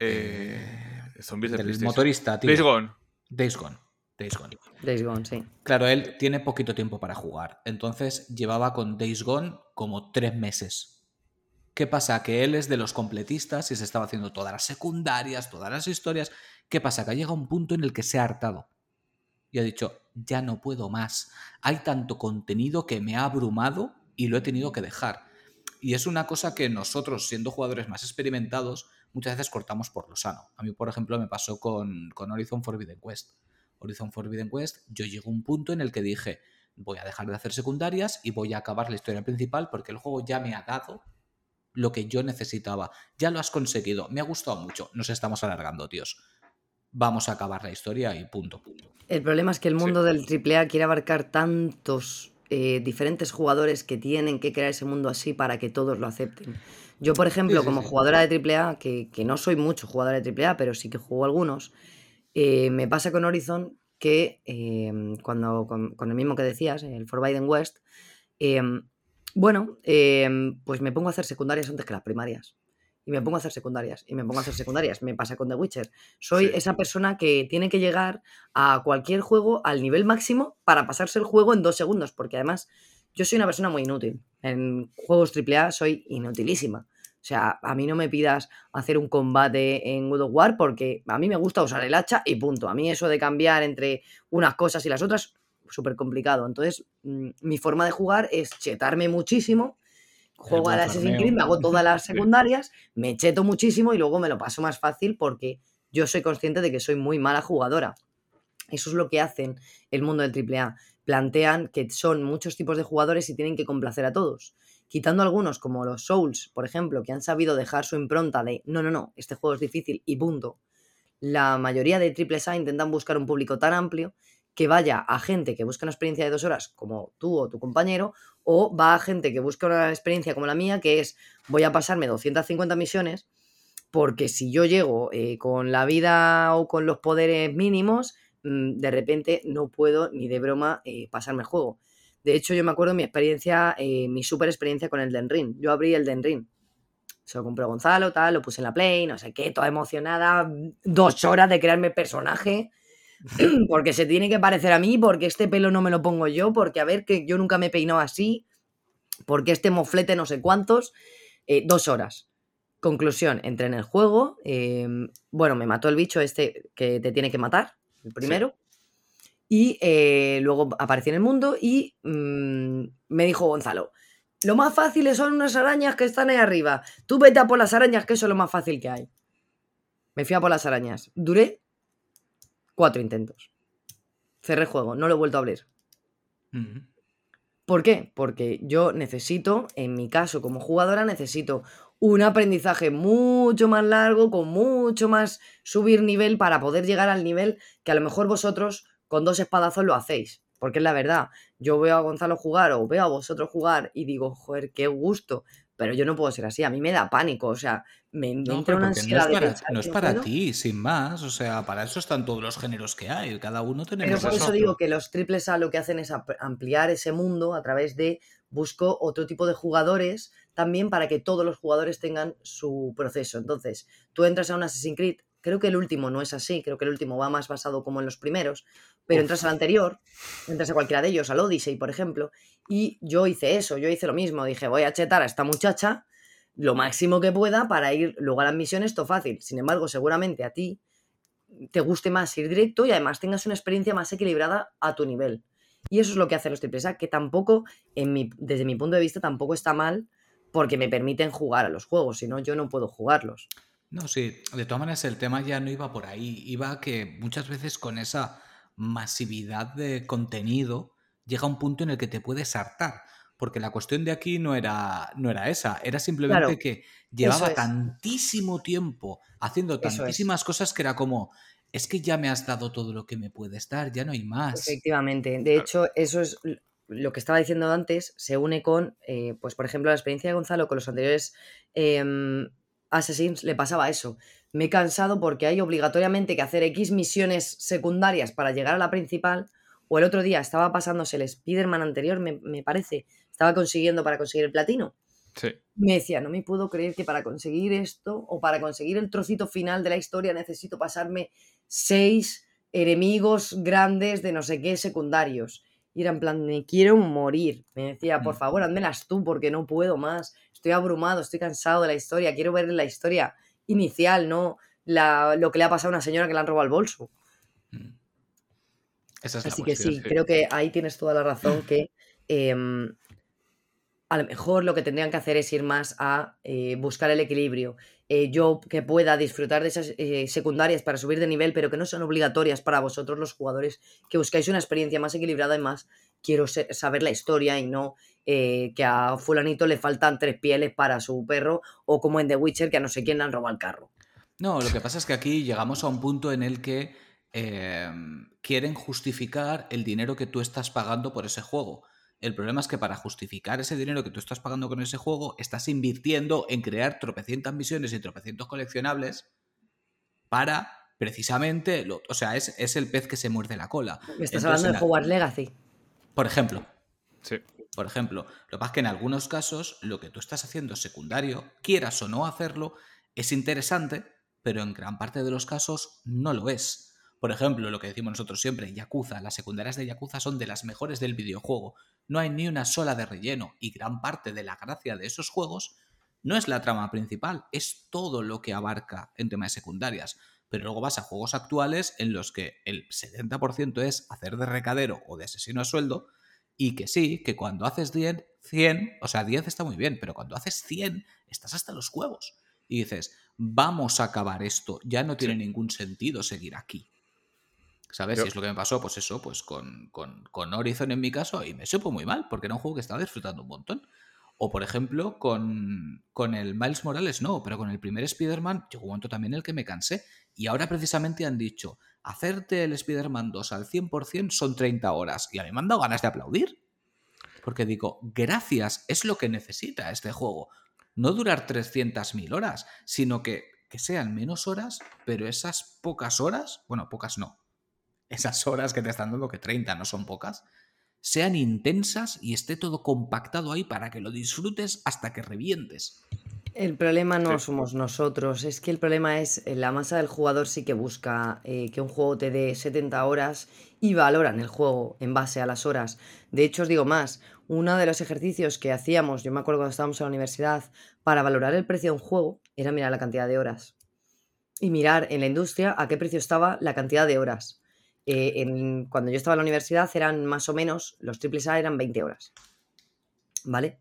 S1: Eh, zombies de
S2: del
S1: PlayStation.
S2: motorista, tío.
S1: Days Gone.
S2: Days Gone. Days Gone.
S3: Days Gone, sí.
S2: Claro, él tiene poquito tiempo para jugar. Entonces llevaba con Days Gone como tres meses. ¿Qué pasa? Que él es de los completistas y se estaba haciendo todas las secundarias, todas las historias. ¿Qué pasa? Que ha llegado un punto en el que se ha hartado. Y ha dicho, ya no puedo más. Hay tanto contenido que me ha abrumado y lo he tenido que dejar. Y es una cosa que nosotros, siendo jugadores más experimentados, muchas veces cortamos por lo sano. A mí, por ejemplo, me pasó con, con Horizon Forbidden West. Horizon Forbidden West, yo llego a un punto en el que dije, voy a dejar de hacer secundarias y voy a acabar la historia principal porque el juego ya me ha dado lo que yo necesitaba. Ya lo has conseguido, me ha gustado mucho. Nos estamos alargando, tíos. Vamos a acabar la historia y punto.
S3: El problema es que el
S1: Sí.
S3: mundo del AAA quiere abarcar tantos eh, diferentes jugadores que tienen que crear ese mundo así para que todos lo acepten. Yo, por ejemplo,
S2: sí,
S3: como
S2: sí.
S3: jugadora de AAA, que, que no soy mucho jugadora de AAA, pero sí que juego algunos, eh, me pasa con Horizon que eh, cuando con, con el mismo que decías, el Forbidden West, bueno, pues me pongo a hacer secundarias antes que las primarias. Y me pongo a hacer secundarias, y me pongo a hacer secundarias. Me pasa con The Witcher. Soy
S1: Sí.
S3: esa persona que tiene que llegar a cualquier juego al nivel máximo para pasarse el juego en dos segundos, porque además yo soy una persona muy inútil. En juegos AAA soy inutilísima. O sea, a mí no me pidas hacer un combate en God of War porque a mí me gusta usar el hacha y punto. A mí eso de cambiar entre unas cosas y las otras, súper complicado. Entonces, mm, mi forma de jugar es chetarme muchísimo. Juego al Assassin's. Creed, me hago todas las secundarias, me cheto muchísimo y luego me lo paso más fácil porque yo soy consciente de que soy muy mala jugadora. Eso es lo que hacen el mundo del AAA. Plantean que son muchos tipos de jugadores y tienen que complacer a todos. Quitando algunos, como los Souls, por ejemplo, que han sabido dejar su impronta de no, no, no, este juego es difícil y punto. La mayoría de AAA intentan buscar un público tan amplio que vaya a gente que busca una experiencia de dos horas, como tú o tu compañero, o va a gente que busca una experiencia como la mía, que es voy a pasarme 250 misiones, porque si yo llego eh, con la vida o con los poderes mínimos, mm, de repente no puedo ni de broma eh, pasarme el juego. De hecho, yo me acuerdo mi experiencia, eh, mi super experiencia con el Den Ring. Yo abrí el Den Ring. Se lo compró Gonzalo, tal, lo puse en la Play, no sé qué, toda emocionada, dos horas de crearme personaje, porque se tiene que parecer a mí, porque este pelo no me lo pongo yo, porque a ver que yo nunca me he peinado así, porque este moflete no sé cuántos, eh, dos horas. Conclusión, entré en el juego, eh, bueno, me mató el bicho este que te tiene que matar, el primero, y eh, luego aparecí en el mundo y mm, me dijo Gonzalo, lo más fácil son unas arañas que están ahí arriba, tú vete a por las arañas, que eso es lo más fácil que hay. Me fui a por las arañas, duré cuatro intentos. Cerré el juego, no lo he vuelto a abrir. ¿Por qué? Porque yo necesito, en mi caso como jugadora, necesito un aprendizaje mucho más largo, con mucho más subir nivel para poder llegar al nivel que a lo mejor vosotros con dos espadazos lo hacéis. Porque es la verdad, yo veo a Gonzalo jugar o veo a vosotros jugar y digo, joder, qué gusto. Pero yo no puedo ser así, a mí me da pánico, o sea, me, me
S2: No,
S3: entra
S2: pero
S3: una
S2: no
S3: ansiedad
S2: es para, no es para ti, sin más. O sea, para eso están todos los géneros que hay. Cada uno
S3: Pero
S2: tenemos
S3: por eso digo que los triples A lo que hacen es ampliar ese mundo a través de busco otro tipo de jugadores también para que todos los jugadores tengan su proceso. Entonces, tú entras a un Assassin's Creed Creo que el último no es así, creo que el último va más basado como en los primeros, pero entras al anterior, entras a cualquiera de ellos, al Odyssey, por ejemplo, y yo hice eso, yo hice lo mismo, dije, voy a chetar a esta muchacha lo máximo que pueda para ir luego a las misiones, todo fácil. Sin embargo, seguramente a ti te guste más ir directo y además tengas una experiencia más equilibrada a tu nivel. Y eso es lo que hace los triples A, que tampoco, en mi, desde mi punto de vista, tampoco está mal porque me permiten jugar a los juegos, si no, yo no puedo jugarlos.
S2: No, sí, de todas maneras el tema ya no iba por ahí, iba que muchas veces con esa masividad de contenido llega un punto en el que te puedes hartar, porque la cuestión de aquí no era, no era esa, era simplemente que llevaba tantísimo tiempo haciendo tantísimas cosas que era como, es que ya me has dado todo lo que me puedes dar, ya no hay más.
S3: Efectivamente, de hecho, eso es lo que estaba diciendo antes, se une con, eh, pues por ejemplo, la experiencia de Gonzalo con los anteriores em, Assassins, le pasaba eso. Me he cansado porque hay obligatoriamente que hacer X misiones secundarias para llegar a la principal, o el otro día estaba pasándose el Spider-Man anterior, me, me parece, estaba consiguiendo para conseguir el platino.
S1: Sí.
S3: Me decía, no me puedo creer que para conseguir esto o para conseguir el trocito final de la historia necesito pasarme seis enemigos grandes de no sé qué secundarios. Y era en plan, me quiero morir. Me decía, por mm. favor, házmelas tú porque no puedo más. Estoy abrumado, estoy cansado de la historia. Quiero ver la historia inicial, no la, lo que le ha pasado a una señora que le han robado el bolso. Mm. Así que sí, creo que ahí tienes toda la razón que em, a lo mejor lo que tendrían que hacer es ir más a eh, buscar el equilibrio. Eh, yo que pueda disfrutar de esas eh, secundarias para subir de nivel, pero que no son obligatorias para vosotros los jugadores, que buscáis una experiencia más equilibrada y más quiero saber la historia y no que a fulanito le faltan tres pieles para su perro o como en The Witcher que a no sé quién le han robado el carro.
S2: No, lo que pasa es que aquí llegamos a un punto en el que quieren justificar el dinero que tú estás pagando por ese juego. El problema es que para justificar ese dinero que tú estás pagando con ese juego, estás invirtiendo en crear tropecientas misiones y tropecientos coleccionables para precisamente, o sea, es, el pez que se muerde la cola.
S3: estás hablando de Hogwarts Legacy.
S2: Por ejemplo.
S1: Sí.
S2: Por ejemplo, lo que pasa es que en algunos casos lo que tú estás haciendo secundario, quieras o no hacerlo, es interesante, pero en gran parte de los casos no lo es. Por ejemplo, lo que decimos nosotros siempre, Yakuza, las secundarias de Yakuza son de las mejores del videojuego. No hay ni una sola de relleno y gran parte de la gracia de esos juegos no es la trama principal, es todo lo que abarca en temas de secundarias. Pero luego vas a juegos actuales en los que el 70% es hacer de recadero o de asesino a sueldo y que sí, que cuando haces 10, 100, o sea, 10 está muy bien, pero cuando haces 100 estás hasta los huevos. Y dices, vamos a acabar esto, ya no tiene ningún sentido seguir aquí. ¿Sabes? Si es lo que me pasó, pues eso, pues con, con, Horizon en mi caso, y me supo muy mal, porque era un juego que estaba disfrutando un montón. O por ejemplo, con, con el Miles Morales no, pero con el primer Spider-Man llegó un momento también en el que me cansé. Y ahora precisamente han dicho, hacerte el Spider-Man 2 al 100% son 30 horas. Y a mí me han dado ganas de aplaudir. Porque digo, gracias, es lo que necesita este juego. No durar 300.000 horas, sino que, que sean menos horas, pero esas pocas horas, bueno, pocas no, esas horas que te están dando, que 30 no son pocas, sean intensas y esté todo compactado ahí para que lo disfrutes hasta que revientes.
S3: El problema no somos nosotros, es que el problema es eh, la masa del jugador sí que busca eh, que un juego te dé 70 horas y valoran el juego en base a las horas. De hecho, os digo más, uno de los ejercicios que hacíamos, yo me acuerdo cuando estábamos en la universidad, para valorar el precio de un juego, era mirar la cantidad de horas. Y mirar en la industria a qué precio estaba la cantidad de horas. Eh, cuando yo estaba en la universidad eran más o menos, los triples A eran 20 horas. ¿Vale?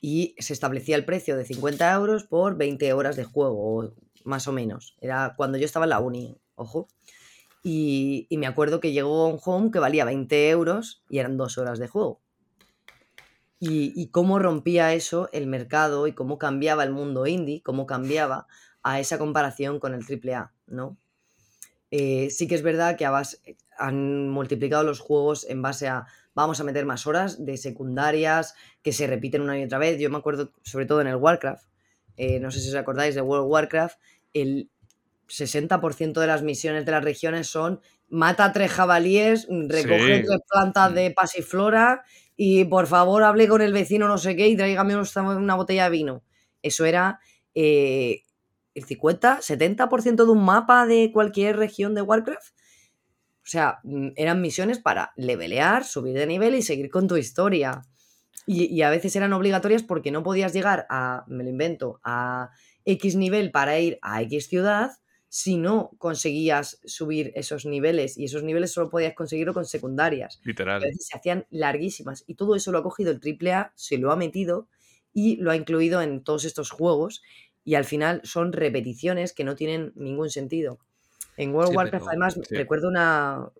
S3: Y se establecía el precio de 50 euros por 20 horas de juego, más o menos. Era cuando yo estaba en la uni, ojo. Y, me acuerdo que llegó un home que valía 20 euros y eran dos horas de juego. Y, y, cómo rompía eso el mercado y cómo cambiaba el mundo indie, cómo cambiaba a esa comparación con el AAA, ¿no? Eh, sí que es verdad que han multiplicado los juegos en base a vamos a meter más horas de secundarias que se repiten una y otra vez. Yo me acuerdo sobre todo en el Warcraft, eh, no sé si os acordáis de World of Warcraft, el 60% de las misiones de las regiones son mata tres jabalíes, recoge tres plantas de mm. pasiflora y por favor hable con el vecino no sé qué y tráigame una botella de vino. Eso era eh, el 50, 70% de un mapa de cualquier región de Warcraft. O sea, mm, eran misiones para levelear, subir de nivel y seguir con tu historia. Y, y, a veces eran obligatorias porque no podías llegar a, me lo invento, a X nivel para ir a X ciudad si no conseguías subir esos niveles y esos niveles solo podías conseguirlo con secundarias.
S1: Literal.
S3: A veces se hacían larguísimas y todo eso lo ha cogido el AAA, se lo ha metido y lo ha incluido en todos estos juegos y al final son repeticiones que no tienen ningún sentido. En World of
S2: Sí,
S3: Warcraft,
S2: pero-
S3: además,
S1: sí.
S3: recuerdo una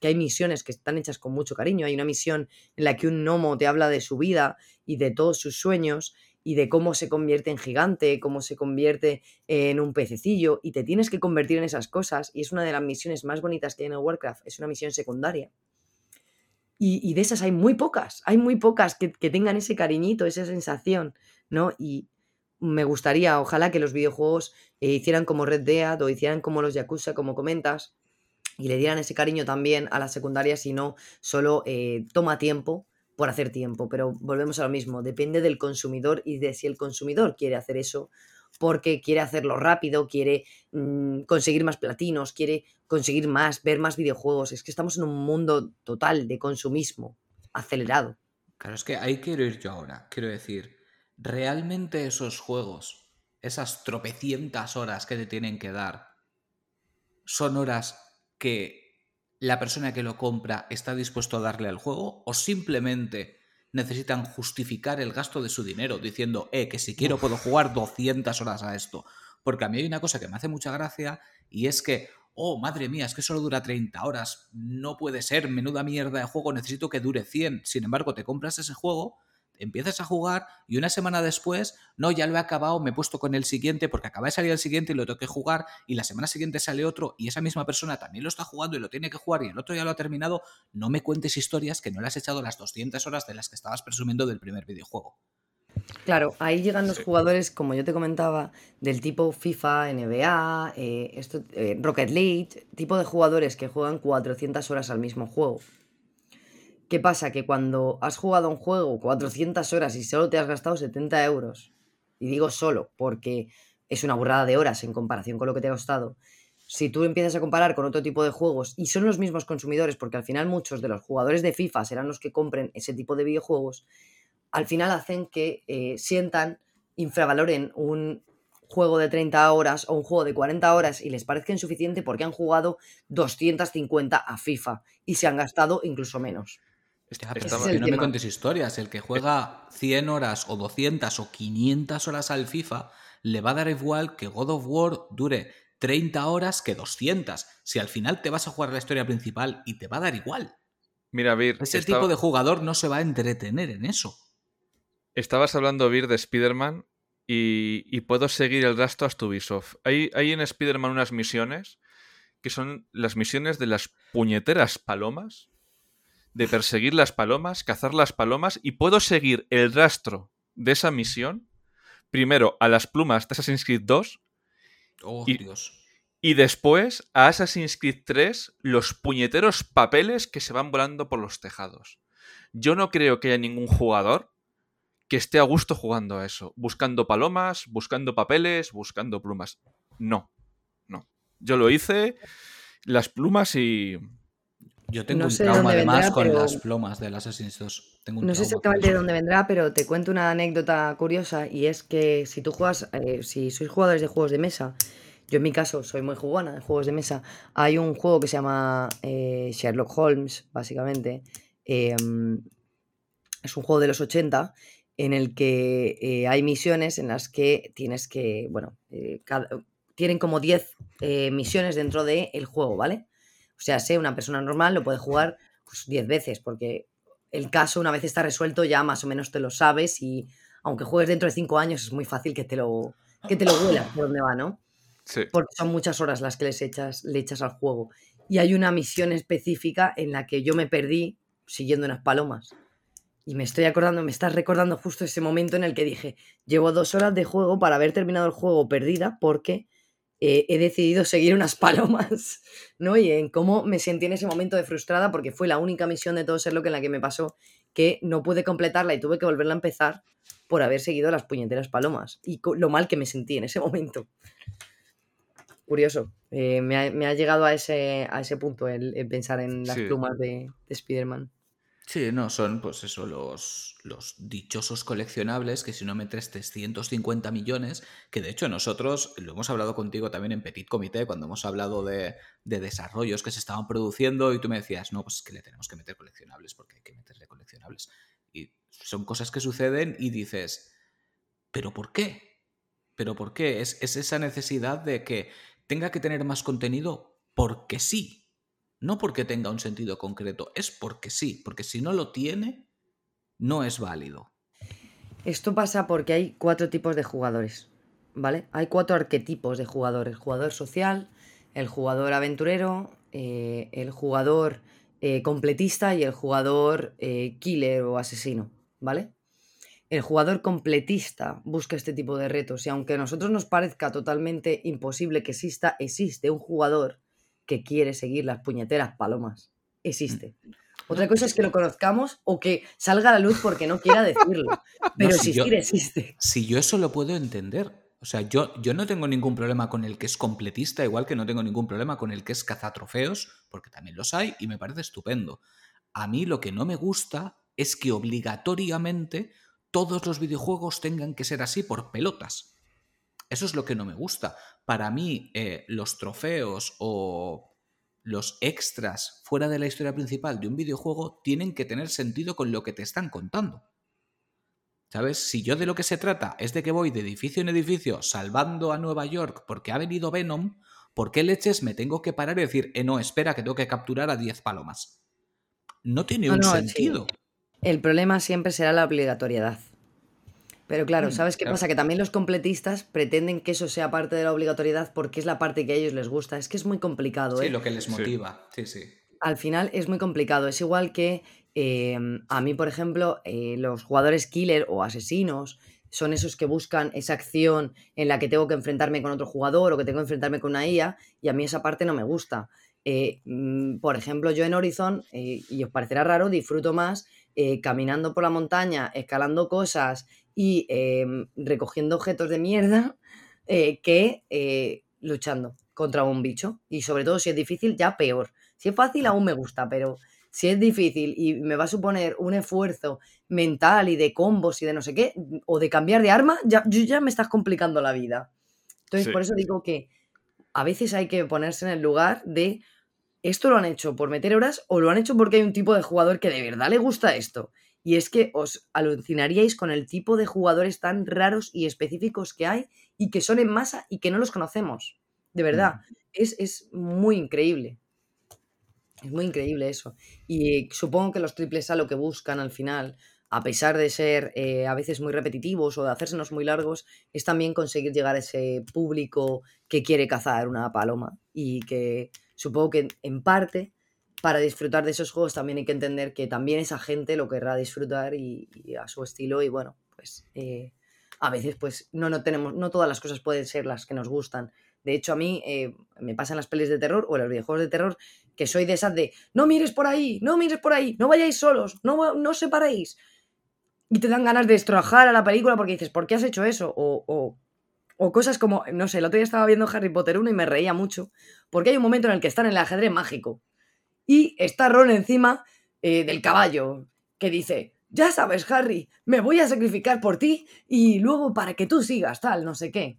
S3: que hay misiones que están hechas con mucho cariño. Hay una misión en la que un gnomo te habla de su vida y de todos sus sueños y de cómo se convierte en gigante, cómo se convierte en un pececillo y te tienes que convertir en esas cosas. Y es una de las misiones más bonitas que hay en el Warcraft. Es una misión secundaria. Y, y de esas hay muy pocas, hay muy pocas que, que tengan ese cariñito, esa sensación, ¿no? Y me gustaría, ojalá que los videojuegos eh, hicieran como Red Dead o hicieran como los Yakuza, como comentas, y le dieran ese cariño también a las secundarias y no solo eh, toma tiempo por hacer tiempo. Pero volvemos a lo mismo, depende del consumidor y de si el consumidor quiere hacer eso porque quiere hacerlo rápido, quiere mm, conseguir más platinos, quiere conseguir más, ver más videojuegos. Es que estamos en un mundo total de consumismo acelerado.
S2: Claro, es que ahí quiero ir yo ahora. Quiero decir, realmente esos juegos, esas tropecientas horas que te tienen que dar, son horas que la persona que lo compra está dispuesto a darle al juego o simplemente necesitan justificar el gasto de su dinero diciendo, eh, que si quiero puedo jugar 200 horas a esto. Porque a mí hay una cosa que me hace mucha gracia y es que, oh, madre mía, es que solo dura 30 horas, no puede ser, menuda mierda de juego, necesito que dure 100. Sin embargo, te compras ese juego, empiezas a jugar y una semana después, no, ya lo he acabado, me he puesto con el siguiente porque acaba de salir el siguiente y lo tengo que jugar y la semana siguiente sale otro y esa misma persona también lo está jugando y lo tiene que jugar y el otro ya lo ha terminado, no me cuentes historias que no le has echado las 200 horas de las que estabas presumiendo del primer videojuego.
S3: Claro, ahí llegan los jugadores, como yo te comentaba, del tipo FIFA, NBA, eh, esto, eh, Rocket League, tipo de jugadores que juegan 400 horas al mismo juego. ¿Qué pasa? Que cuando has jugado un juego 400 horas y solo te has gastado 70 euros, y digo solo porque es una burrada de horas en comparación con lo que te ha costado, si tú empiezas a comparar con otro tipo de juegos y son los mismos consumidores, porque al final muchos de los jugadores de FIFA serán los que compren ese tipo de videojuegos, al final hacen que eh, sientan, infravaloren un juego de 30 horas o un juego de 40 horas y les parezca insuficiente porque han jugado 250 a FIFA y se han gastado incluso menos.
S2: Ya, pero
S1: Estaba-
S2: es que no me cuentes historias. El que juega 100 horas o 200 o 500 horas al FIFA le va a dar igual que God of War dure 30 horas que 200. Si al final te vas a jugar la historia principal y te va a dar igual.
S1: Mira, Vir,
S2: Ese
S1: estaba-
S2: tipo de jugador no se va a entretener en eso.
S1: estabas hablando, Vir, de Spider-Man y, y puedo seguir el rastro hasta Ubisoft. Hay, hay en Spider-Man unas misiones que son las misiones de las puñeteras palomas, de perseguir las palomas, cazar las palomas, y puedo seguir el rastro de esa misión, primero a las plumas de Assassin's Creed 2
S2: Oh,
S1: Y-
S2: Dios.
S1: y después a Assassin's Creed 3 los puñeteros papeles que se van volando por los tejados. Yo no creo que haya ningún jugador que esté a gusto jugando a eso, buscando palomas, buscando papeles, buscando plumas. No, no. Yo lo hice, las plumas y...
S2: Yo tengo
S3: No
S2: un
S3: sé de
S2: trauma además
S3: vendrá,
S2: con
S3: pero-
S2: las plomas del Assassin's 2. Tengo un
S3: No sé exactamente de dónde vendrá, pero te cuento una anécdota curiosa y es que si tú juegas, eh, si sois jugadores de juegos de mesa, yo en mi caso soy muy jugona de juegos de mesa, hay un juego que se llama eh, Sherlock Holmes, básicamente. eh, es un juego de los 80 en el que eh, hay misiones en las que tienes que, bueno, cada- tienen como 10 eh, misiones dentro del juego, ¿vale? O sea, sé, una persona normal lo puede jugar pues 10 veces, porque el caso, una vez está resuelto, ya más o menos te lo sabes y aunque juegues dentro de 5 años, es muy fácil que te lo, que te lo por dónde va, ¿no?
S1: Sí.
S3: Porque son muchas horas las que les echas, le echas al juego. Y hay una misión específica en la que yo me perdí siguiendo unas palomas. Y me estoy acordando, me estás recordando justo ese momento en el que dije, llevo dos horas de juego para haber terminado el juego perdida porque eh, he decidido seguir unas palomas, ¿no? Y en cómo me sentí en ese momento de frustrada porque fue la única misión de todo ser lo que en la que me pasó que no pude completarla y tuve que volverla a empezar por haber seguido las puñeteras palomas y lo mal que me sentí en ese momento. Curioso, eh, me, ha, llegado a ese, a ese punto el, pensar en las plumas de, de Spider-Man.
S2: Sí, no, son pues eso, los, los dichosos coleccionables que si no metes 350 millones, que de hecho nosotros lo hemos hablado contigo también en Petit Comité, cuando hemos hablado de, de desarrollos que se estaban produciendo y tú me decías, no, pues es que le tenemos que meter coleccionables porque hay que meterle coleccionables. Y son cosas que suceden y dices, ¿pero por qué? ¿Pero por qué? Es, es esa necesidad de que tenga que tener más contenido porque sí, no porque tenga un sentido concreto, es porque sí, porque si no lo tiene, no es válido.
S3: Esto pasa porque hay cuatro tipos de jugadores, ¿vale? Hay cuatro arquetipos de jugadores. El jugador social, el jugador aventurero, eh, el jugador eh, completista y el jugador eh, killer o asesino, ¿vale? El jugador completista busca este tipo de retos y aunque a nosotros nos parezca totalmente imposible que exista, existe un jugador que quiere seguir las puñeteras palomas. Existe. Mm. Otra cosa es que lo conozcamos o que salga a la luz porque no quiera decirlo. Pero si existir existe.
S2: Si yo eso lo puedo entender. O sea, yo, yo no tengo ningún problema con el que es completista, igual que no tengo ningún problema con el que es cazatrofeos, porque también los hay y me parece estupendo. A mí lo que no me gusta es que obligatoriamente todos los videojuegos tengan que ser así por pelotas. Eso es lo que no me gusta para mí eh, los trofeos o los extras fuera de la historia principal de un videojuego tienen que tener sentido con lo que te están contando. ¿Sabes? Si yo de lo que se trata es de que voy de edificio en edificio salvando a Nueva York porque ha venido Venom, ¿por qué leches me tengo que parar y decir, eh, no, espera, que tengo que capturar a 10 palomas? No tiene un sentido.
S3: El problema siempre será la obligatoriedad. Pero claro, mm, ¿sabes qué pasa? Que también los completistas pretenden que eso sea parte de la obligatoriedad porque es la parte que a ellos les gusta. Es que es muy complicado.
S2: Sí,
S3: ¿eh?
S2: lo que les motiva. Sí, sí.
S3: Al final es muy complicado. Es igual que em, a mí, por ejemplo, eh, los jugadores killer o asesinos son esos que buscan esa acción en la que tengo que enfrentarme con otro jugador o que tengo que enfrentarme con una IA y a mí esa parte no me gusta. Eh, mm, por ejemplo, yo en Horizon, y os parecerá raro, disfruto más caminando por la montaña, escalando cosas y em, recogiendo objetos de mierda eh, que eh, luchando contra un bicho. Y sobre todo si es difícil, ya peor. Si es fácil, aún me gusta, pero si es difícil y me va a suponer un esfuerzo mental y de combos y de no sé qué, o de cambiar de arma, ya, ya me estás complicando la vida. Entonces, por eso digo que a veces hay que ponerse en el lugar de esto lo han hecho por meter horas o lo han hecho porque hay un tipo de jugador que de verdad le gusta esto y es que os alucinaríais con el tipo de jugadores tan raros y específicos que hay y que son en masa y que no los conocemos. De verdad, mm. es, muy increíble. Es muy increíble eso. Y supongo que los triples A lo que buscan al final, a pesar de ser eh, a veces muy repetitivos o de hacérsenos muy largos, es también conseguir llegar a ese público que quiere cazar una paloma. Y que supongo que en parte para disfrutar de esos juegos también hay que entender que también esa gente lo querrá disfrutar y, a su estilo y bueno, pues eh, a veces pues no, no tenemos, no todas las cosas pueden ser las que nos gustan. De hecho, a mí eh, me pasan las pelis de terror o los videojuegos de terror que soy de esas de no mires por ahí, no mires por ahí, no vayáis solos, no, no separéis. Y te dan ganas de estrajar a la película porque dices, ¿por qué has hecho eso? O, o, o, cosas como, no sé, el otro día estaba viendo Harry Potter 1 y me reía mucho porque hay un momento en el que están en el ajedrez mágico y está Ron encima eh, del caballo, que dice, ya sabes, Harry, me voy a sacrificar por ti y luego para que tú sigas, tal, no sé qué.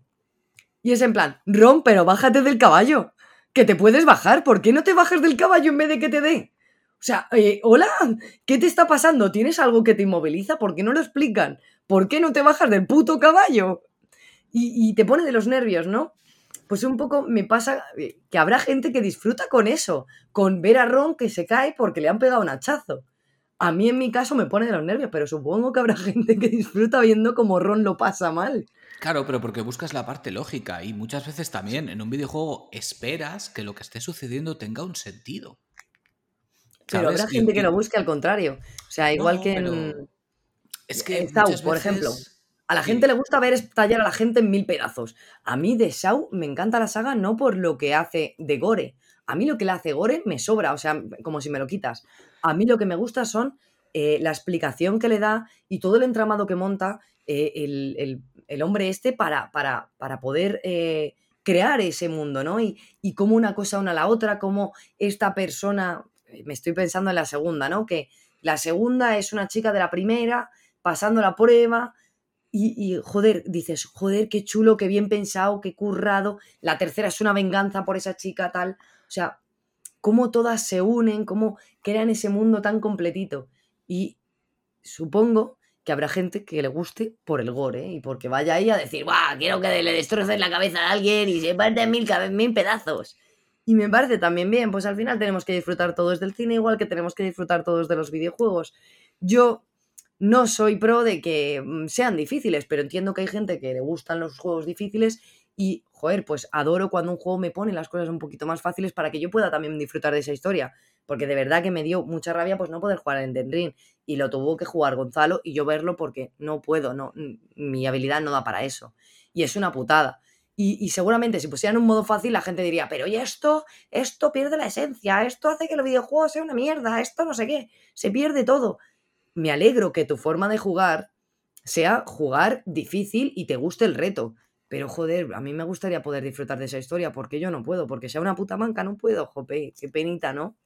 S3: Y es en plan, Ron, pero bájate del caballo, que te puedes bajar, ¿por qué no te bajas del caballo en vez de que te dé? O sea, eh, hola, ¿qué te está pasando? ¿Tienes algo que te inmoviliza? ¿Por qué no lo explican? ¿Por qué no te bajas del puto caballo? Y, y te pone de los nervios, ¿no? Pues un poco me pasa eh, que habrá gente que disfruta con eso, con ver a Ron que se cae porque le han pegado un hachazo. A mí en mi caso me pone de los nervios, pero supongo que habrá gente que disfruta viendo cómo Ron lo pasa mal.
S2: Claro, pero porque buscas la parte lógica y muchas veces también en un videojuego esperas que lo que esté sucediendo tenga un sentido.
S3: Pero habrá gente que lo busque al contrario. O sea, igual que en,
S2: es que
S3: por ejemplo. A la gente le gusta ver estallar a la gente en mil pedazos. A mí de Shaw me encanta la saga no por lo que hace de Gore. A mí lo que le hace Gore me sobra, o sea, como si me lo quitas. A mí lo que me gusta son eh, la explicación que le da y todo el entramado que monta eh, el, hombre este para, para, para poder eh, crear ese mundo, ¿no? Y, y cómo una cosa una a la otra, cómo esta persona, me estoy pensando en la segunda, ¿no? Que la segunda es una chica de la primera pasando la prueba y, joder, dices, joder, qué chulo, qué bien pensado, qué currado. La tercera es una venganza por esa chica, tal. O sea, cómo todas se unen, cómo crean ese mundo tan completito. Y supongo que habrá gente que le guste por el gore ¿eh? y porque vaya ahí a decir, ¡guau! Quiero que le destrocen la cabeza a alguien y se parte en mil, mil pedazos. Y me parece también bien, pues al final tenemos que disfrutar todos del cine, igual que tenemos que disfrutar todos de los videojuegos. Yo no soy pro de que mm, sean difíciles, pero entiendo que hay gente que le gustan los juegos difíciles y, joder, pues adoro cuando un juego me pone las cosas un poquito más fáciles para que yo pueda también disfrutar de esa historia. Porque de verdad que me dio mucha rabia pues no poder jugar en Den Ring y lo tuvo que jugar Gonzalo y yo verlo porque no puedo, no, mi habilidad no da para eso. Y es una putada. Y, seguramente si pusieran un modo fácil la gente diría, pero ¿y esto? Esto pierde la esencia, esto hace que el videojuego sea una mierda, esto no sé qué, se pierde todo me alegro que tu forma de jugar sea jugar difícil y te guste el reto. Pero joder, a mí me gustaría poder disfrutar de esa historia, porque yo no puedo, porque sea una puta manca, no puedo, jope, qué penita, ¿no?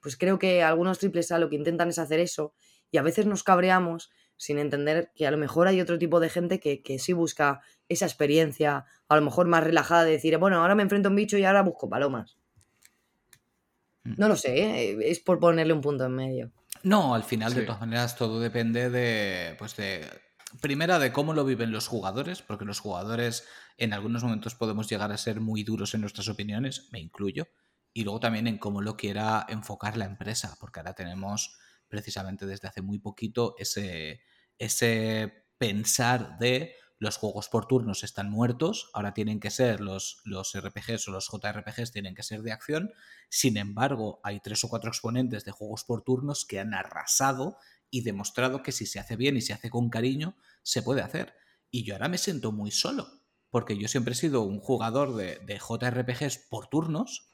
S3: Pues creo que algunos triples A lo que intentan es hacer eso, y a veces nos cabreamos sin entender que a lo mejor hay otro tipo de gente que, que sí busca esa experiencia, a lo mejor más relajada de decir, bueno, ahora me enfrento a un bicho y ahora busco palomas. Mm. No lo sé, ¿eh? es por ponerle un punto en medio.
S2: No, al final, de todas maneras, todo depende de, pues de, primera, de cómo lo viven los jugadores, porque los jugadores en algunos momentos podemos llegar a ser muy duros en nuestras opiniones, me incluyo, y luego también en cómo lo quiera enfocar la empresa, porque ahora tenemos precisamente desde hace muy poquito ese, ese pensar de los juegos por turnos están muertos, ahora tienen que ser los, los RPGs o los JRPGs tienen que ser de acción, sin embargo hay tres o cuatro exponentes de juegos por turnos que han arrasado y demostrado que si se hace bien y se hace con cariño, se puede hacer. Y yo ahora me siento muy solo, porque yo siempre he sido un jugador de, de JRPGs por turnos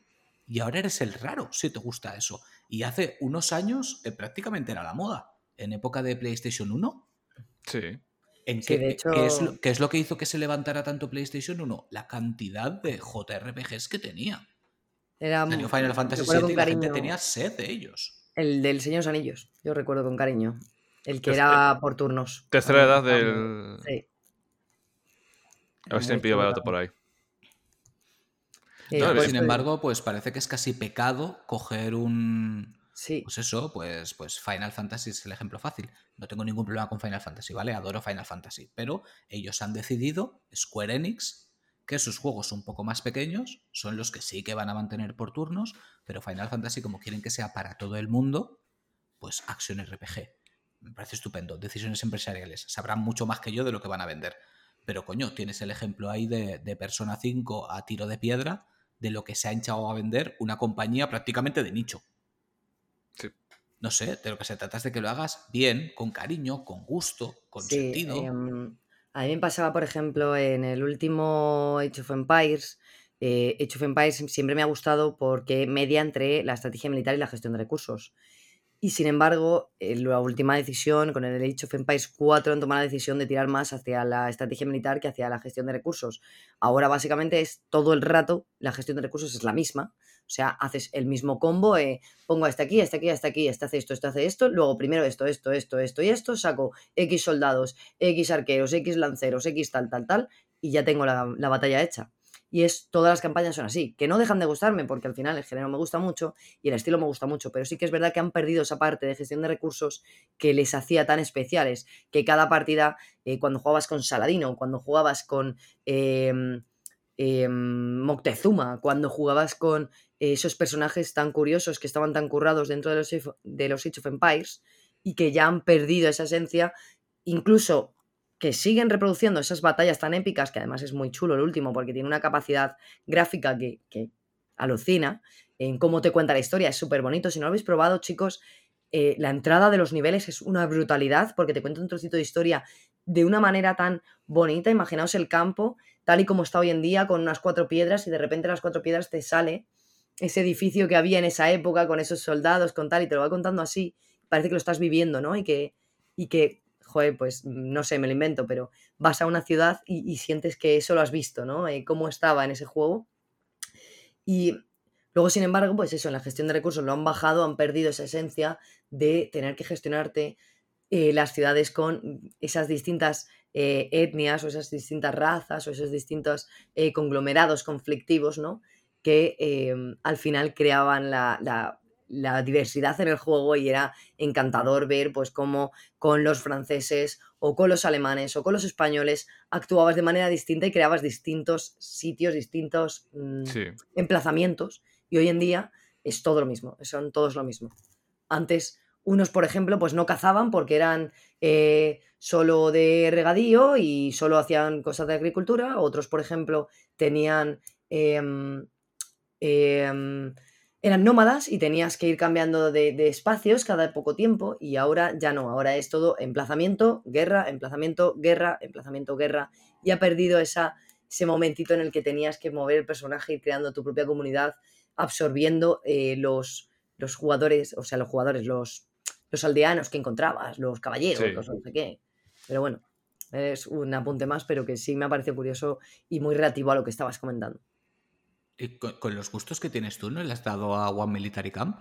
S2: y ahora eres el raro si te gusta eso. Y hace unos años eh, prácticamente era la moda, en época de PlayStation 1.
S1: Sí
S2: ¿En qué, es lo, es lo, que hizo que se levantara tanto PlayStation 1? La cantidad de JRPGs que tenía. Era Final Fantasy VII y la gente tenía sed de ellos.
S3: El del Señor de los Anillos, yo recuerdo con cariño. El que era por turnos.
S1: Tercera edad del. Sí. A ver si me pido barato por ahí.
S2: sin embargo, pues parece que es casi pecado coger un, Pues eso, pues, pues Final Fantasy es el ejemplo fácil. No tengo ningún problema con Final Fantasy, ¿vale? Adoro Final Fantasy. Pero ellos han decidido, Square Enix, que sus juegos un poco más pequeños son los que sí que van a mantener por turnos, pero Final Fantasy, como quieren que sea para todo el mundo, pues acción RPG. Me parece estupendo. Decisiones empresariales. Sabrán mucho más que yo de lo que van a vender. Pero coño, tienes el ejemplo ahí de, de Persona 5 a tiro de piedra de lo que se ha hinchado a vender una compañía prácticamente de nicho no sé, de lo que se trata es de que lo hagas bien, con cariño, con gusto, con sentido.
S3: Em, a mí me pasaba, por ejemplo, en el último Age of Empires. Eh, Age of Empires siempre me ha gustado porque media entre la estrategia militar y la gestión de recursos. Y sin embargo, la última decisión con el Age of Empires 4 han tomado la decisión de tirar más hacia la estrategia militar que hacia la gestión de recursos. Ahora básicamente es todo el rato, la gestión de recursos es la misma, o sea, haces el mismo combo, pongo hasta aquí, hasta aquí, hasta aquí, este hace esto, este hace esto, luego primero esto, esto, esto, esto y esto, saco X soldados, X arqueros, X lanceros, X tal, tal, tal, y ya tengo la, batalla hecha. Y es, todas las campañas son así, que no dejan de gustarme, porque al final el género me gusta mucho y el estilo me gusta mucho, pero sí que es verdad que han perdido esa parte de gestión de recursos que les hacía tan especiales, que cada partida, eh, cuando jugabas con Saladino, cuando jugabas con... Em, em, Moctezuma, cuando jugabas con esos personajes tan curiosos que estaban tan currados dentro de los, de los Age of Empires y que ya han perdido esa esencia, incluso que siguen reproduciendo esas batallas tan épicas, que además es muy chulo el último, porque tiene una capacidad gráfica que, alucina en cómo te cuenta la historia, es súper bonito. Si no lo habéis probado, chicos, eh, la entrada de los niveles es una brutalidad, porque te cuenta un trocito de historia de una manera tan bonita. Imaginaos el campo tal y como está hoy en día, con unas cuatro piedras, y de repente las cuatro piedras te sale ese edificio que había en esa época, con esos soldados, con tal, y te lo va contando así. Parece que lo estás viviendo, ¿no? Y que, y que joder, pues no sé, me lo invento, pero vas a una ciudad y, sientes que eso lo has visto, ¿no? Eh, cómo estaba en ese juego. Y luego, sin embargo, pues eso, en la gestión de recursos lo han bajado, han perdido esa esencia de tener que gestionarte eh, las ciudades con esas distintas eh, etnias o esas distintas razas o esos distintos conglomerados conflictivos, ¿no? Que em, al final creaban la, la diversidad en el juego y era encantador ver pues cómo con los franceses o con los alemanes o con los españoles actuabas de manera distinta y creabas distintos sitios, distintos mm, emplazamientos y hoy en día es todo lo mismo, son todos lo mismo. Antes unos, por ejemplo, pues no cazaban porque eran eh, solo de regadío y solo hacían cosas de agricultura, otros, por ejemplo, tenían... Em, em, eran nómadas y tenías que ir cambiando de, espacios cada poco tiempo y ahora ya no, ahora es todo emplazamiento, guerra, emplazamiento, guerra, emplazamiento, guerra. Y ha perdido ese momentito en el que tenías que mover el personaje, ir creando tu propia comunidad, absorbiendo eh, los, los jugadores, o sea, los jugadores, los, los aldeanos que encontrabas, los caballeros, los no sé qué. Pero bueno, es un apunte más, pero que sí me ha parecido curioso y muy relativo a lo que estabas comentando.
S2: ¿Y con, los gustos que tienes tú, no le has dado a One Military Camp?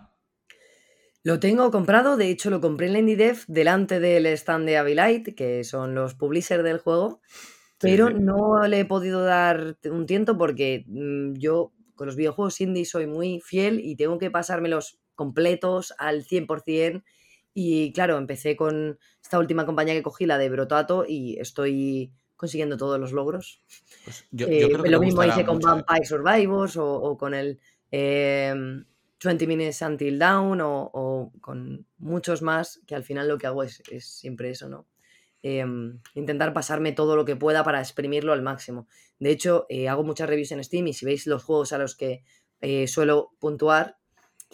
S3: Lo tengo comprado, de hecho lo compré en la Indie delante del stand de Avilite, que son los publishers del juego, pero no le he podido dar un tiento porque mm, yo con los videojuegos indie soy muy fiel y tengo que pasármelos completos al 100%. Y claro, empecé con esta última compañía que cogí, la de Brotato, y estoy consiguiendo todos los logros. Pues eh, lo mismo hice con Vampire Survivors o, con el 20 em, Minutes Until Down o, con muchos más, que al final lo que hago es, siempre eso, ¿no? Em, intentar pasarme todo lo que pueda para exprimirlo al máximo. De hecho, eh, hago muchas reviews en Steam y si veis los juegos a los que eh, suelo puntuar,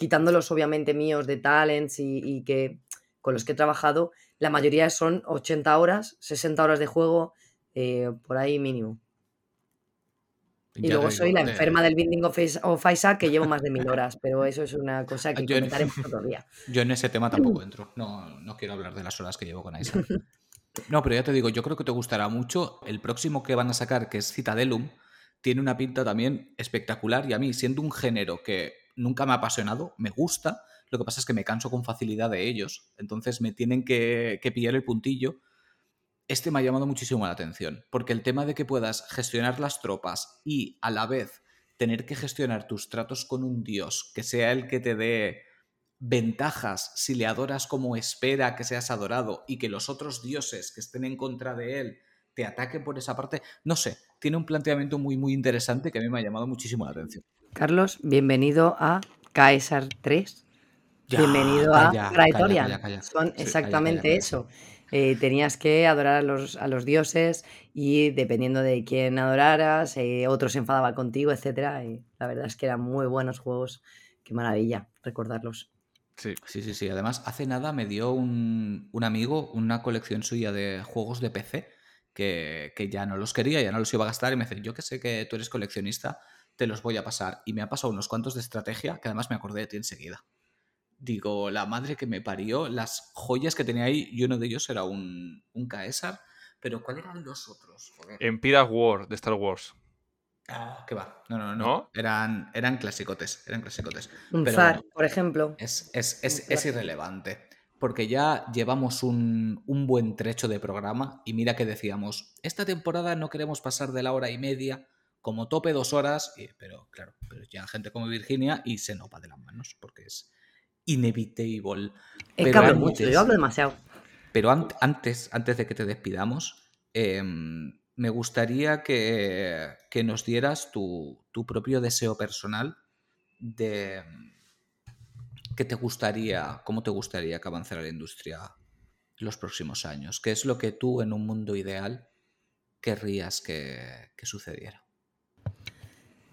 S3: quitándolos obviamente míos de talents y, y, que con los que he trabajado, la mayoría son 80 horas, 60 horas de juego, eh, por ahí mínimo. Y luego soy la enferma del Binding of, Isaac que llevo más de mil horas, pero eso es una cosa que yo comentaremos en, otro día.
S2: Yo en ese tema tampoco entro. No, no quiero hablar de las horas que llevo con Isaac. No, pero ya te digo, yo creo que te gustará mucho. El próximo que van a sacar, que es Citadelum, tiene una pinta también espectacular y a mí, siendo un género que nunca me ha apasionado, me gusta. Lo que pasa es que me canso con facilidad de ellos. Entonces me tienen que, que pillar el puntillo este me ha llamado muchísimo la atención, porque el tema de que puedas gestionar las tropas y a la vez tener que gestionar tus tratos con un dios, que sea el que te dé ventajas si le adoras como espera que seas adorado y que los otros dioses que estén en contra de él te ataquen por esa parte, no sé, tiene un planteamiento muy muy interesante que a mí me ha llamado muchísimo la atención.
S3: Carlos, bienvenido a Caesar 3. bienvenido a Praetorian. Son exactamente eso. Eh, tenías que adorar a los, a los, dioses y dependiendo de quién adoraras, eh, otros se enfadaban contigo, etc. Y la verdad es que eran muy buenos juegos. Qué maravilla recordarlos.
S2: Sí. sí, sí, sí. Además, hace nada me dio un, amigo una colección suya de juegos de PC que, que, ya no los quería, ya no los iba a gastar y me dice, yo que sé que tú eres coleccionista, te los voy a pasar. Y me ha pasado unos cuantos de estrategia que además me acordé de ti enseguida digo, la madre que me parió, las joyas que tenía ahí, y uno de ellos era un, un Caesar, pero ¿cuáles eran los otros?
S1: Empire War, de Star Wars.
S2: Ah, qué va. No, no, no. Eran, eran clasicotes. Eran clasicotes.
S3: Un zar, por ejemplo.
S2: Es, es, irrelevante. Porque ya llevamos un, un, buen trecho de programa y mira que decíamos, esta temporada no queremos pasar de la hora y media, como tope dos horas, pero claro, pero ya gente como Virginia y se nos va de las manos porque es, inevitable.
S3: Es que hablo mucho, yo hablo demasiado.
S2: Pero antes, antes de que te despidamos, em, me gustaría que, que nos dieras tu, tu, propio deseo personal de qué te gustaría, cómo te gustaría que avanzara la industria los próximos años. ¿Qué es lo que tú en un mundo ideal querrías que, que sucediera?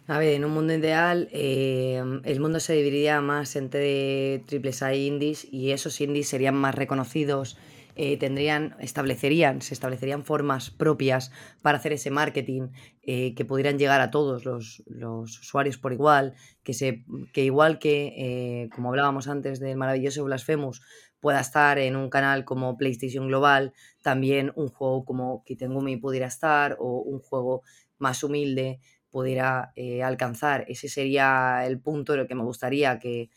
S3: A ver, en un mundo ideal, eh, el mundo se dividiría más entre triples A indies y esos indies serían más reconocidos eh, tendrían, establecerían, se establecerían formas propias para hacer ese marketing, eh, que pudieran llegar a todos los, los, usuarios por igual, que, se, que igual que, como hablábamos antes del maravilloso Blasphemous, pueda estar en un canal como PlayStation Global, también un juego como Kitengumi pudiera estar, o un juego más humilde pudiera alcanzar. Ese sería el punto en el que me gustaría que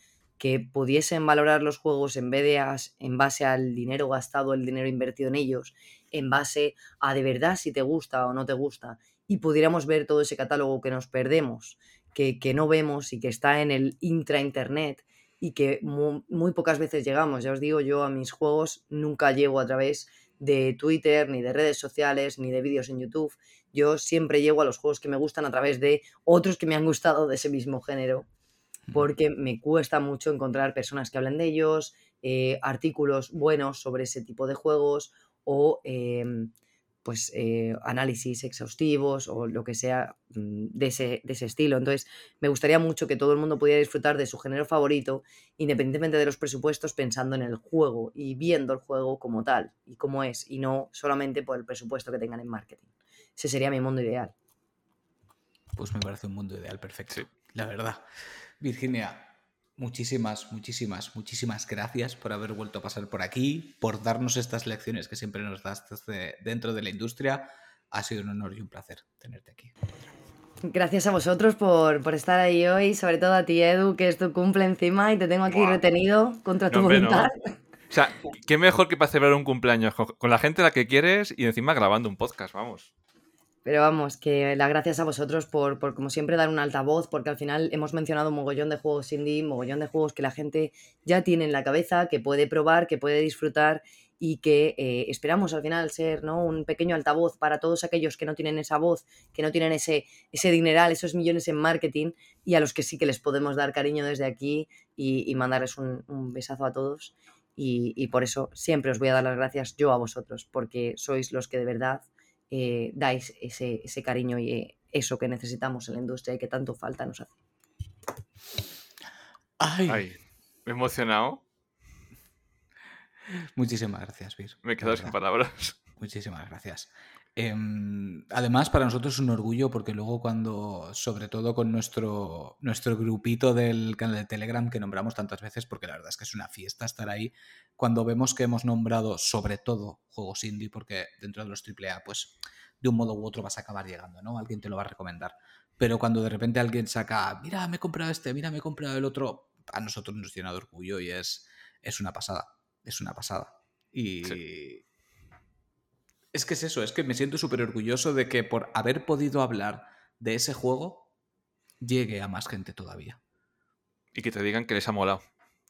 S3: que pudiesen valorar los juegos en vez de en base al dinero gastado, el dinero invertido en ellos, en base a de verdad si te gusta o no te gusta, y pudiéramos ver todo ese catálogo que nos perdemos, que, no vemos y que está en el intra-internet y que muy, pocas veces llegamos. Ya os digo, yo a mis juegos nunca llego a través de Twitter, ni de redes sociales, ni de vídeos en YouTube. Yo siempre llego a los juegos que me gustan a través de otros que me han gustado de ese mismo género porque me cuesta mucho encontrar personas que hablen de ellos, eh, artículos buenos sobre ese tipo de juegos o em, pues eh, análisis exhaustivos o lo que sea mm, de ese, de ese, estilo. Entonces, me gustaría mucho que todo el mundo pudiera disfrutar de su género favorito, independientemente de los presupuestos, pensando en el juego y viendo el juego como tal y como es, y no solamente por el presupuesto que tengan en marketing. Ese sería mi mundo ideal.
S2: Pues me parece un mundo ideal perfecto, la verdad. Virginia, muchísimas, muchísimas, muchísimas gracias por haber vuelto a pasar por aquí, por darnos estas lecciones que siempre nos das desde dentro de la industria. Ha sido un honor y un placer tenerte aquí.
S3: Gracias a vosotros por, estar ahí hoy, sobre todo a ti, Edu, que es tu cumple encima y te tengo aquí retenido contra tu voluntad.
S1: O sea, qué mejor que para celebrar un cumpleaños con la gente a la que quieres y encima grabando un podcast, vamos.
S3: Pero vamos, que las gracias a vosotros por, por, como siempre, dar un altavoz, porque al final hemos mencionado un mogollón de juegos indie, un mogollón de juegos que la gente ya tiene en la cabeza, que puede probar, que puede disfrutar y que eh, esperamos al final ser ¿no? un pequeño altavoz para todos aquellos que no tienen esa voz, que no tienen ese, ese dineral, esos millones en marketing y a los que sí que les podemos dar cariño desde aquí y, mandarles un, un, besazo a todos. Y, y por eso siempre os voy a dar las gracias yo a vosotros, porque sois los que de verdad eh, dais ese, cariño y eh, eso que necesitamos en la industria y que tanto falta nos hace.
S1: Ay, me he emocionado.
S2: Muchísimas gracias, Vir.
S1: Me he quedado sin palabras.
S2: Muchísimas gracias. Em, además, para nosotros es un orgullo porque luego cuando, sobre todo con nuestro, nuestro grupito del canal de Telegram que nombramos tantas veces, porque la verdad es que es una fiesta estar ahí, cuando vemos que hemos nombrado sobre todo juegos indie, porque dentro de los AAA, pues de un modo u otro vas a acabar llegando, ¿no? Alguien te lo va a recomendar. Pero cuando de repente alguien saca, mira, me he comprado este, mira, me he comprado el otro, a nosotros nos llena de orgullo y es, es una pasada, es una pasada. Y... Es que es eso, es que me siento súper orgulloso de que por haber podido hablar de ese juego, llegue a más gente todavía.
S1: Y que te digan que les ha molado,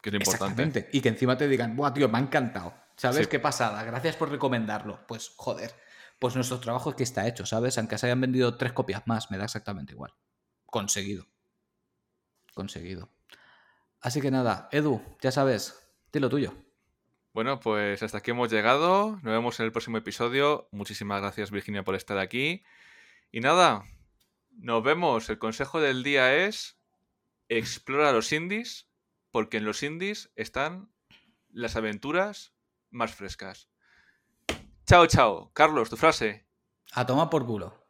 S1: que es lo importante.
S2: Y que encima te digan, buah, tío, me ha encantado. ¿Sabes qué pasada? Gracias por recomendarlo. Pues joder, pues nuestro trabajo es que está hecho, ¿sabes? Aunque se hayan vendido tres copias más, me da exactamente igual. Conseguido. Conseguido. Así que nada, Edu, ya sabes, di lo tuyo.
S1: Bueno, pues hasta aquí hemos llegado. Nos vemos en el próximo episodio. Muchísimas gracias, Virginia, por estar aquí. Y nada, nos vemos. El consejo del día es explora los indies, porque en los indies están las aventuras más frescas. Chao, chao. Carlos, tu frase.
S2: A tomar por culo.